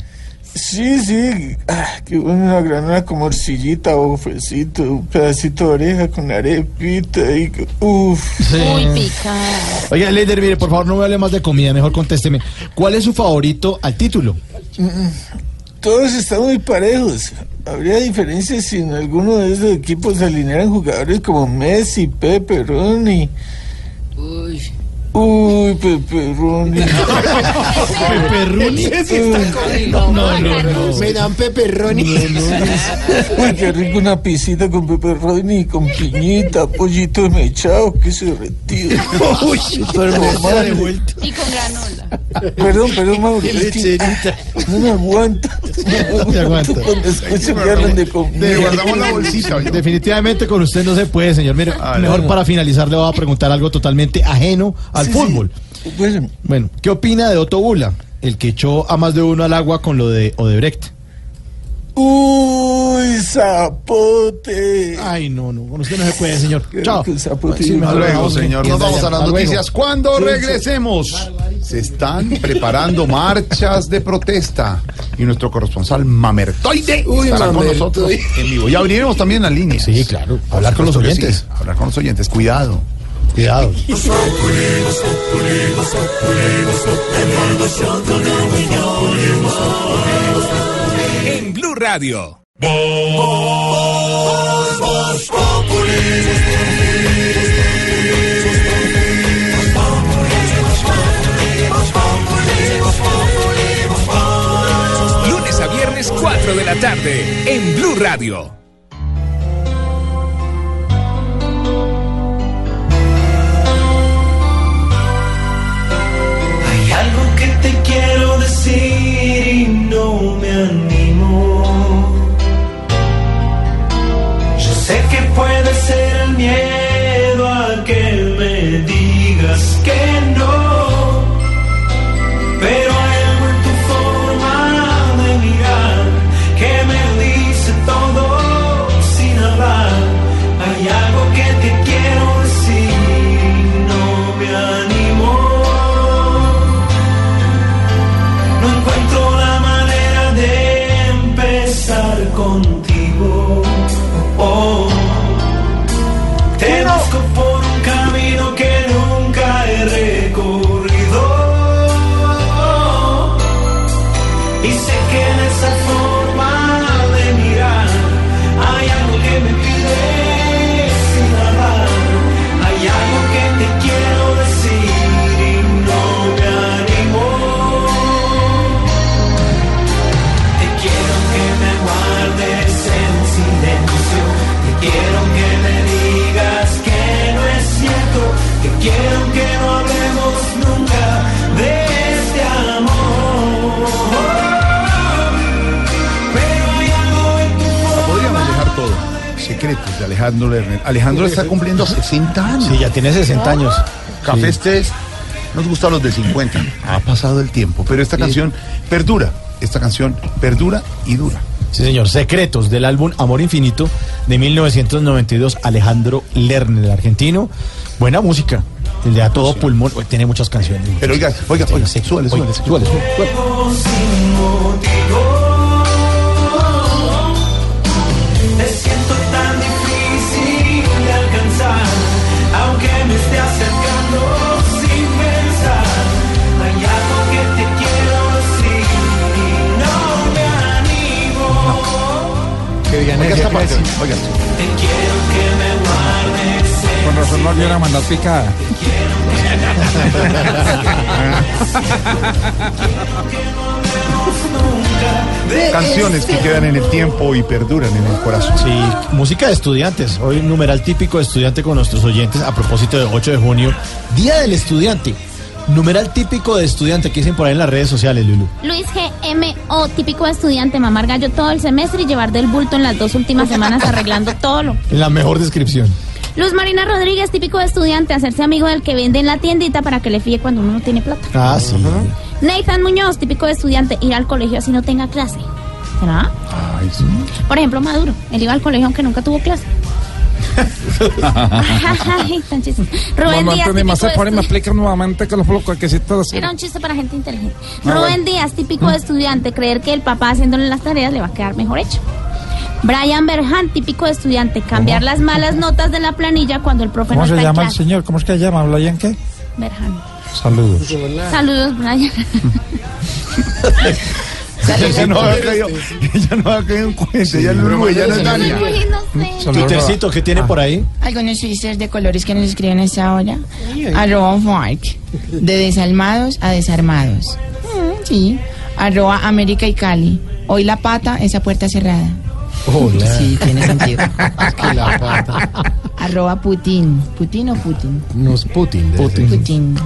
Speaker 49: Sí, sí. Ah, qué buena una granola con morcillita o fresito, un pedacito de oreja con arepita y... Uf.
Speaker 5: Muy picada.
Speaker 3: Oiga, Leider, mire, por favor, no me hable más de comida, mejor contésteme. ¿Cuál es su favorito al título?
Speaker 49: Todos están muy parejos. Habría diferencias si en alguno de esos equipos se alinearan jugadores como Messi, Pepe, Ronnie. Uy. Uy, peperroni.
Speaker 3: ¿Peperroni?
Speaker 49: No, no,
Speaker 3: no.
Speaker 49: Me dan peperroni. Uy, qué rico una pisita con peperroni con piñita, pollito mechado, que se retira. Uy, super
Speaker 5: Y con granola.
Speaker 49: Perdón, perdón, Mauricio. No me aguanta. No me aguanta. Cuando escucho que hablan de comida.
Speaker 3: Definitivamente con usted no se puede, señor. Mire,
Speaker 49: Ah,
Speaker 3: mejor
Speaker 49: no.
Speaker 3: para finalizar le voy a preguntar algo totalmente ajeno al
Speaker 49: Sí,
Speaker 3: fútbol. Bueno, ¿qué opina de Otto Bula, el que echó a más de uno al agua con lo de Odebrecht?
Speaker 49: Uy, zapote.
Speaker 3: Ay, no, no, con usted no se puede, señor. Chao.
Speaker 49: zapote.
Speaker 3: Sí,
Speaker 32: Hasta luego, señor. Nos vamos a las noticias. Cuando
Speaker 3: Sí, sí.
Speaker 32: regresemos, se están preparando marchas de protesta. Y nuestro corresponsal Mamertoide
Speaker 49: Uy,
Speaker 32: estará con nosotros en vivo. Y abriremos también las líneas.
Speaker 3: Sí, claro. Hablar con los oyentes.
Speaker 32: sí, Hablar con los oyentes. Cuidado.
Speaker 52: En Blue Radio. Lunes a viernes 4 de la tarde en Blue Radio.
Speaker 53: Te quiero decir y no me animo. Yo sé que puede ser el miedo
Speaker 32: Secretos de Alejandro Lerner. Alejandro está cumpliendo 60 años.
Speaker 3: Sí, ya tiene 60 años.
Speaker 32: Café. Estés nos gusta los de 50. Ha pasado el tiempo, pero esta canción perdura. Esta canción perdura y dura.
Speaker 3: Sí, señor. Secretos del álbum Amor Infinito de 1992, Alejandro Lerner, el argentino. Buena música. El de A Todo Pulmón. Uy, Tiene muchas canciones.
Speaker 32: Pero oiga, oiga, oiga, súbale, súbale, súbale, Oiga esta parte, oiga.
Speaker 53: Te quiero que me guardes
Speaker 22: Con razón no volvieron a mandar picada.
Speaker 32: Canciones que quedan en el tiempo y perduran en el corazón.
Speaker 3: Sí, música de estudiantes. Hoy un numeral típico de estudiante con nuestros oyentes a propósito de 8 de junio, Día del Estudiante. Numeral típico de estudiante que dicen por ahí en las redes sociales, Lulu.
Speaker 5: Luis GMO, típico de estudiante, mamar gallo todo el semestre y llevar del bulto en las dos últimas semanas arreglando todo lo.
Speaker 3: La mejor descripción.
Speaker 5: Luz Marina Rodríguez, típico de estudiante, hacerse amigo del que vende en la tiendita para que le fíe cuando uno no tiene plata.
Speaker 3: Ah, sí.
Speaker 5: Nathan Muñoz, típico de estudiante, ir al colegio así no tenga clase. ¿Será?
Speaker 32: Ay, sí.
Speaker 5: Por ejemplo, Maduro, él iba al colegio aunque nunca tuvo clase. Ay, tan chistoso. Rubén Díaz,
Speaker 22: me explica nuevamente que los bloques que
Speaker 5: Era un chiste para gente inteligente.
Speaker 22: Ah,
Speaker 5: Rubén. Díaz, típico de estudiante, creer que el papá haciéndole las tareas le va a quedar mejor hecho. Brian Berhan, típico de estudiante, cambiar las malas notas de la planilla cuando el profe
Speaker 22: ¿Cómo
Speaker 5: no
Speaker 22: se
Speaker 5: está en
Speaker 22: llama el
Speaker 5: clase.
Speaker 22: señor? ¿Cómo es que se llama? ¿Habla en qué?
Speaker 5: Berhan.
Speaker 22: Saludos.
Speaker 5: Saludos, Brian.
Speaker 32: Ella no había caído, ella no había caído en cuenta, ella no es ella no es Dania.
Speaker 3: Twittercito, ¿qué tiene por ahí?
Speaker 54: Algunos twitters de colores que nos escriben a esta hora. Arroba Fark. De desalmados a desarmados. Mm, sí. Arroba América y Cali. Hoy la pata, esa puerta cerrada.
Speaker 3: Hola.
Speaker 54: Sí, tiene sentido.
Speaker 3: que la pata.
Speaker 54: Arroba Putin. ¿Putin o Putin?
Speaker 3: No es Putin. ser.
Speaker 54: Putin.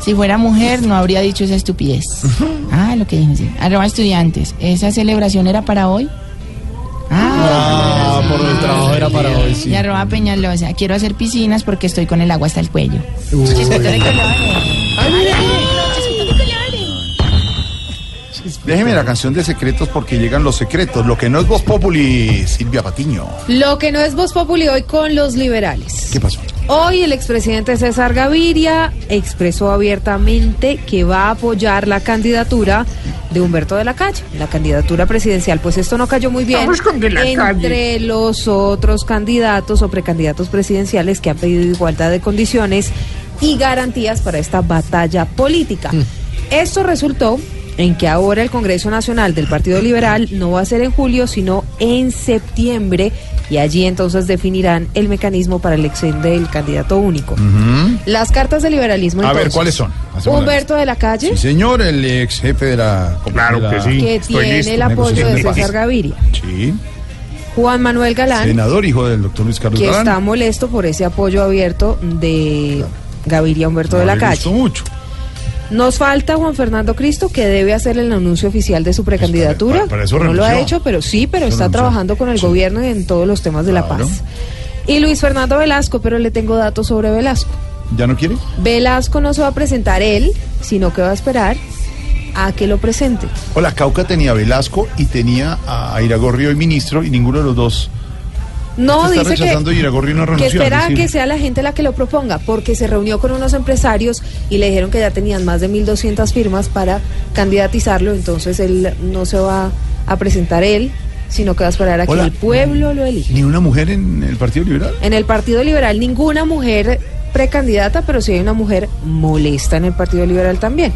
Speaker 54: Si fuera mujer, no habría dicho esa estupidez. Ah, lo que dije, sí. Arroba estudiantes. ¿Esa celebración era para hoy?
Speaker 3: Ah, por el trabajo era para hoy, sí.
Speaker 54: Y arroba Peñalosa. Quiero hacer piscinas porque estoy con el agua hasta el cuello. De colores.
Speaker 32: Déjeme la canción de secretos porque llegan los secretos. Lo que no es Voz Populi, Silvia Patiño.
Speaker 55: Lo que no es Voz Populi hoy con los liberales.
Speaker 32: ¿Qué pasó?
Speaker 55: Hoy el expresidente César Gaviria expresó abiertamente que va a apoyar la candidatura de Humberto de la Calle, la candidatura presidencial. Pues esto no cayó muy bien entre
Speaker 42: Calle.
Speaker 55: los otros candidatos o precandidatos presidenciales que han pedido igualdad de condiciones y garantías para esta batalla política. Esto resultó en que ahora el Congreso Nacional del Partido Liberal no va a ser en julio, sino en septiembre, y allí entonces definirán el mecanismo para la elección del candidato único. Las cartas de liberalismo.
Speaker 32: A ver,
Speaker 55: entonces.
Speaker 32: ¿cuáles son? Hacemos
Speaker 55: Humberto de la Calle,
Speaker 32: Sí, señor, el ex jefe de la.
Speaker 42: Claro
Speaker 32: de la-
Speaker 42: que sí.
Speaker 55: que
Speaker 42: estoy
Speaker 55: tiene
Speaker 42: listo.
Speaker 55: el apoyo de César. Gaviria.
Speaker 32: Sí.
Speaker 55: Juan Manuel Galán,
Speaker 32: Senador, hijo del doctor Luis Carlos
Speaker 55: que
Speaker 32: Galán.
Speaker 55: está molesto por ese apoyo abierto de Gaviria Humberto
Speaker 32: No
Speaker 55: de la
Speaker 32: le
Speaker 55: Calle.
Speaker 32: gustó mucho.
Speaker 55: Nos falta Juan Fernando Cristo, que debe hacer el anuncio oficial de su precandidatura.
Speaker 32: para- para eso
Speaker 55: no lo ha hecho, pero sí, pero
Speaker 32: Eso
Speaker 55: está
Speaker 32: renunció.
Speaker 55: trabajando con el gobierno y en todos los temas de la paz. Y Luis Fernando Velasco, pero le tengo datos sobre Velasco.
Speaker 32: ¿Ya no quiere?
Speaker 55: Velasco no se va a presentar él, sino que va a esperar a que lo presente.
Speaker 32: Hola, Cauca tenía a Velasco y tenía a Iragorri hoy ministro y ninguno de los dos.
Speaker 55: No,
Speaker 32: está
Speaker 55: dice
Speaker 32: rechazando y Iragorri no
Speaker 55: que, que espera que sea la gente la que lo proponga, porque se reunió con unos empresarios y le dijeron que ya tenían más de 1.200 firmas para candidatizarlo, entonces él no se va a presentar él, sino que va a esperar a que el pueblo lo elija.
Speaker 32: Ni una mujer en el Partido Liberal.
Speaker 55: En el Partido Liberal ninguna mujer precandidata, pero sí hay una mujer molesta en el Partido Liberal también,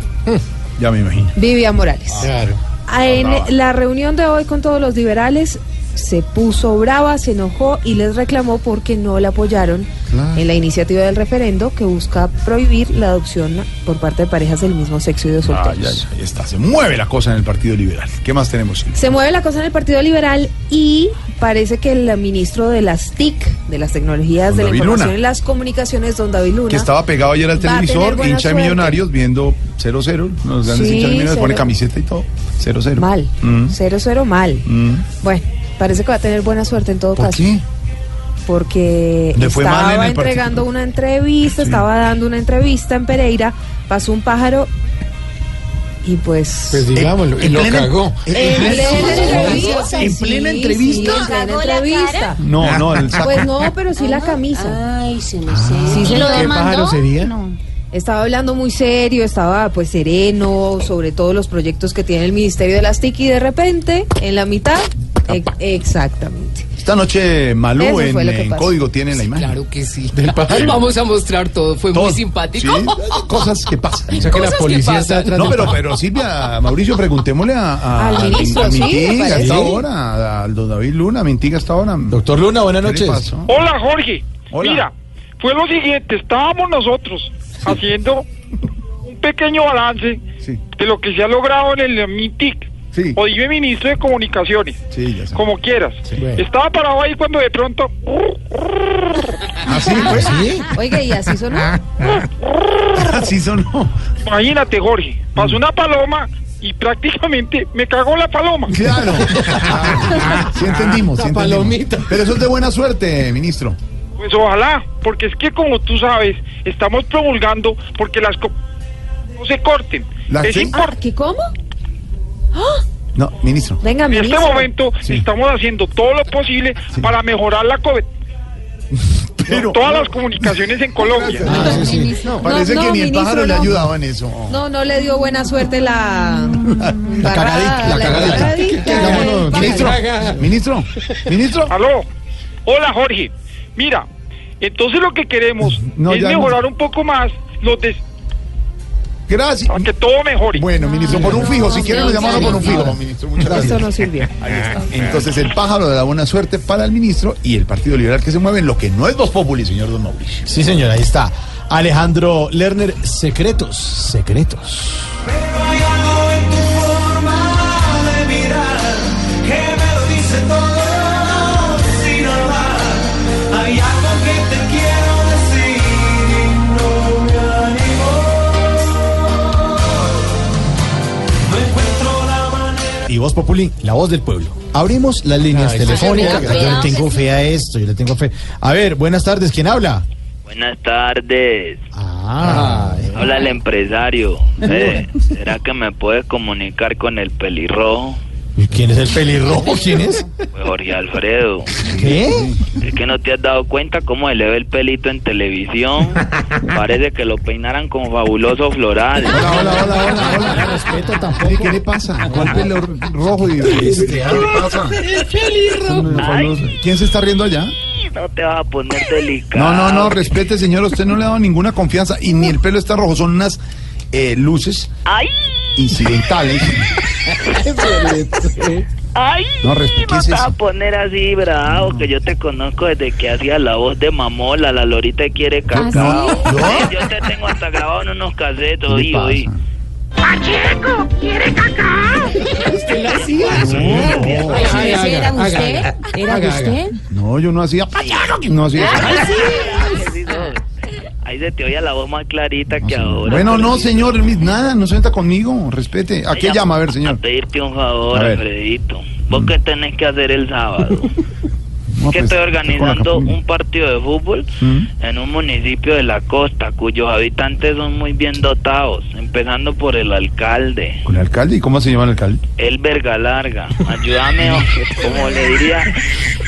Speaker 32: Ya me imagino.
Speaker 55: Vivian Morales.
Speaker 4: Claro.
Speaker 55: En la reunión de hoy con todos los liberales se puso brava, se enojó y les reclamó porque no la apoyaron
Speaker 32: Claro.
Speaker 55: en la iniciativa del referendo que busca prohibir la adopción por parte de parejas del mismo sexo y de
Speaker 32: Ah,
Speaker 55: solteros.
Speaker 32: ya, ya, ahí está. Se mueve la cosa en el Partido Liberal. ¿Qué más tenemos?
Speaker 55: Se mueve la cosa en el Partido Liberal y parece que el ministro de las TIC, de las tecnologías
Speaker 32: Don
Speaker 55: de la información
Speaker 32: Luna.
Speaker 55: y las comunicaciones, don David Luna.
Speaker 32: Que estaba pegado ayer al televisor, hincha de millonarios, viendo 0-0. Los grandes
Speaker 55: Sí,
Speaker 32: hinchas de millonarios, pone camiseta y todo. 0-0.
Speaker 55: Mal.
Speaker 32: Mm.
Speaker 55: 0-0 mal.
Speaker 32: Mm.
Speaker 55: Bueno, parece que va a tener buena suerte en todo
Speaker 32: ¿Por
Speaker 55: caso.
Speaker 32: qué?
Speaker 55: Porque
Speaker 32: Le
Speaker 55: estaba
Speaker 32: en
Speaker 55: entregando
Speaker 32: partido.
Speaker 55: una entrevista, estaba dando una entrevista en Pereira, pasó un pájaro y pues...
Speaker 4: Pues digámoslo, y lo cagó.
Speaker 55: En plena entrevista.
Speaker 32: ¿En plena
Speaker 55: sí,
Speaker 32: entrevista?
Speaker 55: en plena entrevista.
Speaker 32: No, no, el saco.
Speaker 55: Pues no, pero sí la camisa.
Speaker 45: Ay, se me
Speaker 55: Sí,
Speaker 45: ¿Y
Speaker 55: señor.
Speaker 45: lo demandó?
Speaker 4: sería?
Speaker 55: Estaba hablando muy serio, estaba pues sereno sobre todos los proyectos que tiene el Ministerio de las TIC y de repente, en la mitad, e- exactamente.
Speaker 32: Esta noche Malú
Speaker 55: Eso
Speaker 32: en, código tiene la imagen.
Speaker 56: Claro que sí.
Speaker 32: Del pájaro.
Speaker 56: Vamos a mostrar todo. Fue
Speaker 32: Todo.
Speaker 56: muy simpático.
Speaker 32: Sí, cosas que pasan.
Speaker 4: O sea que la policía está atrás
Speaker 32: No, pero, pero Silvia, Mauricio, preguntémosle a, a-
Speaker 55: Al ministro,
Speaker 32: a
Speaker 55: sí,
Speaker 32: Mintiga a
Speaker 55: parece.
Speaker 32: esta hora, al don David Luna, Mintiga a esta hora.
Speaker 3: Doctor Luna, buenas
Speaker 32: ¿Qué le
Speaker 3: noches.
Speaker 42: Hola Jorge,
Speaker 32: Hola.
Speaker 42: mira, fue lo siguiente, estábamos nosotros haciendo un pequeño balance
Speaker 32: Sí.
Speaker 42: de lo que se ha logrado en el MITIC,
Speaker 32: Sí.
Speaker 42: o dime ministro de Comunicaciones,
Speaker 32: Sí, ya sé.
Speaker 42: como quieras.
Speaker 4: Bueno.
Speaker 42: Estaba parado ahí cuando de pronto...
Speaker 32: ¿Así fue? ¿Sí?
Speaker 55: Oiga, ¿y así sonó?
Speaker 32: Así sonó.
Speaker 42: Imagínate Jorge, pasó una paloma y prácticamente me cagó la paloma.
Speaker 32: Claro. Sí entendimos, sí
Speaker 4: La
Speaker 32: entendimos.
Speaker 4: palomita.
Speaker 32: Pero eso es de buena suerte, ministro.
Speaker 42: Pues ojalá, porque es que como tú sabes, estamos promulgando porque las co- no se corten.
Speaker 32: ¿Las
Speaker 42: es importante.
Speaker 55: ¿Qué cómo?
Speaker 32: No, ministro.
Speaker 55: Venga,
Speaker 42: En este momento
Speaker 32: Sí.
Speaker 42: estamos haciendo todo lo posible para mejorar la co-
Speaker 32: Pero
Speaker 42: todas las comunicaciones en Colombia.
Speaker 32: Ah, sí, sí. No, parece
Speaker 55: No,
Speaker 32: que
Speaker 55: no,
Speaker 32: ni el
Speaker 55: ministro,
Speaker 32: pájaro le ayudaba en eso.
Speaker 55: No, no le dio buena suerte la...
Speaker 3: La cagadita, la cagadita.
Speaker 55: cagadita.
Speaker 32: Ministro, ministro, ministro.
Speaker 42: Aló. Hola, Jorge. Mira, entonces lo que queremos
Speaker 32: No,
Speaker 42: es
Speaker 32: no.
Speaker 42: mejorar un poco más los des...
Speaker 32: Gracias.
Speaker 26: Ante todo mejor.
Speaker 32: Bueno, ministro, por un fijo. Si quiere, lo llamamos por un fijo, ministro. Muchas gracias.
Speaker 55: Esto no sirvió.
Speaker 32: Entonces, el pájaro de la buena suerte para el ministro y el Partido Liberal que se mueve en lo que no es Voz Populi, señor Don Mauricio.
Speaker 3: Sí, señor, ahí está. Alejandro Lerner, secretos, secretos. Voz Populi, la voz del pueblo. Abrimos las líneas
Speaker 18: Ay,
Speaker 3: telefónicas. Yo le tengo fe a esto, yo le tengo fe. A ver, buenas tardes, ¿quién habla?
Speaker 57: Buenas tardes.
Speaker 3: Ah,
Speaker 57: Habla el empresario. Eh, ¿Será que me puedes comunicar con el pelirrojo?
Speaker 3: ¿Y quién es el pelirrojo? ¿Quién es?
Speaker 57: Pues Jorge Alfredo.
Speaker 3: ¿Qué?
Speaker 57: Es que no te has dado cuenta cómo se le ve el pelito en televisión. Parece que lo peinaran como fabuloso floral.
Speaker 32: Hola, hola, hola, hola, hola.
Speaker 3: respeto tampoco.
Speaker 32: ¿Qué le pasa? ¿Cuál pelo rojo y este, ¿Qué le pasa? ¿Quién se está riendo allá?
Speaker 57: No te vas a poner delicado.
Speaker 32: No, no, no, respete, señor. Usted no le ha dado ninguna confianza y ni el pelo está rojo. Son unas eh, luces
Speaker 57: ¡Ay!
Speaker 32: incidentales.
Speaker 57: ¡Ay!
Speaker 32: No, respe- ¿qué
Speaker 57: no
Speaker 32: es
Speaker 57: te vas a poner así bravo, que yo te conozco desde que hacía la voz de Mamola, la Lorita quiere cacao.
Speaker 18: ¿Ah, sí?
Speaker 57: Yo te tengo hasta grabado en unos casetes,
Speaker 18: ¿Qué
Speaker 57: oí,
Speaker 18: le
Speaker 57: oí.
Speaker 18: Pacheco, ¿quiere cacao?
Speaker 57: Usted lo hacía.
Speaker 32: No.
Speaker 57: Ay, era usted.
Speaker 32: haga,
Speaker 57: ¿Era
Speaker 32: haga,
Speaker 57: usted?
Speaker 32: haga. No, yo no hacía. No hacía.
Speaker 57: Ahí se te oía la voz más clarita que ahora.
Speaker 32: Bueno, no, señor, nada, no se conmigo, respete. ¿A qué llama? A ver,
Speaker 57: A
Speaker 32: señor.
Speaker 57: pedirte un favor,
Speaker 32: A.
Speaker 57: Alfredito. ¿Vos qué tenés que hacer el sábado?
Speaker 32: No,
Speaker 57: que
Speaker 32: pues,
Speaker 57: estoy organizando un partido de fútbol
Speaker 32: ¿Mm?
Speaker 57: en un municipio de la costa cuyos habitantes son muy bien dotados, empezando por el alcalde,
Speaker 32: ¿Con el alcalde? ¿Y cómo se llama el alcalde?
Speaker 57: el verga larga. Ayúdame, como le diría,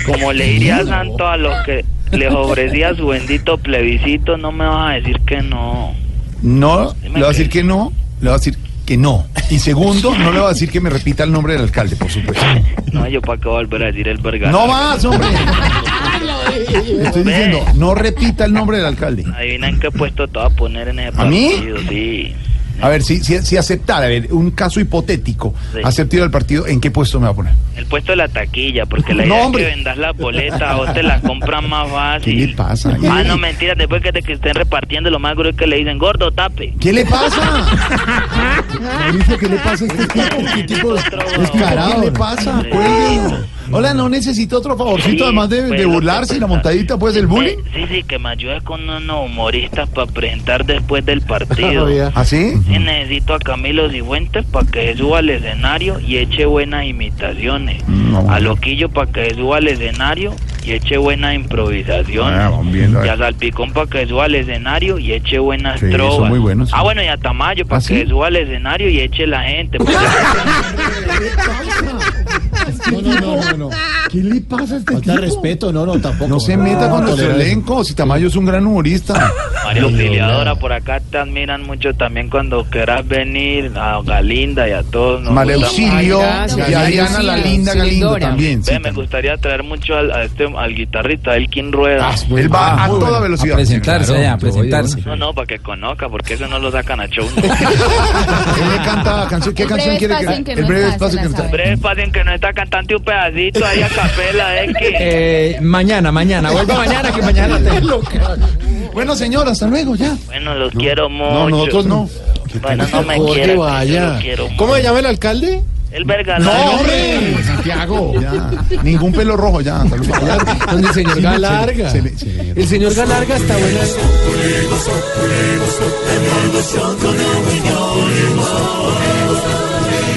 Speaker 57: como le diría Santo a los que les ofrecía su bendito plebiscito, no me vas a decir que no.
Speaker 32: No, le va a decir que no, le va a decir que no. Y segundo, no le va a decir que me repita el nombre del alcalde, por supuesto.
Speaker 57: No, yo para qué volver a decir el verga
Speaker 32: No más, hombre. Le estoy diciendo, no repita el nombre del alcalde.
Speaker 57: Adivina en qué puesto te vas a poner en ese
Speaker 32: ¿A mí?
Speaker 57: partido, sí.
Speaker 32: A ver, si, si, si aceptara, a ver, un caso hipotético,
Speaker 57: Sí.
Speaker 32: aceptar el partido, ¿en qué puesto me va a poner?
Speaker 57: El puesto de la taquilla, porque la
Speaker 32: No,
Speaker 57: idea
Speaker 32: hombre.
Speaker 57: es que vendas la boleta o te la compran más fácil.
Speaker 32: ¿Qué le pasa?
Speaker 57: Ah, no, mentira, después que te que estén repartiendo, lo más grueso es que le dicen, gordo, tape.
Speaker 32: ¿Qué le pasa? ¿qué le pasa a este tipo? ¿Qué tipo descarado? ¿Qué le pasa? Hola, no necesito otro favorcito,
Speaker 57: Sí,
Speaker 32: además de,
Speaker 57: que
Speaker 32: burlarse y la montadita, pues, el bullying.
Speaker 57: Sí, sí, que me ayudes con unos humoristas para presentar después del partido.
Speaker 32: ¿Ah, sí?
Speaker 57: Sí, necesito a Camilo Cifuentes para que suba al escenario y eche buenas imitaciones.
Speaker 32: No.
Speaker 57: A Loquillo para que suba al escenario y eche buenas improvisaciones.
Speaker 32: Ah,
Speaker 57: y a Salpicón para que suba al escenario y eche buenas
Speaker 32: Sí,
Speaker 57: trovas.
Speaker 32: muy buenos, sí.
Speaker 57: Ah, bueno, y a Tamayo para
Speaker 32: ¿Ah,
Speaker 57: que
Speaker 32: sí?
Speaker 57: se suba al escenario y eche la gente. porque-
Speaker 32: No, no, no, no. ¿Qué le pasa a este
Speaker 3: Falta
Speaker 32: tipo?
Speaker 3: respeto, no, no, tampoco.
Speaker 32: No se meta con nuestro elenco, si Tamayo es un gran humorista.
Speaker 57: María Auxiliadora, por acá te admiran mucho también cuando quieras venir, a Galinda y a todos. nos
Speaker 32: María Auxilio y Adriana la linda Galindo también.
Speaker 57: me gustaría traer mucho al, a este, al guitarrista Elkin Rueda.
Speaker 32: Ah, Él va a toda velocidad.
Speaker 50: A presentarse,
Speaker 32: Claro,
Speaker 50: ya, a presentarse.
Speaker 57: No, no, para que conozca, porque eso no lo sacan a show.
Speaker 32: Él le canta canción. ¿Qué
Speaker 57: El
Speaker 32: canción
Speaker 57: breve
Speaker 32: quiere que El breve espacio que no está.
Speaker 57: Breve cantante un pedacito ahí a capela, es que...
Speaker 50: Eh, mañana, mañana, vuelva mañana que mañana tengo.
Speaker 32: Bueno, señor, hasta luego, ya.
Speaker 57: Bueno, los quiero mucho.
Speaker 32: No, nosotros no.
Speaker 57: Bueno, no me quieran,
Speaker 4: vaya.
Speaker 57: quiero
Speaker 4: ¿Cómo se llama el alcalde?
Speaker 57: El verga
Speaker 32: No, hombre, Santiago. Ya. Ningún pelo rojo, ya. hasta luego. Ya.
Speaker 4: Donde el señor Galarga.
Speaker 32: se le- se le-
Speaker 4: El señor Galarga está bueno.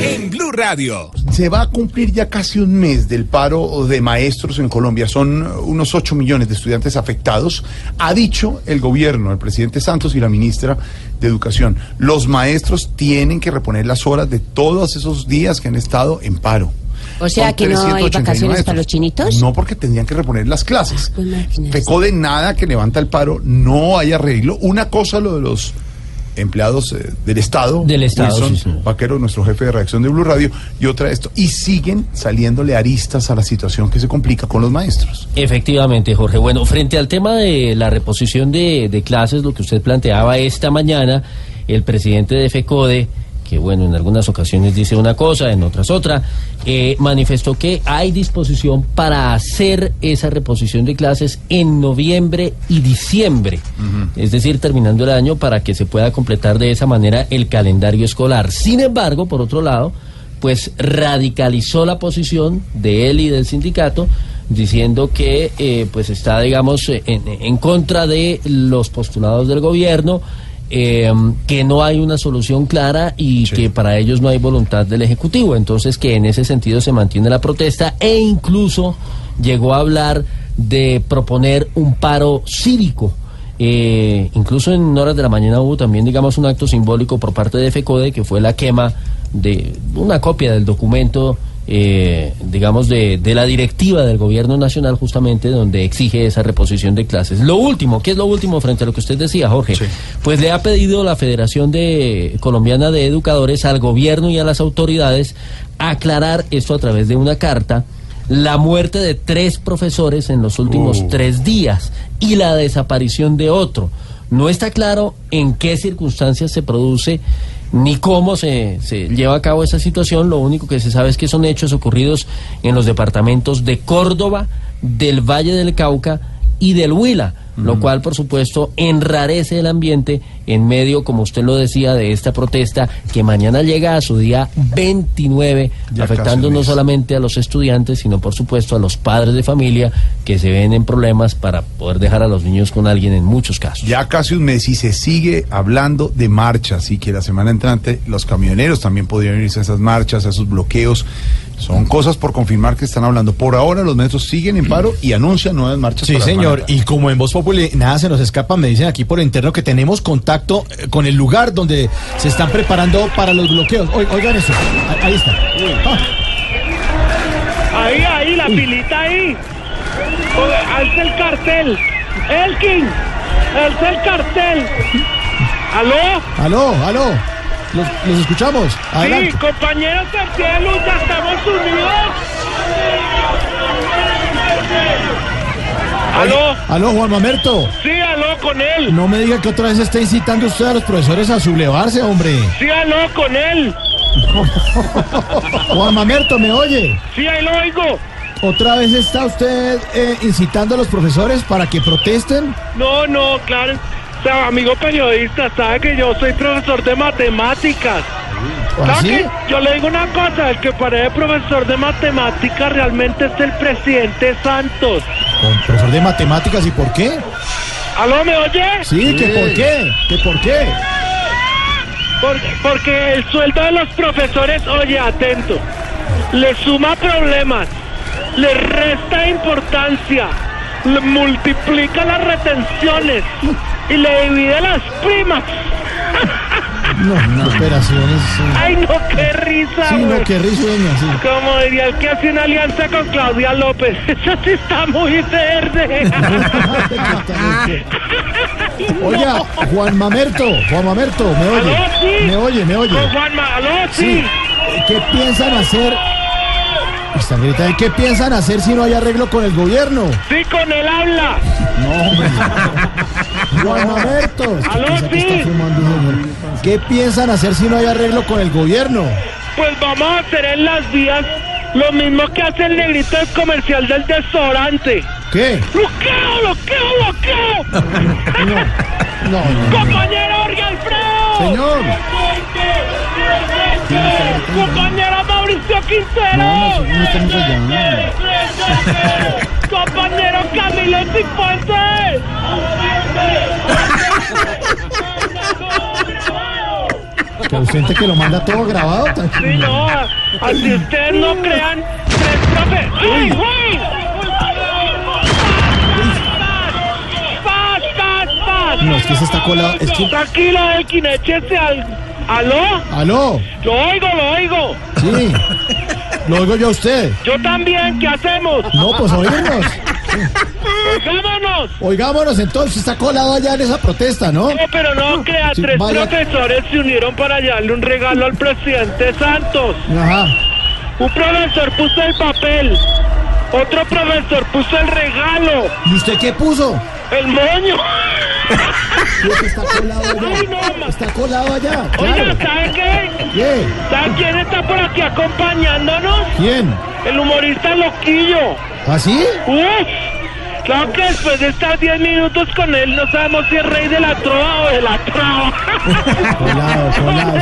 Speaker 43: En Blue Radio.
Speaker 32: Se va a cumplir ya casi un mes del paro de maestros en Colombia. Son unos 8 millones de estudiantes afectados. Ha dicho el gobierno, el presidente Santos y la ministra de Educación. Los maestros tienen que reponer las horas de todos esos días que han estado en paro.
Speaker 45: O sea,
Speaker 32: Son
Speaker 45: que no hay
Speaker 32: 389
Speaker 45: vacaciones para los chinitos.
Speaker 32: No, porque tendrían que reponer las clases.
Speaker 45: Pues máquinas.
Speaker 32: Pecó de nada que levanta el paro, no hay arreglo. Una cosa lo de los empleados eh, del Estado,
Speaker 50: Del Estado,
Speaker 32: Wilson
Speaker 50: sí, sí.
Speaker 32: Vaquero, nuestro jefe de reacción de Blue Radio, y otra esto. Y siguen saliéndole aristas a la situación que se complica con los maestros.
Speaker 58: Efectivamente, Jorge. Bueno, frente al tema de la reposición de, de clases, lo que usted planteaba esta mañana, el presidente de FECODE, que bueno, en algunas ocasiones dice una cosa, en otras otra, eh, manifestó que hay disposición para hacer esa reposición de clases en noviembre y diciembre, es decir, terminando el año para que se pueda completar de esa manera el calendario escolar. Sin embargo, por otro lado, pues radicalizó la posición de él y del sindicato diciendo que eh, pues está digamos en, en contra de los postulados del gobierno eh, que no hay una solución clara y que para ellos no hay voluntad del Ejecutivo. Entonces que en ese sentido se mantiene la protesta e incluso llegó a hablar de proponer un paro cívico. Eh, incluso en horas de la mañana hubo también, digamos, un acto simbólico por parte de FECODE que fue la quema de una copia del documento eh, digamos, de, de, la directiva del gobierno nacional justamente donde exige esa reposición de clases. Lo último, ¿qué es lo último frente a lo que usted decía, Jorge? Pues le ha pedido la Federación de Colombiana de Educadores al gobierno y a las autoridades aclarar esto a través de una carta la muerte de tres profesores en los últimos
Speaker 56: Uh.
Speaker 58: tres días y la desaparición de otro. No está claro en qué circunstancias se produce ni cómo se, se lleva a cabo esa situación. Lo único que se sabe es que son hechos ocurridos en los departamentos de Córdoba, del Valle del Cauca y del Huila, lo cual, por supuesto, enrarece el ambiente en medio, como usted lo decía, de esta protesta que mañana llega a su día 29,
Speaker 32: Ya
Speaker 58: afectando no solamente a los estudiantes, sino, por supuesto, a los padres de familia que se ven en problemas para poder dejar a los niños con alguien en muchos casos.
Speaker 32: Ya casi un mes y se sigue hablando de marchas y que la semana entrante los camioneros también podrían irse a esas marchas, a esos bloqueos. Son cosas por confirmar que están hablando. Por ahora los metros siguen en paro y anuncian nuevas marchas.
Speaker 3: Sí, señor. Y como en Voz Populi nada se nos escapa, me dicen aquí por interno que tenemos contacto eh, con el lugar donde se están preparando para los bloqueos. Oi- Oigan eso. Ahí, ahí está. Ah,
Speaker 40: Ahí, ahí, la pilita ahí. Alza el cartel. Elkin, alza el cartel. ¿Aló?
Speaker 3: aló, aló. Los, los escuchamos. Adelante.
Speaker 40: Sí, compañeros cielo, ya estamos unidos. ¿Aló?
Speaker 3: Aló, Juan Mamerto.
Speaker 40: Sí, aló con él.
Speaker 3: No me diga que otra vez está incitando usted a los profesores a sublevarse, hombre.
Speaker 40: Sí, aló con él.
Speaker 3: Juan Mamerto, ¿me oye?
Speaker 40: Sí, ahí lo oigo.
Speaker 3: ¿Otra vez está usted eh, incitando a los profesores para que protesten?
Speaker 40: No, no, claro. Amigo periodista, sabe que yo soy profesor de matemáticas.
Speaker 3: ¿Ah,
Speaker 40: ¿Sabe
Speaker 3: sí?
Speaker 40: Yo le digo una cosa, el que parece profesor de matemáticas realmente es el presidente Santos.
Speaker 3: Con profesor de matemáticas, ¿y por qué?
Speaker 40: ¿Aló, me oye?
Speaker 3: Sí, que por qué, que por qué.
Speaker 40: Por- porque el sueldo de los profesores, oye, atento, le suma problemas, le resta importancia, le multiplica las retenciones y le divide las primas.
Speaker 3: No, no. Operaciones. sí.
Speaker 40: Ay, no, qué risa,
Speaker 3: Sí, no, qué risueña, sí.
Speaker 40: Como diría el que hace una alianza con Claudia López. Eso sí está muy verde.
Speaker 3: Oiga, Juan Mamerto, Juan Mamerto, ¿me oye?
Speaker 40: ¿Aló, sí?
Speaker 3: ¿Me oye, me oye?
Speaker 40: Con Juanma, ¿aló? Sí.
Speaker 3: ¿Qué piensan hacer? Están gritando, ¿qué piensan hacer si no hay arreglo con el gobierno?
Speaker 40: Sí, con él habla.
Speaker 3: No, hombre. Juan señor. ¿Qué piensan hacer si no hay arreglo con el gobierno?
Speaker 40: Pues vamos a hacer en las vías lo mismo que hace el negrito del comercial del desodorante.
Speaker 3: ¿Qué?
Speaker 40: ¡Bloqueo, bloqueo, bloqueo!
Speaker 3: No, no.
Speaker 40: ¡Compañero Jorge Alfredo!
Speaker 3: Señor.
Speaker 40: ¡Compañero Quintero!
Speaker 3: No, no, no estamos allá.
Speaker 40: ¡Compañero Camilo Cifuentes!
Speaker 3: Que siente que lo manda todo grabado.
Speaker 40: Sí, no, así ustedes no crean tres profe. ¡Uy, uy! ¡Paz, paz, paz!
Speaker 3: No, es que se está colado. Es que.
Speaker 40: Tranquilo, al... ¿Aló?
Speaker 3: ¿Aló?
Speaker 40: Lo oigo, lo oigo.
Speaker 3: Sí. Lo oigo yo a usted.
Speaker 40: Yo también, ¿qué hacemos?
Speaker 3: No, pues oírnos.
Speaker 40: ¡Oigámonos!
Speaker 3: Oigámonos entonces, está colado allá en esa protesta, ¿no?
Speaker 40: No, pero no crea,
Speaker 3: Sí,
Speaker 40: tres
Speaker 3: vaya-
Speaker 40: profesores se unieron para darle un regalo al presidente Santos.
Speaker 3: Ajá.
Speaker 40: Un profesor puso el papel, otro profesor puso el regalo,
Speaker 3: ¿Y usted qué puso?
Speaker 40: el moño.
Speaker 3: Está colado allá. Está colado allá.
Speaker 40: Oiga,
Speaker 3: claro.
Speaker 40: ¿sabe qué?
Speaker 3: ¿Qué?
Speaker 40: ¿Sabe quién está por aquí acompañándonos?
Speaker 3: ¿Quién?
Speaker 40: El humorista Loquillo.
Speaker 3: ¿Así?
Speaker 40: ¡Uf! Claro que después de estar 10 minutos con él no sabemos si es rey de la trova o de la trova.
Speaker 3: Colado, colado.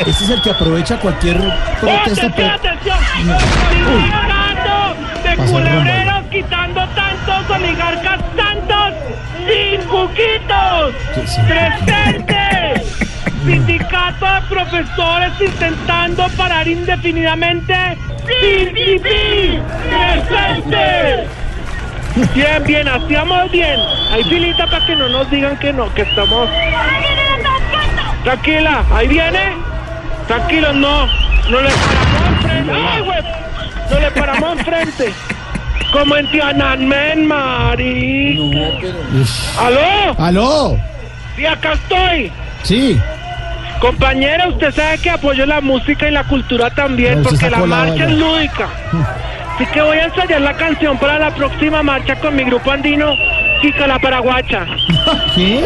Speaker 3: Este es el que aprovecha cualquier protesta.
Speaker 40: ¡Atención, atención! ¡Estoy hablando de culebreros quitando tantos oligarcas sin cuquitos! ¡Presente! Sindicato de profesores intentando parar indefinidamente ¡PPP! ¡Presente! Bien, bien, hacíamos bien. Hay filita para que no nos digan que no, que estamos... Tranquila, ahí viene. Tranquilos, no. No le paramos enfrente. ¡Ay, güey! No le paramos enfrente. Como en Tiananmen, marica. ¿Aló?
Speaker 3: ¿Aló?
Speaker 40: Sí, acá estoy.
Speaker 3: Sí.
Speaker 40: Compañera, usted sabe que apoyo la música y la cultura también,
Speaker 3: No,
Speaker 40: porque la marcha es lúdica. Así que voy a ensayar la canción para la próxima marcha con mi grupo andino, Chica la Paraguacha.
Speaker 3: ¿Qué?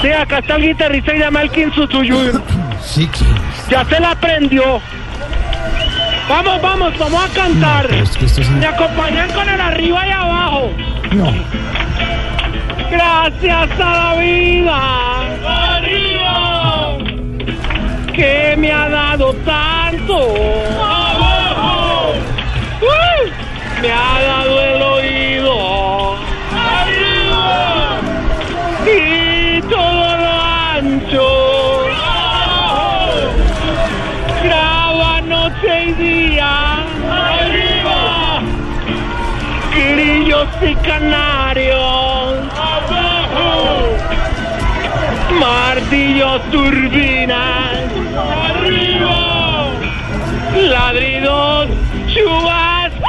Speaker 40: Sí, acá está el guitarrista y llama el Kinsutuyu.
Speaker 3: Sí.
Speaker 40: Ya se la aprendió. Vamos, vamos, vamos a cantar.
Speaker 3: es que esto es un-
Speaker 40: Me acompañan con el arriba y abajo.
Speaker 3: No.
Speaker 40: Gracias a la vida. Arriba. Que me ha dado tanto. Abajo. Me ha y canarios. Abajo. Martillos, turbinas. Arriba. Ladridos, chubascos.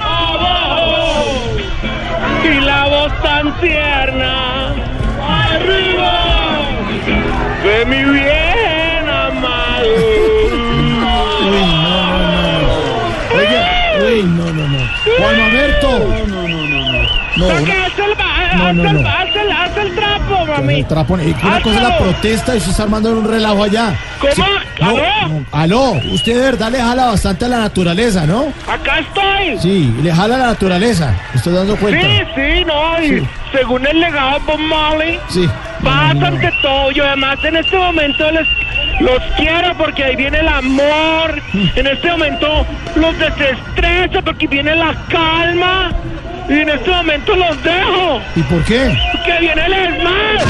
Speaker 40: Abajo. Y la voz tan tierna. Arriba. De mi bien
Speaker 3: No,
Speaker 40: haz
Speaker 3: no,
Speaker 40: el-
Speaker 3: no.
Speaker 40: haz el- haz el trapo, mami.
Speaker 3: el trapo- una cosa es la protesta y usted está armando un relajo allá.
Speaker 40: ¿Cómo?
Speaker 3: Sí,
Speaker 40: ¿Aló?
Speaker 3: aló, usted de verdad le jala bastante a la naturaleza, ¿no?
Speaker 40: Acá estoy.
Speaker 3: Sí, le jala a la naturaleza. ¿Me estoy dando cuenta?
Speaker 40: Sí, sí, no, y
Speaker 3: Sí.
Speaker 40: según el legado de Bob Marley,
Speaker 3: Sí.
Speaker 40: paz ante todo. Yo además en este momento les los quiero porque ahí viene el amor.
Speaker 3: Mm.
Speaker 40: En este momento los desestreso porque viene la calma. Y en este momento los dejo.
Speaker 3: ¿Y por qué?
Speaker 40: Que viene el esmalte.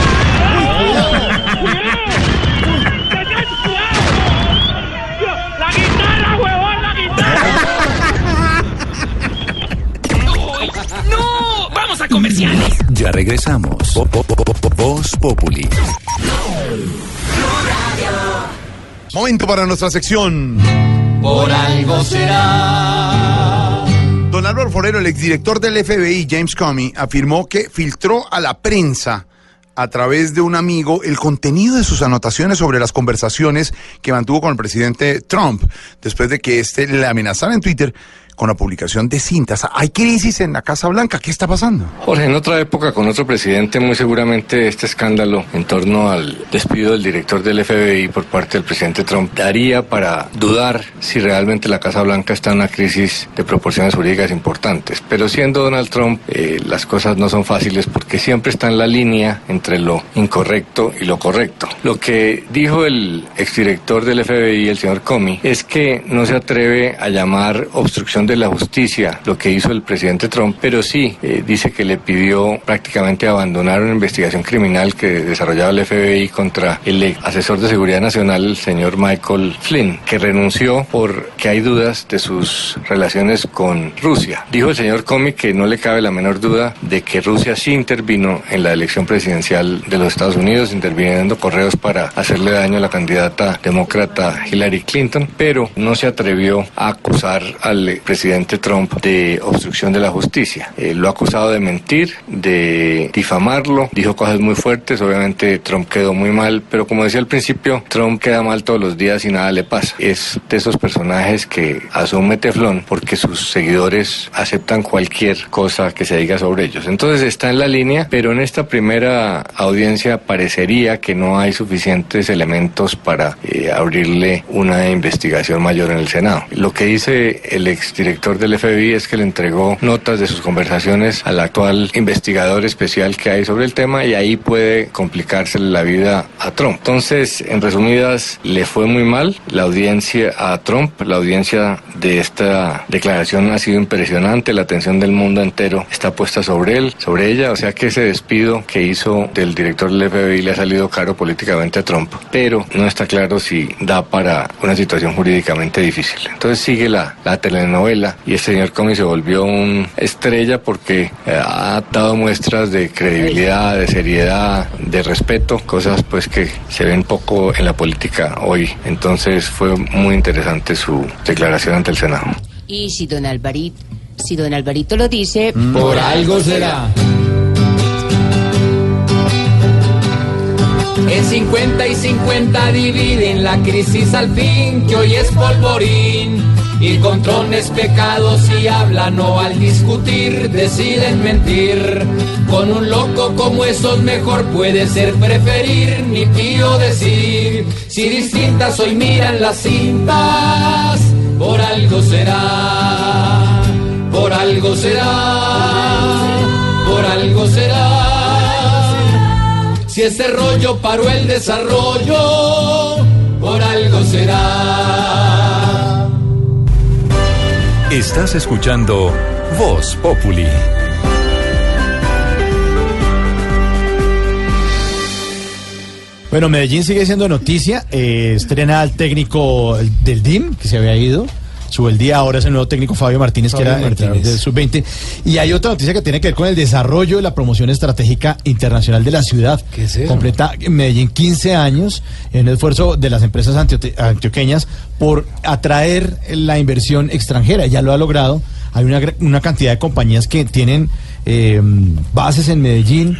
Speaker 40: La guitarra, huevón, la guitarra.
Speaker 59: ¡No! ¡Vamos a comerciales!
Speaker 1: Ya regresamos. Po- po- po- po- Voz Populi.
Speaker 32: Momento para nuestra sección.
Speaker 47: Por algo será.
Speaker 32: Don Álvaro Forero, el exdirector del FBI, James Comey, afirmó que filtró a la prensa a través de un amigo el contenido de sus anotaciones sobre las conversaciones que mantuvo con el presidente Trump después de que éste le amenazara en Twitter con la publicación de cintas. Hay crisis en la Casa Blanca. ¿Qué está pasando?
Speaker 46: Jorge, en otra época con otro presidente, muy seguramente este escándalo en torno al despido del director del FBI por parte del presidente Trump daría para dudar si realmente la Casa Blanca está en una crisis de proporciones jurídicas importantes. Pero siendo Donald Trump, eh, las cosas no son fáciles porque siempre está en la línea entre lo incorrecto y lo correcto. Lo que dijo el exdirector del FBI, el señor Comey, es que no se atreve a llamar obstrucción de la justicia lo que hizo el presidente Trump, pero sí eh, dice que le pidió prácticamente abandonar una investigación criminal que desarrollaba el FBI contra el asesor de seguridad nacional, el señor Michael Flynn, que renunció porque hay dudas de sus relaciones con Rusia. Dijo el señor Comey que no le cabe la menor duda de que Rusia sí intervino en la elección presidencial de los Estados Unidos, interviniendo correos para hacerle daño a la candidata demócrata Hillary Clinton, pero no se atrevió a acusar al presidente presidente Trump de obstrucción de la justicia. Eh, lo ha acusado de mentir, de difamarlo, dijo cosas muy fuertes, obviamente Trump quedó muy mal, pero como decía al principio, Trump queda mal todos los días y nada le pasa. Es de esos personajes que asume teflón porque sus seguidores aceptan cualquier cosa que se diga sobre ellos. Entonces está en la línea, pero en esta primera audiencia parecería que no hay suficientes elementos para eh, abrirle una investigación mayor en el Senado. Lo que dice el exdirector del FBI es que le entregó notas de sus conversaciones al actual investigador especial que hay sobre el tema y ahí puede complicarse la vida a Trump. Entonces, en resumidas, le fue muy mal la audiencia a Trump. La audiencia de esta declaración ha sido impresionante. La atención del mundo entero está puesta sobre él, sobre ella. O sea que ese despido que hizo del director del FBI le ha salido caro políticamente a Trump. Pero no está claro si da para una situación jurídicamente difícil. Entonces sigue la, la telenovela y este señor Comey se volvió un estrella porque eh, ha dado muestras de credibilidad, de seriedad, de respeto, cosas pues que se ven poco en la política hoy. Entonces fue muy interesante su declaración ante el Senado.
Speaker 35: Y si don Alvarito, si don Alvarito lo dice...
Speaker 3: Por algo será.
Speaker 47: En 50 y 50 dividen la crisis al fin, que hoy es polvorín. Y con trones pecados y hablan o al discutir deciden mentir. Con un loco como esos mejor puede ser preferir, ni pío decir. Si distintas hoy miran las cintas, por algo será, por algo será, por algo será. Si ese rollo paró el desarrollo, por algo será.
Speaker 60: Estás escuchando Voz Populi.
Speaker 3: Bueno, Medellín sigue siendo noticia. eh, estrena al técnico del DIM, que se había ido. Sube el día, ahora es el nuevo técnico Fabio Martínez,
Speaker 4: Fabio
Speaker 3: que era
Speaker 4: Martínez.
Speaker 3: del Sub-20. Y hay otra noticia que tiene que ver con el desarrollo de la promoción estratégica internacional de la ciudad.
Speaker 4: ¿Qué es eso?
Speaker 3: Completa Medellín 15 años en el esfuerzo de las empresas antioqueñas por atraer la inversión extranjera. Ya lo ha logrado. Hay una, una cantidad de compañías que tienen eh, bases en Medellín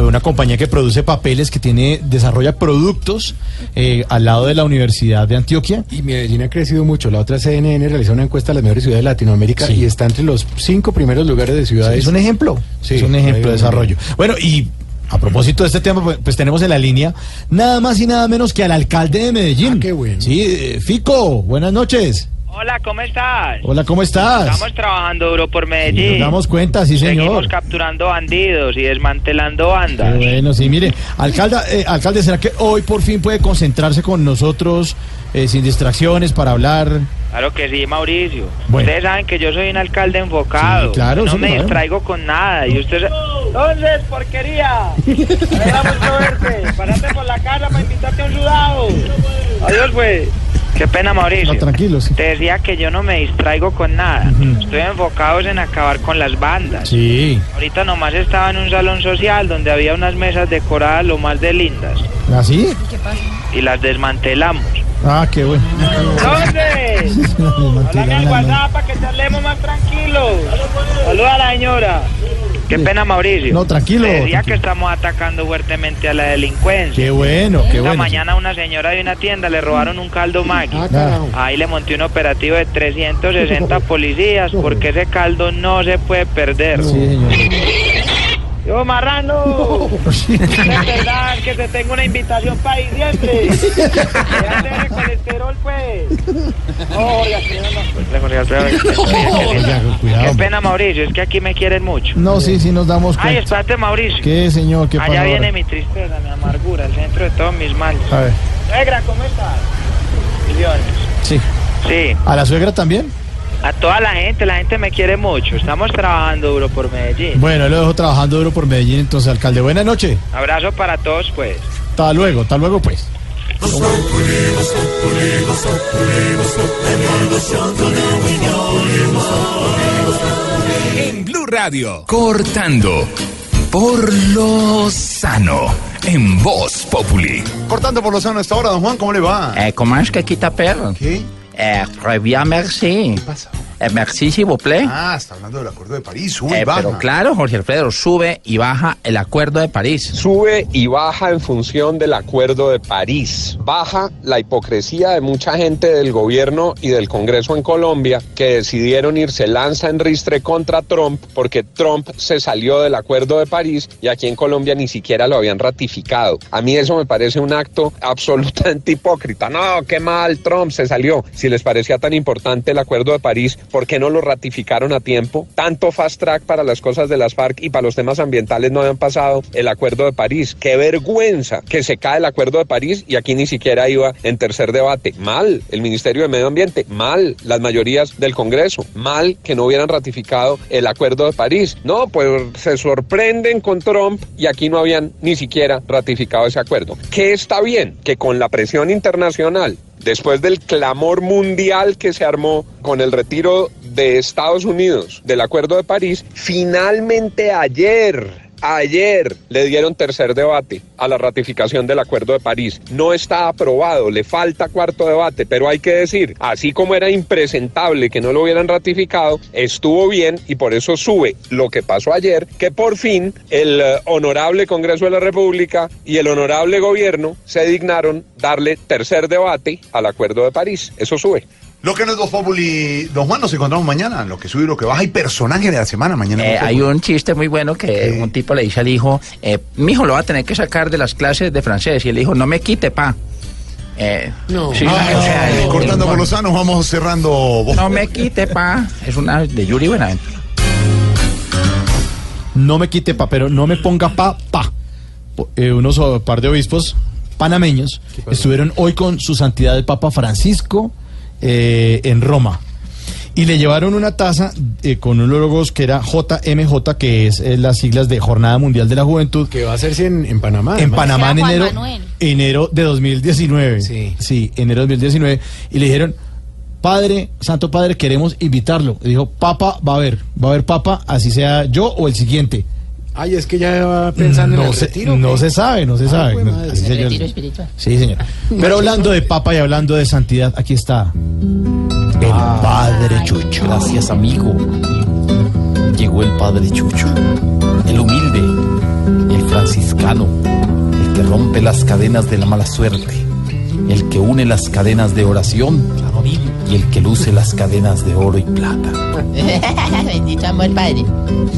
Speaker 3: una compañía que produce papeles, que tiene desarrolla productos eh, al lado de la Universidad de Antioquia.
Speaker 4: Y Medellín ha crecido mucho. La otra CNN realizó una encuesta de las mejores ciudades de Latinoamérica
Speaker 3: Sí.
Speaker 4: y está entre los cinco primeros lugares de ciudades.
Speaker 3: Es un ejemplo,
Speaker 4: Sí,
Speaker 3: es un ejemplo de desarrollo. Bueno, y a propósito de este tema, pues, pues tenemos en la línea nada más y nada menos que al alcalde de Medellín. qué bueno. Sí, eh, Fico, buenas noches.
Speaker 29: Hola, ¿cómo estás?
Speaker 3: Hola, ¿cómo estás?
Speaker 29: Estamos trabajando duro por
Speaker 3: Nos
Speaker 29: Medellín.
Speaker 3: damos cuenta, sí, señor.
Speaker 29: Seguimos capturando bandidos y desmantelando
Speaker 3: Qué
Speaker 29: bandas.
Speaker 3: bueno, sí, mire, alcalde, eh, alcalde, ¿será que hoy por fin puede concentrarse con nosotros eh, sin distracciones para hablar?
Speaker 29: Claro que sí, Mauricio.
Speaker 3: Bueno.
Speaker 29: Ustedes saben que yo soy un alcalde enfocado.
Speaker 3: Sí, claro,
Speaker 29: no
Speaker 3: sí,
Speaker 29: me
Speaker 3: sabemos.
Speaker 29: distraigo con nada. Y usted... Entonces, porquería. Me da mucho verte. Párate por la casa para invitarte a un sudado. Adiós, pues. Qué pena, Mauricio.
Speaker 3: No, tranquilo, sí.
Speaker 29: Te decía que yo no me distraigo con nada. Estoy enfocado en acabar con las bandas.
Speaker 3: Sí.
Speaker 29: Ahorita nomás estaba en un salón social donde había unas mesas decoradas lo más de lindas.
Speaker 3: ¿Así?
Speaker 29: Y las desmantelamos.
Speaker 3: Ah, qué bueno.
Speaker 29: ¿Dónde? Háblame al WhatsApp para que te hablemos más tranquilos. Saluda a la señora. Qué pena, Mauricio.
Speaker 3: No, tranquilo,
Speaker 29: Le decía
Speaker 3: tranquilo.
Speaker 29: que estamos atacando fuertemente a la delincuencia.
Speaker 3: Qué bueno, qué
Speaker 29: Esta
Speaker 3: bueno.
Speaker 29: mañana a una señora de una tienda le robaron un caldo Maggi.
Speaker 3: Ah, carajo.
Speaker 29: Ahí le monté un operativo de 360 policías porque ese caldo no se puede perder.
Speaker 3: Sí, señor.
Speaker 29: Yo, marrano. Es verdad que te tengo una invitación para diciembre. Déjate de colesterol, pues. Ya
Speaker 3: cuidado,
Speaker 29: Qué pena, Mauricio, es que aquí me quieren mucho.
Speaker 3: No, sí, sí nos damos
Speaker 29: Ay,
Speaker 3: cuenta.
Speaker 29: espérate, Mauricio.
Speaker 3: ¿Qué, señor? ¿Qué pasa
Speaker 29: Allá viene mi tristeza, mi amargura, el centro de todos mis males.
Speaker 3: A ver,
Speaker 29: Negra, ¿cómo estás? Millones.
Speaker 3: sí.
Speaker 29: Sí,
Speaker 3: ¿A la suegra también?
Speaker 29: A toda la gente, la gente me quiere mucho. Estamos trabajando duro por Medellín.
Speaker 3: Bueno, lo dejo trabajando duro por Medellín, entonces, alcalde. Buenas noches.
Speaker 29: Abrazo para todos, pues.
Speaker 3: Hasta luego, hasta luego, pues.
Speaker 1: En Blue Radio, cortando por lo sano. En Voz Populi.
Speaker 32: Cortando por lo sano a esta hora, don Juan, ¿cómo le va?
Speaker 61: Eh, comment est-ce que quitte t'appelle?
Speaker 32: ¿Qué?
Speaker 61: Eh, très bien, merci.
Speaker 8: Eh, merci, s'il vous plaît.
Speaker 32: Ah, está hablando del acuerdo de París, sube y
Speaker 8: Eh,
Speaker 32: baja.
Speaker 8: pero claro, Jorge Alfredo, sube y baja el acuerdo de París.
Speaker 31: Sube y baja en función del acuerdo de París. Baja la hipocresía de mucha gente del gobierno y del Congreso en Colombia que decidieron irse lanza en ristre contra Trump porque Trump se salió del acuerdo de París y aquí en Colombia ni siquiera lo habían ratificado. A mí eso me parece un acto absolutamente hipócrita. No, qué mal, Trump se salió. Si les parecía tan importante el acuerdo de París, ¿por qué no lo ratificaron a tiempo? Tanto fast track para las cosas de las FARC y para los temas ambientales no habían pasado el acuerdo de París. Qué vergüenza que se cae el acuerdo de París y aquí ni siquiera iba en tercer debate. Mal, el Ministerio de Medio Ambiente, mal, las mayorías del Congreso, mal que no hubieran ratificado el acuerdo de París. No, pues se sorprenden con Trump y aquí no habían ni siquiera ratificado ese acuerdo. Que está bien que con la presión internacional Después del clamor mundial que se armó con el retiro de Estados Unidos del Acuerdo de París, finalmente ayer, ayer le dieron tercer debate a la ratificación del Acuerdo de París. No está aprobado, le falta cuarto debate, pero hay que decir, así como era impresentable que no lo hubieran ratificado, estuvo bien y por eso sube lo que pasó ayer, que por fin el eh, honorable Congreso de la República y el honorable gobierno se dignaron darle tercer debate al Acuerdo de París. Eso sube.
Speaker 32: Lo que no es Voz Populi, Don Juan, nos encontramos mañana. Lo que sube y lo que baja. Y personaje de la semana mañana.
Speaker 8: Eh, hay un chiste muy bueno que un tipo le dice al hijo, eh, mi hijo lo va a tener que sacar de las clases de francés. Y el hijo, no me quite, pa. Eh,
Speaker 32: No,
Speaker 8: sí,
Speaker 32: Ah,
Speaker 8: o sea, el-
Speaker 32: cortando por los sanos, vamos cerrando. Voz
Speaker 8: No me quite, pa. Es una de Yuri Buenaventura.
Speaker 3: No me quite pa, pero no me ponga pa, pa. Eh, unos par de obispos panameños estuvieron hoy con su santidad el Papa Francisco eh, en Roma. Y le llevaron una taza eh, con un logos que era JMJ, que es eh, las siglas de Jornada Mundial de la Juventud.
Speaker 4: Que va a hacerse en, en Panamá.
Speaker 3: En
Speaker 4: además.
Speaker 3: Panamá en enero,
Speaker 4: Manuel.
Speaker 3: enero de 2019. Sí. Sí, enero de 2019. Y le dijeron, Padre, Santo Padre, queremos invitarlo. Dijo, Papa, va a haber, va a haber Papa, así sea yo o el siguiente.
Speaker 4: Ay, es que ya va pensando
Speaker 3: no
Speaker 4: en el
Speaker 3: se,
Speaker 4: retiro.
Speaker 3: No
Speaker 4: ¿qué?
Speaker 3: se sabe, no se
Speaker 4: Ah,
Speaker 3: sabe.
Speaker 4: jue
Speaker 3: No,
Speaker 4: madre.
Speaker 3: así
Speaker 4: El
Speaker 3: señor.
Speaker 4: retiro espiritual.
Speaker 3: Sí, señor. Pero hablando de Papa y hablando de santidad, aquí está. El Padre Chucho.
Speaker 26: Gracias, amigo. Llegó el Padre Chucho, el humilde, el franciscano, el que rompe las cadenas de la mala suerte, el que une las cadenas de oración y el que luce las cadenas de oro y plata.
Speaker 35: Bendito amor, padre.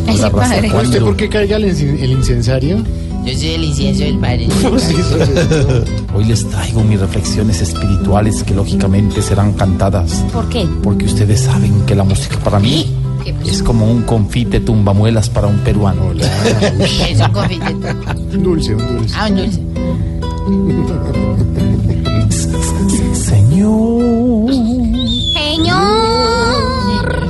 Speaker 35: Ese
Speaker 26: Rafa,
Speaker 35: padre.
Speaker 4: ¿Usted por qué carga el, el incensario?
Speaker 35: Yo soy el incienso del padre.
Speaker 26: Hoy les traigo mis reflexiones espirituales que lógicamente serán cantadas
Speaker 35: ¿Por qué?
Speaker 26: porque ustedes saben que la música para mí es como un confite tumbamuelas para un peruano.
Speaker 35: Es un confite.
Speaker 4: Un dulce, un dulce.
Speaker 35: Ah, un dulce.
Speaker 26: Señor,
Speaker 5: Señor.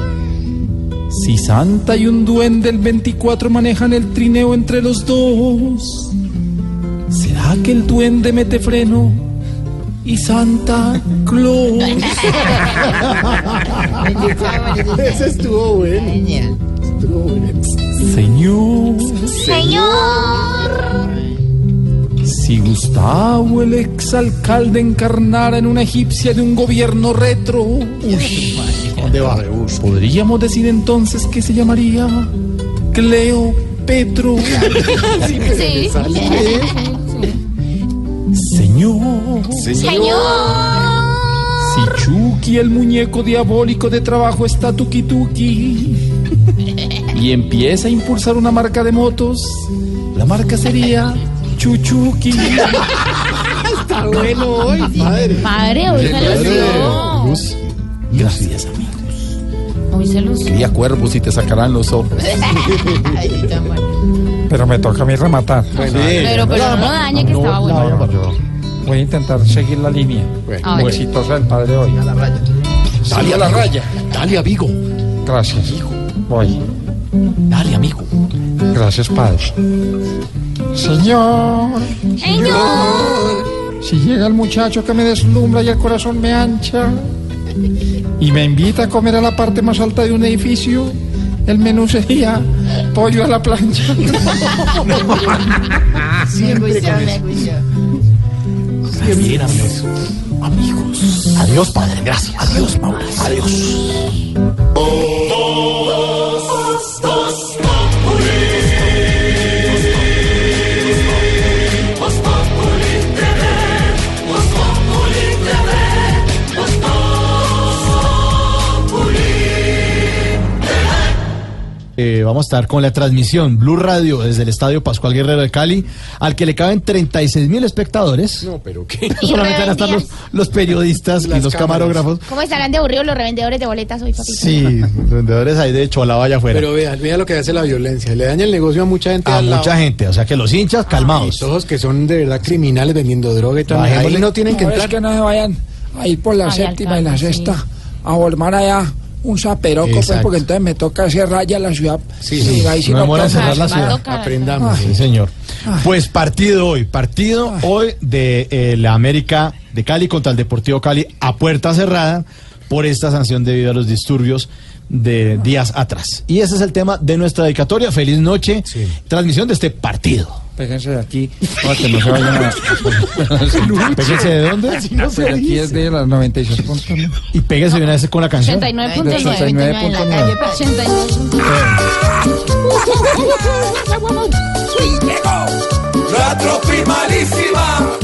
Speaker 26: si Santa y un duende el 24 manejan el trineo entre los dos, ¿será que el duende mete freno y Santa Claus?
Speaker 4: Ese estuvo bueno. Estuvo bueno.
Speaker 26: Señor,
Speaker 5: Señor.
Speaker 26: Si Gustavo, el exalcalde, encarnara en una egipcia de un gobierno retro,
Speaker 3: ¿Dónde va?
Speaker 26: podríamos decir entonces que se llamaría Cleo Petro.
Speaker 5: Sí, Sí.
Speaker 26: Señor,
Speaker 5: Señor.
Speaker 26: si Chucky, el muñeco diabólico de trabajo, está tuki tuki y empieza a impulsar una marca de motos, la marca sería Chuchuki.
Speaker 4: Está bueno hoy, padre.
Speaker 35: Padre, hoy se lució.
Speaker 26: Gracias, amigos.
Speaker 35: Hoy se lució.
Speaker 26: Cría cuervos y te sacarán los ojos.
Speaker 22: Pero me toca a mí rematar.
Speaker 35: Pero, pero no dañe que estaba bueno.
Speaker 22: Voy a intentar seguir la línea.
Speaker 35: A
Speaker 22: Muy
Speaker 35: ver.
Speaker 22: exitosa el padre hoy. A la raya.
Speaker 26: Dale a la raya.
Speaker 22: Dale, amigo. Gracias. Voy.
Speaker 26: Dale, amigo.
Speaker 22: Gracias, padre. Señor.
Speaker 5: Señor.
Speaker 22: Si llega el muchacho que me deslumbra y el corazón me ancha y me invita a comer a la parte más alta de un edificio, el menú sería pollo a la plancha.
Speaker 35: Me gustó, me gustó.
Speaker 26: Gracias, amigos.
Speaker 3: Adiós, Padre. Gracias.
Speaker 26: Adiós, Mauricio.
Speaker 3: Adiós. Eh, vamos a estar con la transmisión Blue Radio desde el Estadio Pascual Guerrero de Cali, al que le caben 36 mil espectadores.
Speaker 4: No, pero qué.
Speaker 3: No solamente van a estar los, los periodistas y los
Speaker 4: cámaras.
Speaker 3: camarógrafos.
Speaker 36: ¿Cómo estarán de aburridos los revendedores de boletas hoy, papito?
Speaker 3: Sí, vendedores ahí de hecho la valla afuera.
Speaker 4: Pero vea, vea lo que hace la violencia. Le daña el negocio a mucha gente.
Speaker 3: a
Speaker 4: al lado.
Speaker 3: mucha gente, o sea que los hinchas calmados.
Speaker 4: Todos que son de verdad criminales vendiendo droga y todo. Ahí no tienen que entrar.
Speaker 22: es que no se vayan a ir por la
Speaker 36: Ay,
Speaker 22: séptima y la sexta a formar allá un zaperoco, pues, porque entonces me toca hacer raya la ciudad.
Speaker 4: Sí,
Speaker 22: Y
Speaker 4: sí.
Speaker 22: ahí sí
Speaker 3: no cerrar la ciudad.
Speaker 4: Aprendamos.
Speaker 3: Sí, señor. Pues partido hoy, partido hoy de eh, la América de Cali contra el Deportivo Cali a puerta cerrada por esta sanción debido a los disturbios de días atrás. Y ese es el tema de nuestra dedicatoria. Feliz noche. Transmisión de este partido.
Speaker 22: Péguense de aquí, para que no se vayan a...
Speaker 3: Péguense de dónde?
Speaker 22: Pero aquí es de las 96 puntos. ¿no?
Speaker 3: Y péguense de una vez con la canción.
Speaker 22: 89.9.
Speaker 62: 89.9. 89.
Speaker 18: La tropimalísima.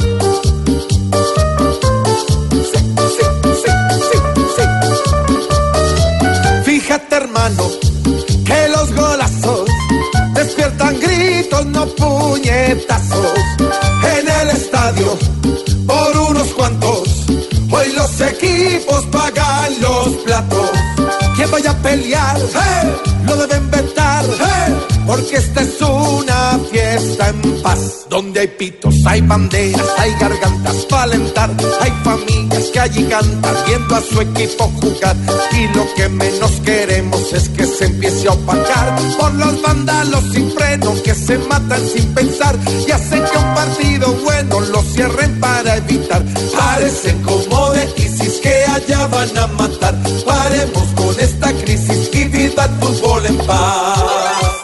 Speaker 18: Fíjate hermano, que los golazos gritos, no puñetazos. En el estadio, por unos cuantos, hoy los equipos pagan los platos. Quien vaya a pelear, ¡eh! lo deben vetar, ¡eh! Porque esta es una fiesta en paz. Donde hay pitos, hay banderas, hay gargantas para alentar, hay familias que allí cantan viendo a su equipo jugar. Y lo que menos queremos es que se empiece a opacar por los vándalos sin freno que se matan sin pensar y hacen que un partido bueno lo cierren para evitar. Parecen como de ISIS que allá van a matar. Paremos con esta crisis y viva el fútbol en paz.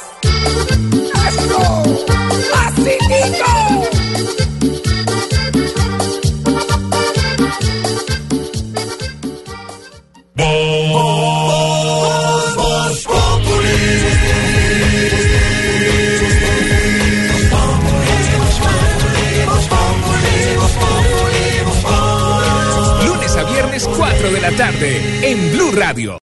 Speaker 43: Tarde en Blue Radio.